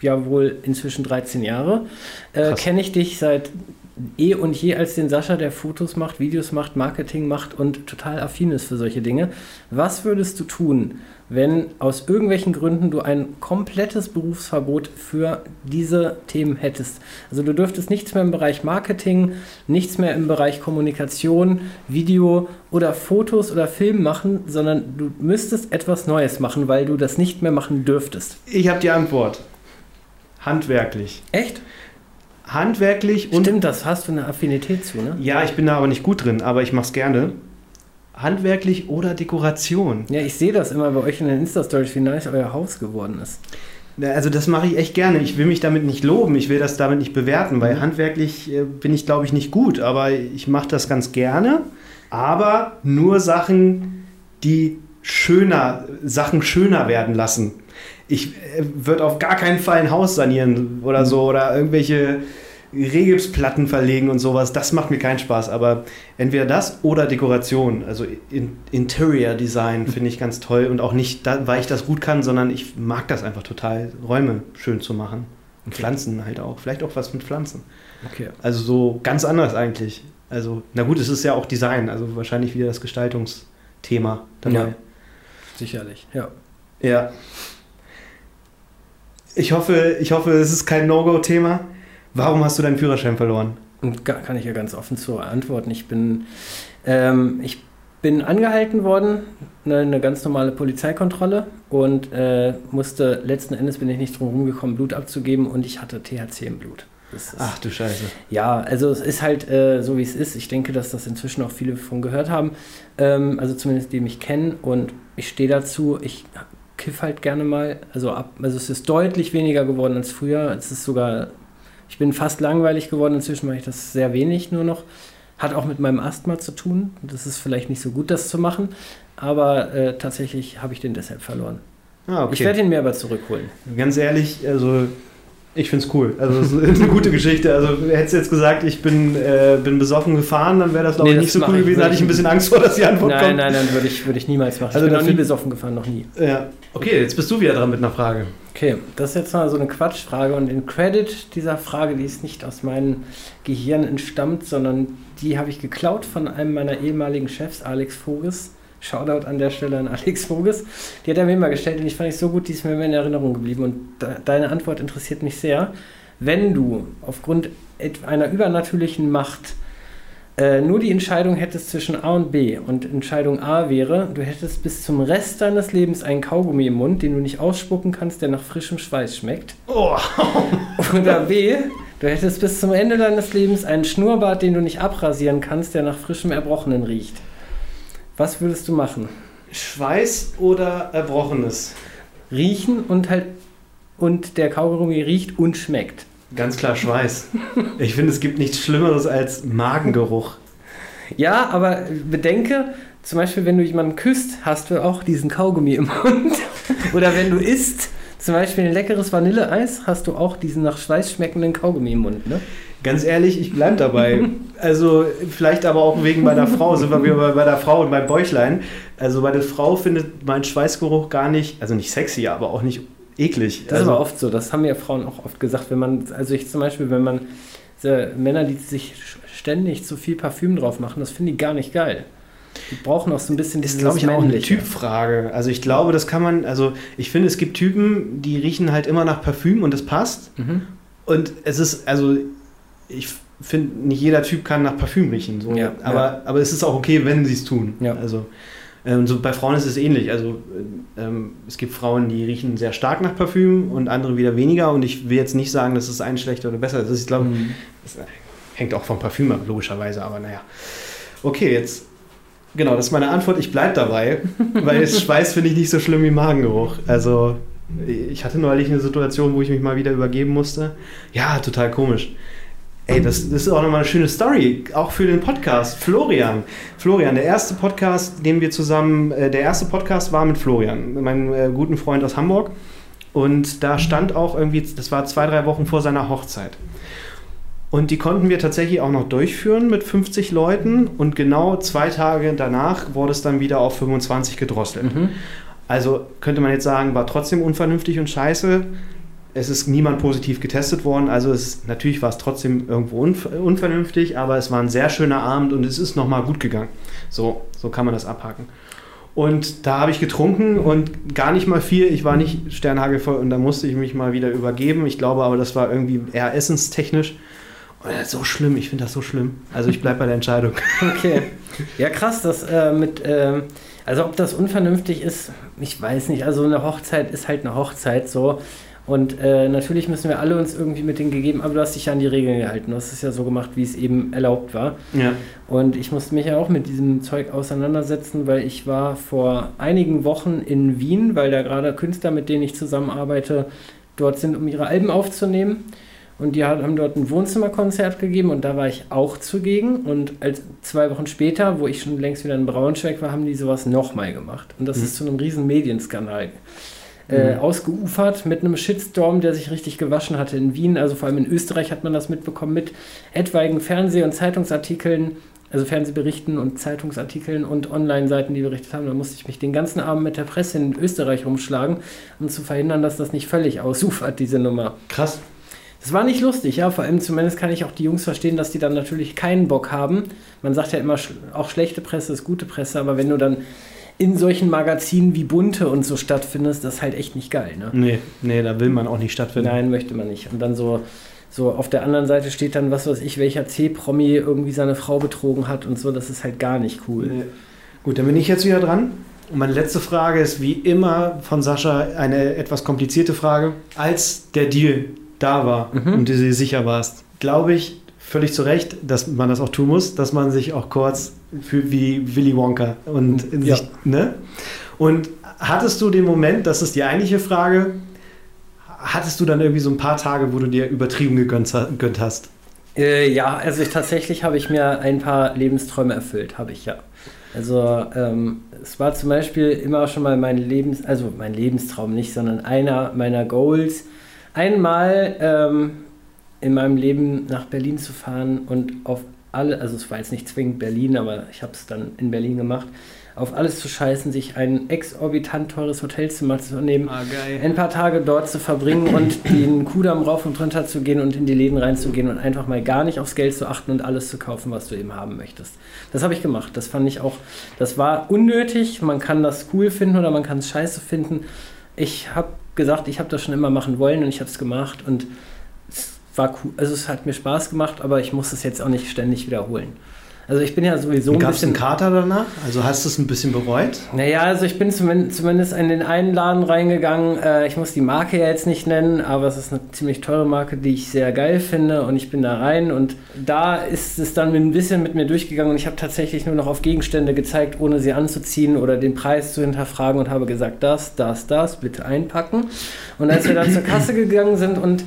ja wohl inzwischen 13 Jahre. Äh, Kenne ich dich seit eh und je als den Sascha, der Fotos macht, Videos macht, Marketing macht und total affin ist für solche Dinge. Was würdest du tun, wenn aus irgendwelchen Gründen du ein komplettes Berufsverbot für diese Themen hättest? Also du dürftest nichts mehr im Bereich Marketing, nichts mehr im Bereich Kommunikation, Video oder Fotos oder Film machen, sondern du müsstest etwas Neues machen, weil du das nicht mehr machen dürftest. Ich habe die Antwort. Handwerklich. Echt? Handwerklich und. Stimmt, das hast du eine Affinität zu, ne? Ja, ich bin da aber nicht gut drin, aber ich mache es gerne. Handwerklich oder Dekoration. Ja, ich sehe das immer bei euch in den Insta-Stories, wie nice euer Haus geworden ist. Also das mache ich echt gerne. Ich will mich damit nicht loben, ich will das damit nicht bewerten, weil mhm. handwerklich äh, bin ich, glaube ich, nicht gut, aber ich mache das ganz gerne. Aber nur Sachen, die schöner, Sachen schöner werden lassen ich äh, würde auf gar keinen Fall ein Haus sanieren oder so oder irgendwelche Regipsplatten verlegen und sowas. Das macht mir keinen Spaß. Aber entweder das oder Dekoration, also in, Interior Design finde ich ganz toll und auch nicht, da, weil ich das gut kann, sondern ich mag das einfach total, Räume schön zu machen. Und okay. Pflanzen halt auch. Vielleicht auch was mit Pflanzen. Okay. Also so ganz anders eigentlich. Also, na gut, es ist ja auch Design, also wahrscheinlich wieder das Gestaltungsthema dabei. Ja, sicherlich, ja. Ja. Ich hoffe, ich hoffe, es ist kein No-Go-Thema. Warum hast du deinen Führerschein verloren? Kann ich ja ganz offen zu antworten. Ich bin, ähm, ich bin angehalten worden, eine, eine, ganz normale Polizeikontrolle und äh, musste, letzten Endes bin ich nicht drum rumgekommen, Blut abzugeben und ich hatte THC im Blut. Ist, Ach du Scheiße. Ja, also es ist halt äh, so, wie es ist. Ich denke, dass das inzwischen auch viele von gehört haben. Ähm, also zumindest die mich kennen und ich stehe dazu. Ich kiff halt gerne mal. Also, ab, also es ist deutlich weniger geworden als früher. Es ist sogar, ich bin fast langweilig geworden. Inzwischen mache ich das sehr wenig nur noch. Hat auch mit meinem Asthma zu tun. Das ist vielleicht nicht so gut, das zu machen. Aber äh, tatsächlich habe ich den deshalb verloren. Ah, okay. Ich werde ihn mir aber zurückholen. Ganz ehrlich, also ich finde es cool. Also es ist eine gute Geschichte. Also hättest du jetzt gesagt, ich bin, äh, bin besoffen gefahren, dann wäre das glaube nee, ich nicht so cool gewesen. Da hatte ich ein bisschen Angst vor, dass die Antwort nein, kommt. Nein, nein, nein, würde ich, würd ich niemals machen. Also ich bin noch nie besoffen gefahren, noch nie. Ja. Okay, jetzt bist du wieder dran mit einer Frage. Okay, das ist jetzt mal so eine Quatschfrage und den Credit dieser Frage, die ist nicht aus meinem Gehirn entstammt, sondern die habe ich geklaut von einem meiner ehemaligen Chefs, Alex Voges. Shoutout an der Stelle an Alex Voges. Die hat er mir immer gestellt und ich fand ich so gut, die ist mir immer in Erinnerung geblieben. Und deine Antwort interessiert mich sehr. Wenn du aufgrund einer übernatürlichen Macht äh, nur die Entscheidung hättest zwischen A und B und Entscheidung A wäre, du hättest bis zum Rest deines Lebens einen Kaugummi im Mund, den du nicht ausspucken kannst, der nach frischem Schweiß schmeckt. Oh. Oder B, du hättest bis zum Ende deines Lebens einen Schnurrbart, den du nicht abrasieren kannst, der nach frischem Erbrochenen riecht. Was würdest du machen? Schweiß oder Erbrochenes? Riechen und halt und der Kaugummi riecht und schmeckt. Ganz klar Schweiß. Ich finde, es gibt nichts Schlimmeres als Magengeruch. Ja, aber bedenke, zum Beispiel, wenn du jemanden küsst, hast du auch diesen Kaugummi im Mund. Oder wenn du isst, zum Beispiel ein leckeres Vanilleeis, hast du auch diesen nach Schweiß schmeckenden Kaugummi im Mund. Ne? Ganz ehrlich, ich bleibe dabei. Also vielleicht aber auch wegen meiner Frau, sind wir wieder bei der Frau und meinem Bäuchlein. Also meine Frau findet meinen Schweißgeruch gar nicht, also nicht sexy, aber auch nicht eklig. Das also, ist aber oft so, das haben ja Frauen auch oft gesagt, wenn man, also ich zum Beispiel, wenn man Männer, die sich ständig zu viel Parfüm drauf machen, das finde ich gar nicht geil. Die brauchen auch so ein bisschen dieses Das ist, glaube ich, auch eine Typfrage. Also ich glaube, das kann man, also ich finde, es gibt Typen, die riechen halt immer nach Parfüm und das passt. Mhm. Und es ist, also ich finde, nicht jeder Typ kann nach Parfüm riechen. So. Ja, aber, ja. aber es ist auch okay, wenn sie es tun. Ja. Also ähm, so bei Frauen ist es ähnlich. Also ähm, es gibt Frauen, die riechen sehr stark nach Parfüm und andere wieder weniger. Und ich will jetzt nicht sagen, dass es ein schlechter oder besser ist. Ich glaube, mhm. das hängt auch vom Parfüm ab, logischerweise. Aber naja. Okay, jetzt genau, das ist meine Antwort. Ich bleibe dabei, weil Schweiß finde ich nicht so schlimm wie Magengeruch. Also ich hatte neulich eine Situation, wo ich mich mal wieder übergeben musste. Ja, total komisch. Ey, das, das ist auch nochmal eine schöne Story, auch für den Podcast. Florian. Florian, der erste Podcast, den wir zusammen, äh, der erste Podcast war mit Florian, meinem äh, guten Freund aus Hamburg. Und da stand auch irgendwie, das war zwei, drei Wochen vor seiner Hochzeit. Und die konnten wir tatsächlich auch noch durchführen mit 50 Leuten. Und genau zwei Tage danach wurde es dann wieder auf 25 gedrosselt. Mhm. Also könnte man jetzt sagen, war trotzdem unvernünftig und scheiße es ist niemand positiv getestet worden, also es, natürlich war es trotzdem irgendwo unver unvernünftig, aber es war ein sehr schöner Abend und es ist nochmal gut gegangen. So, so kann man das abhaken. Und da habe ich getrunken und gar nicht mal viel. Ich war nicht sternhagelvoll und da musste ich mich mal wieder übergeben. Ich glaube aber, das war irgendwie eher essenstechnisch. Und das ist so schlimm, ich finde das so schlimm. Also ich bleibe bei der Entscheidung. Okay. Ja, krass, dass äh, mit, äh, also ob das unvernünftig ist, ich weiß nicht. Also eine Hochzeit ist halt eine Hochzeit so. Und äh, natürlich müssen wir alle uns irgendwie mit den gegeben, aber du hast dich ja an die Regeln gehalten. Du hast es ja so gemacht, wie es eben erlaubt war. Ja. Und ich musste mich ja auch mit diesem Zeug auseinandersetzen, weil ich war vor einigen Wochen in Wien, weil da gerade Künstler, mit denen ich zusammenarbeite, dort sind, um ihre Alben aufzunehmen. Und die haben dort ein Wohnzimmerkonzert gegeben und da war ich auch zugegen. Und als zwei Wochen später, wo ich schon längst wieder in Braunschweig war, haben die sowas nochmal gemacht. Und das mhm. ist zu einem riesen Medienskandal äh, mhm. ausgeufert mit einem Shitstorm, der sich richtig gewaschen hatte in Wien. Also vor allem in Österreich hat man das mitbekommen mit etwaigen Fernseh- und Zeitungsartikeln, also Fernsehberichten und Zeitungsartikeln und Online-Seiten, die berichtet haben. Da musste ich mich den ganzen Abend mit der Presse in Österreich rumschlagen, um zu verhindern, dass das nicht völlig ausufert, diese Nummer. Krass. Das war nicht lustig, ja. Vor allem zumindest kann ich auch die Jungs verstehen, dass die dann natürlich keinen Bock haben. Man sagt ja immer, auch schlechte Presse ist gute Presse, aber wenn du dann in solchen Magazinen wie Bunte und so stattfindest, das ist halt echt nicht geil. Ne? Nee, nee, da will man auch nicht stattfinden. Nein, möchte man nicht. Und dann so, so auf der anderen Seite steht dann, was weiß ich, welcher C-Promi irgendwie seine Frau betrogen hat und so, das ist halt gar nicht cool. Nee. Gut, dann bin ich jetzt wieder dran. Und meine letzte Frage ist wie immer von Sascha eine etwas komplizierte Frage. Als der Deal da war mhm. und du dir sicher warst, glaube ich, völlig zu Recht, dass man das auch tun muss, dass man sich auch kurz fühlt wie Willy Wonka. Und, ja. sich, ne? und hattest du den Moment, das ist die eigentliche Frage, hattest du dann irgendwie so ein paar Tage, wo du dir übertrieben gegönnt, gegönnt hast? Äh, ja, also ich, tatsächlich habe ich mir ein paar Lebensträume erfüllt, habe ich ja. Also ähm, es war zum Beispiel immer schon mal mein Lebens, also mein Lebenstraum nicht, sondern einer meiner Goals, einmal ähm, in meinem Leben nach Berlin zu fahren und auf alle, also es war jetzt nicht zwingend Berlin, aber ich habe es dann in Berlin gemacht, auf alles zu scheißen, sich ein exorbitant teures Hotelzimmer zu nehmen, Ah, ein paar Tage dort zu verbringen und den Kudamm rauf und runter zu gehen und in die Läden reinzugehen und einfach mal gar nicht aufs Geld zu achten und alles zu kaufen, was du eben haben möchtest. Das habe ich gemacht. Das fand ich auch, das war unnötig. Man kann das cool finden oder man kann es scheiße finden. Ich habe gesagt, ich habe das schon immer machen wollen und ich habe es gemacht und war cool. Also es hat mir Spaß gemacht, aber ich muss es jetzt auch nicht ständig wiederholen. Also ich bin ja sowieso ein Gab es bisschen... einen Kater danach? Also hast du es ein bisschen bereut? Naja, also ich bin zumindest, zumindest in den einen Laden reingegangen. Äh, ich muss die Marke ja jetzt nicht nennen, aber es ist eine ziemlich teure Marke, die ich sehr geil finde. Und ich bin da rein und da ist es dann ein bisschen mit mir durchgegangen und ich habe tatsächlich nur noch auf Gegenstände gezeigt, ohne sie anzuziehen oder den Preis zu hinterfragen und habe gesagt, das, das, das, bitte einpacken. Und als wir dann zur Kasse gegangen sind und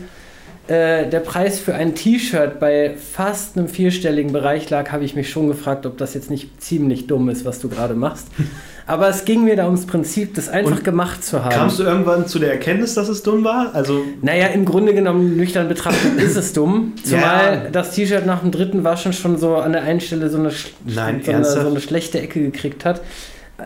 äh, der Preis für ein T-Shirt bei fast einem vierstelligen Bereich lag, habe ich mich schon gefragt, ob das jetzt nicht ziemlich dumm ist, was du gerade machst. Aber es ging mir da ums Prinzip, das einfach Und gemacht zu haben. Kamst du irgendwann zu der Erkenntnis, dass es dumm war? Also Naja, im Grunde genommen nüchtern betrachtet ist es dumm. Zumal Ja. das T-Shirt nach dem dritten Waschen schon so an der einen Stelle so eine, Nein, so eine, so eine schlechte Ecke gekriegt hat.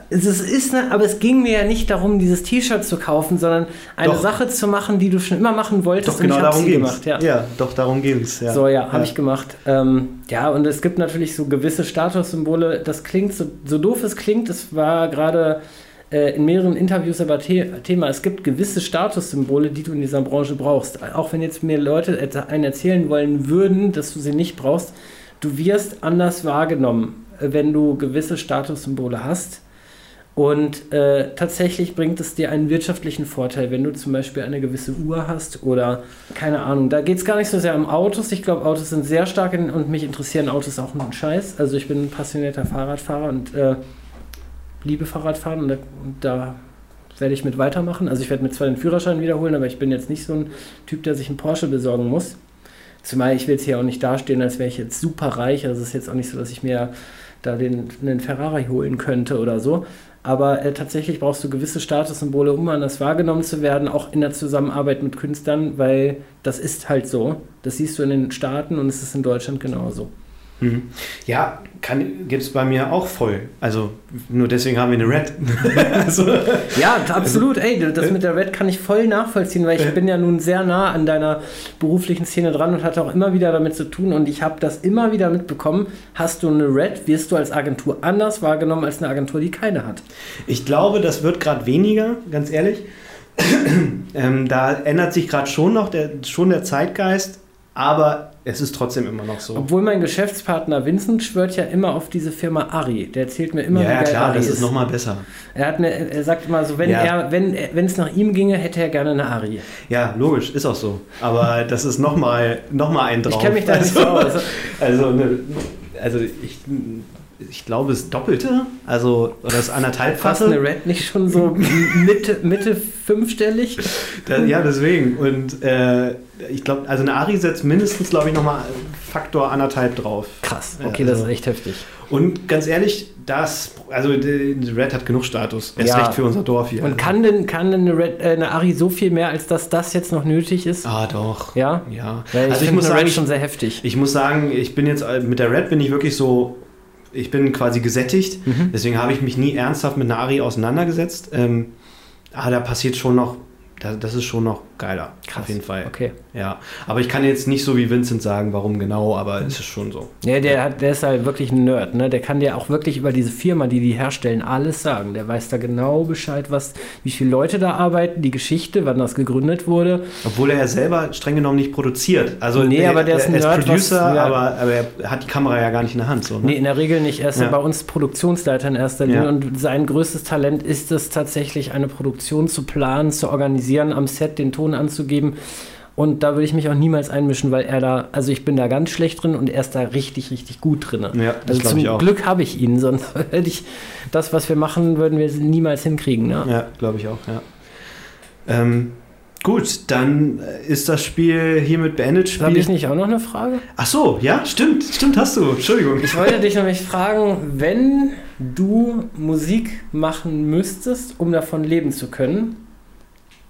Es ist, ist ne, aber es ging mir ja nicht darum, dieses T-Shirt zu kaufen, sondern eine Doch. Sache zu machen, die du schon immer machen wolltest. doch genau darum ging gemacht. Ja. ja, doch darum ging es. Ja. So, ja, habe ich gemacht. Ähm, ja, und es gibt natürlich so gewisse Statussymbole. Das klingt, so, so doof es klingt, es war gerade äh, in mehreren Interviews aber The Thema, es gibt gewisse Statussymbole, die du in dieser Branche brauchst. Auch wenn jetzt mir Leute einen erzählen wollen würden, dass du sie nicht brauchst, du wirst anders wahrgenommen, äh, wenn du gewisse Statussymbole hast. Und äh, tatsächlich bringt es dir einen wirtschaftlichen Vorteil, wenn du zum Beispiel eine gewisse Uhr hast oder keine Ahnung. Da geht es gar nicht so sehr um Autos. Ich glaube, Autos sind sehr stark in, und mich interessieren Autos auch einen Scheiß. Also ich bin ein passionierter Fahrradfahrer und äh, liebe Fahrradfahren und da, da werde ich mit weitermachen. Also ich werde mir zwar den Führerschein wiederholen, aber ich bin jetzt nicht so ein Typ, der sich einen Porsche besorgen muss. Zumal ich will jetzt hier auch nicht dastehen, als wäre ich jetzt super reich. Also es ist jetzt auch nicht so, dass ich mir da den, einen Ferrari holen könnte oder so. Aber äh, tatsächlich brauchst du gewisse Statussymbole, um anders wahrgenommen zu werden, auch in der Zusammenarbeit mit Künstlern, weil das ist halt so. Das siehst du in den Staaten und es ist in Deutschland genauso. Mhm. Ja, gibt es bei mir auch voll. Also nur deswegen haben wir eine Red. also, Ja, absolut. Ey, das mit der Red kann ich voll nachvollziehen, weil ich Äh. bin ja nun sehr nah an deiner beruflichen Szene dran und hatte auch immer wieder damit zu tun und ich habe das immer wieder mitbekommen. Hast du eine Red, wirst du als Agentur anders wahrgenommen als eine Agentur, die keine hat. ich glaube, das wird gerade weniger, ganz ehrlich. ähm, da ändert sich gerade schon noch der, schon der Zeitgeist, aber es ist trotzdem immer noch so. Obwohl mein Geschäftspartner Vincent schwört ja immer auf diese Firma Ari. Der erzählt mir immer, ja, wie ja, geil klar, Ari das ist nochmal besser. Er hat mir, er sagt immer so, wenn Ja. er, wenn wenn es nach ihm ginge, hätte er gerne eine Ari. Ja, logisch, ist auch so. Aber das ist nochmal noch mal ein drauf. Ich kenne mich da nicht so aus. Also, eine, also ich, ich glaube, das Doppelte, also oder das Fast anderthalbfache. eine Red nicht schon so Mitte, Mitte fünfstellig? Da, ja, deswegen. Und äh, ich glaube, also eine Ari setzt mindestens, glaube ich, nochmal Faktor anderthalb drauf. Krass, Ja, okay, das also- ist echt heftig. Und ganz ehrlich, das, also Red hat genug Status. Erst Ja. recht für unser Dorf hier. Und kann denn, kann denn eine, Red, äh, eine Ari so viel mehr, als dass das jetzt noch nötig ist? Ah, doch. Ja? Ja. Weil also ich muss eine sagen, Red ich, schon sehr heftig. ich muss sagen, ich bin jetzt äh, mit der Red bin ich wirklich so, ich bin quasi gesättigt. Mhm. Deswegen habe ich mich nie ernsthaft mit einer Ari auseinandergesetzt. Ähm, aber da passiert schon noch, da, das ist schon noch geiler. Krass. Auf jeden Fall. Okay. Ja. Aber ich kann jetzt nicht so wie Vincent sagen, warum genau, aber es ist schon so. Ja, der, hat, der ist halt wirklich ein Nerd, ne? Der kann dir auch wirklich über diese Firma, die die herstellen, alles sagen. Der weiß da genau Bescheid, was, wie viele Leute da arbeiten, die Geschichte, wann das gegründet wurde. Obwohl er ja selber streng genommen nicht produziert. Also Nee, er, aber der ist ein er Nerd, Producer, was- ja. aber, aber er hat die Kamera ja gar nicht in der Hand. So, ne? Nee, in der Regel nicht. Er ist Ja. bei uns Produktionsleiter in erster Linie Ja. und sein größtes Talent ist es tatsächlich, eine Produktion zu planen, zu organisieren, am Set den Ton anzugeben. Und da würde ich mich auch niemals einmischen, weil er da, also ich bin da ganz schlecht drin und er ist da richtig, richtig gut drin. Ja, das also zum. Glück habe ich ihn, sonst hätte ich das, was wir machen, würden wir niemals hinkriegen. Ne? Ja, glaube ich auch, ja. Ähm, gut, dann ist das Spiel hiermit beendet. Habe ich nicht auch noch eine Frage? Ach so, ja, stimmt, stimmt, hast du. Entschuldigung. Ich wollte dich nämlich fragen, wenn du Musik machen müsstest, um davon leben zu können,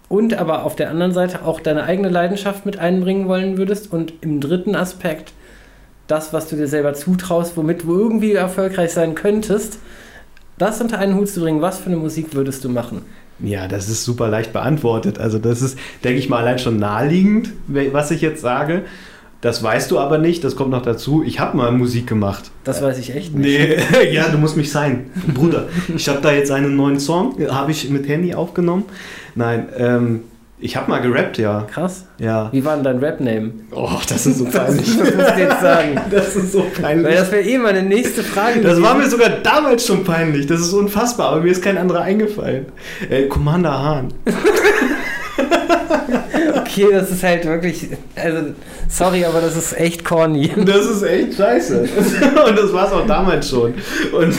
und aber auf der anderen Seite auch deine eigene Leidenschaft mit einbringen wollen würdest und im dritten Aspekt das, was du dir selber zutraust, womit du irgendwie erfolgreich sein könntest, das unter einen Hut zu bringen, was für eine Musik würdest du machen? Ja, das ist super leicht beantwortet. Also das ist, denke ich mal, allein schon naheliegend, was ich jetzt sage. Das weißt du aber nicht, das kommt noch dazu. Ich habe mal Musik gemacht. Das weiß ich echt nicht. Nee, ja, du musst mich sein. Bruder, ich habe da jetzt einen neuen Song, habe ich mit Handy aufgenommen. Nein, ähm, ich habe mal gerappt, ja. Krass. Ja. Wie war denn dein Rap-Name? Oh, das ist so peinlich. Das muss ich jetzt sagen. Das ist so peinlich. Weil das wäre eh meine nächste Frage. Das war mir sogar damals schon peinlich. Das ist unfassbar, aber mir ist kein anderer eingefallen. Äh, Commander Hahn. Okay, das ist halt wirklich. Also, sorry, aber das ist echt corny. Das ist echt scheiße. Und das war es auch damals schon. Und,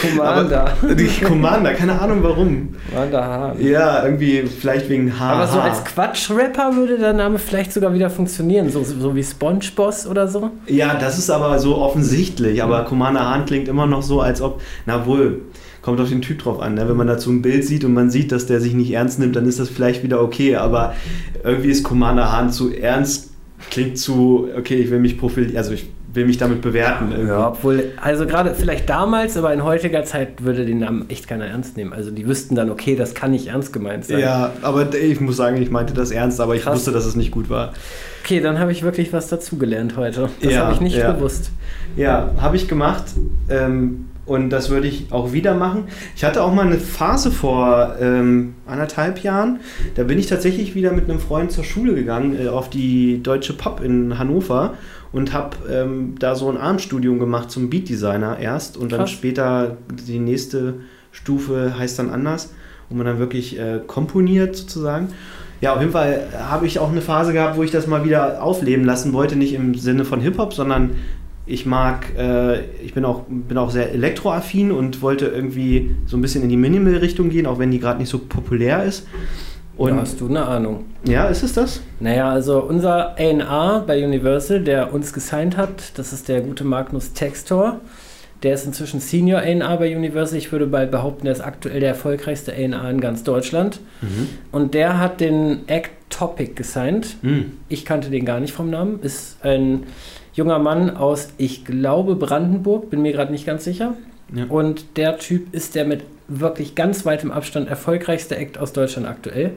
Commander. Aber, Commander, keine Ahnung warum. Commander Hahn. Ja, irgendwie vielleicht wegen H. Aber so als Quatsch-Rapper würde der Name vielleicht sogar wieder funktionieren. So, so wie SpongeBoss oder so. Ja, das ist aber so offensichtlich. Aber Commander Hahn klingt immer noch so, als ob. Na wohl kommt auf den Typ drauf an. Ne? Wenn man dazu ein Bild sieht und man sieht, dass der sich nicht ernst nimmt, dann ist das vielleicht wieder okay. Aber irgendwie ist Commander Hahn zu ernst, klingt zu, okay, ich will mich profilieren, also ich will mich damit bewerten. Irgendwie. Ja, obwohl, also gerade vielleicht damals, aber in heutiger Zeit würde den Namen echt keiner ernst nehmen. Also die wüssten dann, okay, das kann nicht ernst gemeint sein. Ja, aber ich muss sagen, ich meinte das ernst, aber ich Krass. wusste, dass es nicht gut war. Okay, dann habe ich wirklich was dazugelernt heute. Das Ja, habe ich nicht ja. gewusst. Ja, habe ich gemacht. Ähm, und das würde ich auch wieder machen. Ich hatte auch mal eine Phase vor ähm, anderthalb Jahren. Da bin ich tatsächlich wieder mit einem Freund zur Schule gegangen, äh, auf die Deutsche Pop in Hannover und habe ähm, da so ein Abendstudium gemacht zum Beatdesigner erst und dann Krass. später die nächste Stufe heißt dann anders, wo man dann wirklich äh, komponiert sozusagen. Ja, auf jeden Fall habe ich auch eine Phase gehabt, wo ich das mal wieder aufleben lassen wollte, nicht im Sinne von Hip-Hop, sondern ich mag, äh, ich bin auch, bin auch sehr elektroaffin und wollte irgendwie so ein bisschen in die Minimal-Richtung gehen, auch wenn die gerade nicht so populär ist. Und da hast du eine Ahnung. ja, ist es das? Naja, also unser A&R bei Universal, der uns gesigned hat, das ist der gute Magnus Textor. Der ist inzwischen Senior A&R bei Universal. Ich würde bald behaupten, der ist aktuell der erfolgreichste A&R in ganz Deutschland. Und der hat den Act Topic gesigned. Hm. Ich kannte den gar nicht vom Namen. Ist ein junger Mann aus, ich glaube, Brandenburg, bin mir gerade nicht ganz sicher. Ja. Und der Typ ist der mit wirklich ganz weitem Abstand erfolgreichste Act aus Deutschland aktuell.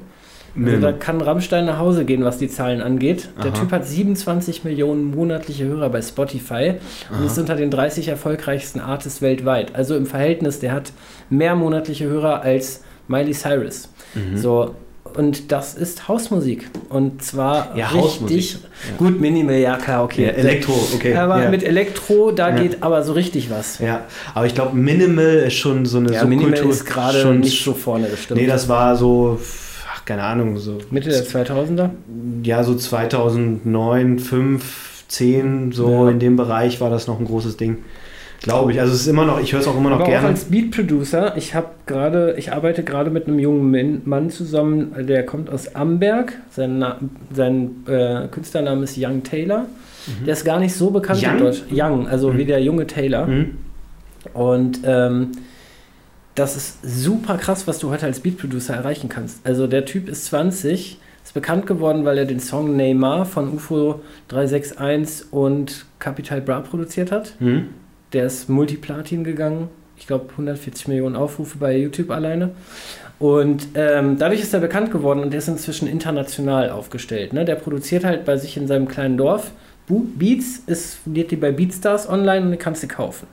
Also da kann Rammstein nach Hause gehen, was die Zahlen angeht. Der Aha. Typ hat 27 Millionen monatliche Hörer bei Spotify und Aha. ist unter den 30 erfolgreichsten Artists weltweit. Also im Verhältnis, der hat mehr monatliche Hörer als Miley Cyrus. Mhm. So, und das ist Hausmusik. Und zwar Ja, richtig Hausmusik. Ja. gut Minimal, ja klar, okay. Ja, Elektro, okay. Aber mit Elektro, da geht aber so richtig was. ja, aber ich glaube, Minimal ist schon so eine Ja, Minimal Subkultur. ist gerade schon nicht so vorne, das stimmt. Nee, das war so, ach, keine Ahnung, so. Mitte der 2000er? Ja, so 2009, 5, 10, so Ja. in dem Bereich war das noch ein großes Ding. Glaube ich. Also es ist immer noch, ich höre es auch immer noch Aber auch gerne. als Beat Producer, ich habe gerade, ich arbeite gerade mit einem jungen Mann zusammen, der kommt aus Amberg. Sein, Na sein äh, Künstlername ist Young Taylor. Der ist gar nicht so bekannt Young? in Deutschland. Young, also Mhm. wie der junge Taylor. Mhm. Und ähm, das ist super krass, was du heute als Beat Producer erreichen kannst. Also der Typ ist 20, ist bekannt geworden, weil er den Song Neymar von UFO 361 und Capital Bra produziert hat. Mhm. Der ist Multiplatin gegangen. Ich glaube 140 Millionen Aufrufe bei YouTube alleine. Und ähm, dadurch ist er bekannt geworden und der ist inzwischen international aufgestellt. Ne? Der produziert halt bei sich in seinem kleinen Dorf Beats, ist, lädt die bei Beatstars online und die kannst du kaufen.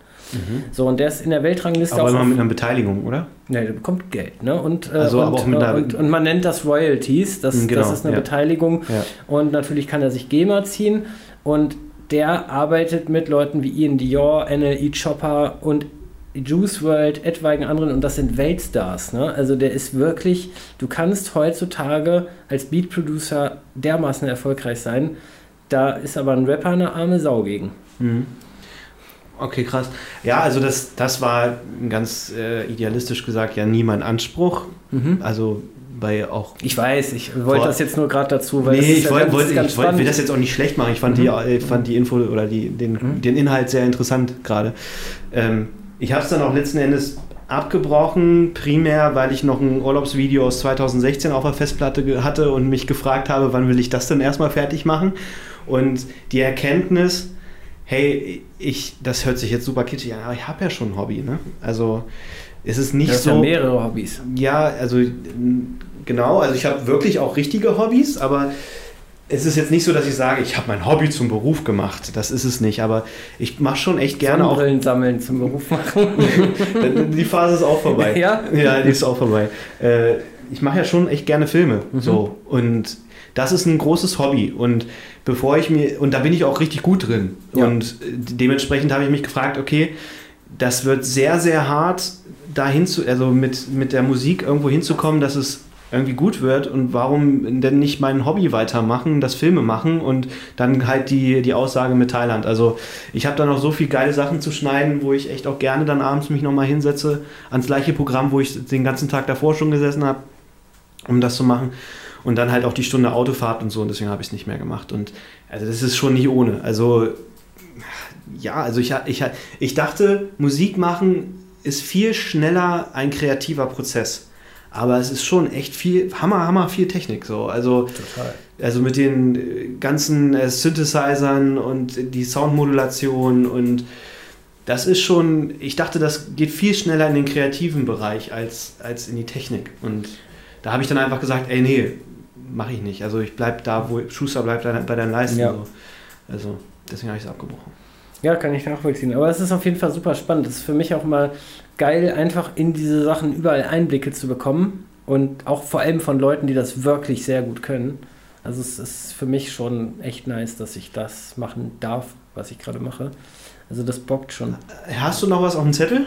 So, und der ist in der Weltrangliste Aber auch immer mit einer Beteiligung, oder? Ne, der bekommt Geld, ne? Und, äh, Also, und, aber auch mit äh, einer- und, und man nennt das Royalties, das, Mhm, genau, das ist eine ja. Beteiligung. Ja. Und natürlich kann er sich GEMA ziehen. Und der arbeitet mit Leuten wie Ian Dior, NLE Chopper und Juice World, etwaigen anderen. Und das sind Weltstars, ne? Also der ist wirklich, du kannst heutzutage als Beat Producer dermaßen erfolgreich sein. Da ist aber ein Rapper eine arme Sau gegen. Mhm. Okay, krass. Ja, also das, das war ganz äh, idealistisch gesagt ja nie mein Anspruch. Also bei auch. Ich weiß, ich wollte Vor- das jetzt nur gerade dazu, weil das nee, ich, ja wollte, ganz- wollte, ich wollte, will das jetzt auch nicht schlecht machen. Ich fand, die, äh, fand die Info oder die, den, Mhm. den Inhalt sehr interessant gerade. Ähm, ich habe es dann auch letzten Endes abgebrochen, primär, weil ich noch ein Urlaubsvideo aus 2016 auf der Festplatte hatte und mich gefragt habe, wann will ich das denn erstmal fertig machen. Und die Erkenntnis, hey, ich, das hört sich jetzt super kitschig an, aber ich habe ja schon ein Hobby. Ne? Also es ist nicht das so. Ja mehrere Hobbys. Ja, also genau, also ich habe wirklich auch richtige Hobbys, aber es ist jetzt nicht so, dass ich sage, ich habe mein Hobby zum Beruf gemacht. Das ist es nicht, aber ich mache schon echt gerne auch. sammeln zum Beruf machen. die Phase ist auch vorbei. Ja? Ja, die ist auch vorbei. Äh, ich mache ja schon echt gerne Filme. Mhm. So. Und das ist ein großes Hobby. Und bevor ich mir, und da bin ich auch richtig gut drin. Ja. Und dementsprechend habe ich mich gefragt, okay, das wird sehr, sehr hart, dahin zu, also mit, mit der Musik irgendwo hinzukommen, dass es irgendwie gut wird und warum denn nicht mein Hobby weitermachen, das Filme machen und dann halt die, die Aussage mit Thailand. Also ich habe da noch so viele geile Sachen zu schneiden, wo ich echt auch gerne dann abends mich nochmal hinsetze ans gleiche Programm, wo ich den ganzen Tag davor schon gesessen habe, um das zu machen. Und dann halt auch die Stunde Autofahrt und so und deswegen habe ich es nicht mehr gemacht. Und also das ist schon nicht ohne. Also ja, also ich, ich, ich dachte, Musik machen ist viel schneller ein kreativer Prozess. Aber es ist schon echt viel, hammer, hammer viel Technik so. Also, Total. also mit den äh, ganzen äh, Synthesizern und die Soundmodulation und das ist schon, ich dachte, das geht viel schneller in den kreativen Bereich als, als in die Technik. Und da habe ich dann einfach gesagt, ey, nee, mache ich nicht. Also ich bleibe da, wo Schuster bleibt bei deinen Leisten. Ja. So. Also deswegen habe ich es abgebrochen. Ja, kann ich nachvollziehen. Aber es ist auf jeden Fall super spannend. Es ist für mich auch mal geil, einfach in diese Sachen überall Einblicke zu bekommen. Und auch vor allem von Leuten, die das wirklich sehr gut können. Also es ist für mich schon echt nice, dass ich das machen darf, was ich gerade mache. Also das bockt schon. Hast du noch was auf dem Zettel?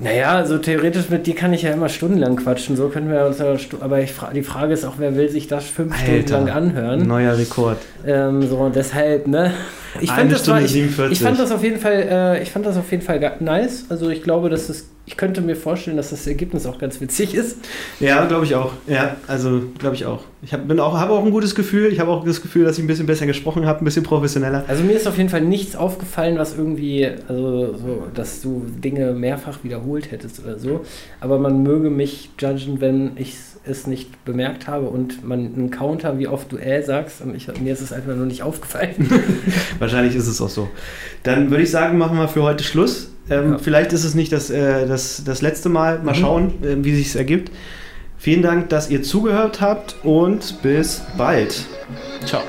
Naja, also theoretisch mit dir kann ich ja immer stundenlang quatschen. So können wir uns ja. Aber fra die Frage ist auch, wer will sich das fünf Alter, Stunden lang anhören? Neuer Rekord. Ähm, so und deshalb, ne? Ich fand, das war, ich, ich, fand das auf jeden Fall, äh, ich fand das auf jeden Fall nice. Also ich glaube, dass es ich könnte mir vorstellen, dass das Ergebnis auch ganz witzig ist. Ja, glaube ich auch. Ja, also glaube ich auch. Ich habe auch, hab auch ein gutes Gefühl. Ich habe auch das Gefühl, dass ich ein bisschen besser gesprochen habe, ein bisschen professioneller. Also mir ist auf jeden Fall nichts aufgefallen, was irgendwie, also so, dass du Dinge mehrfach wiederholt hättest oder so. Aber man möge mich judgen, wenn ich es nicht bemerkt habe und man einen Counter, wie oft du äh sagst und ich, mir ist es einfach nur nicht aufgefallen. Wahrscheinlich ist es auch so. Dann würde ich sagen, machen wir für heute Schluss. Ähm, ja. Vielleicht ist es nicht das, äh, das, das letzte Mal. Mal mhm. schauen, äh, wie sich es ergibt. Vielen Dank, dass ihr zugehört habt und bis bald. Ciao.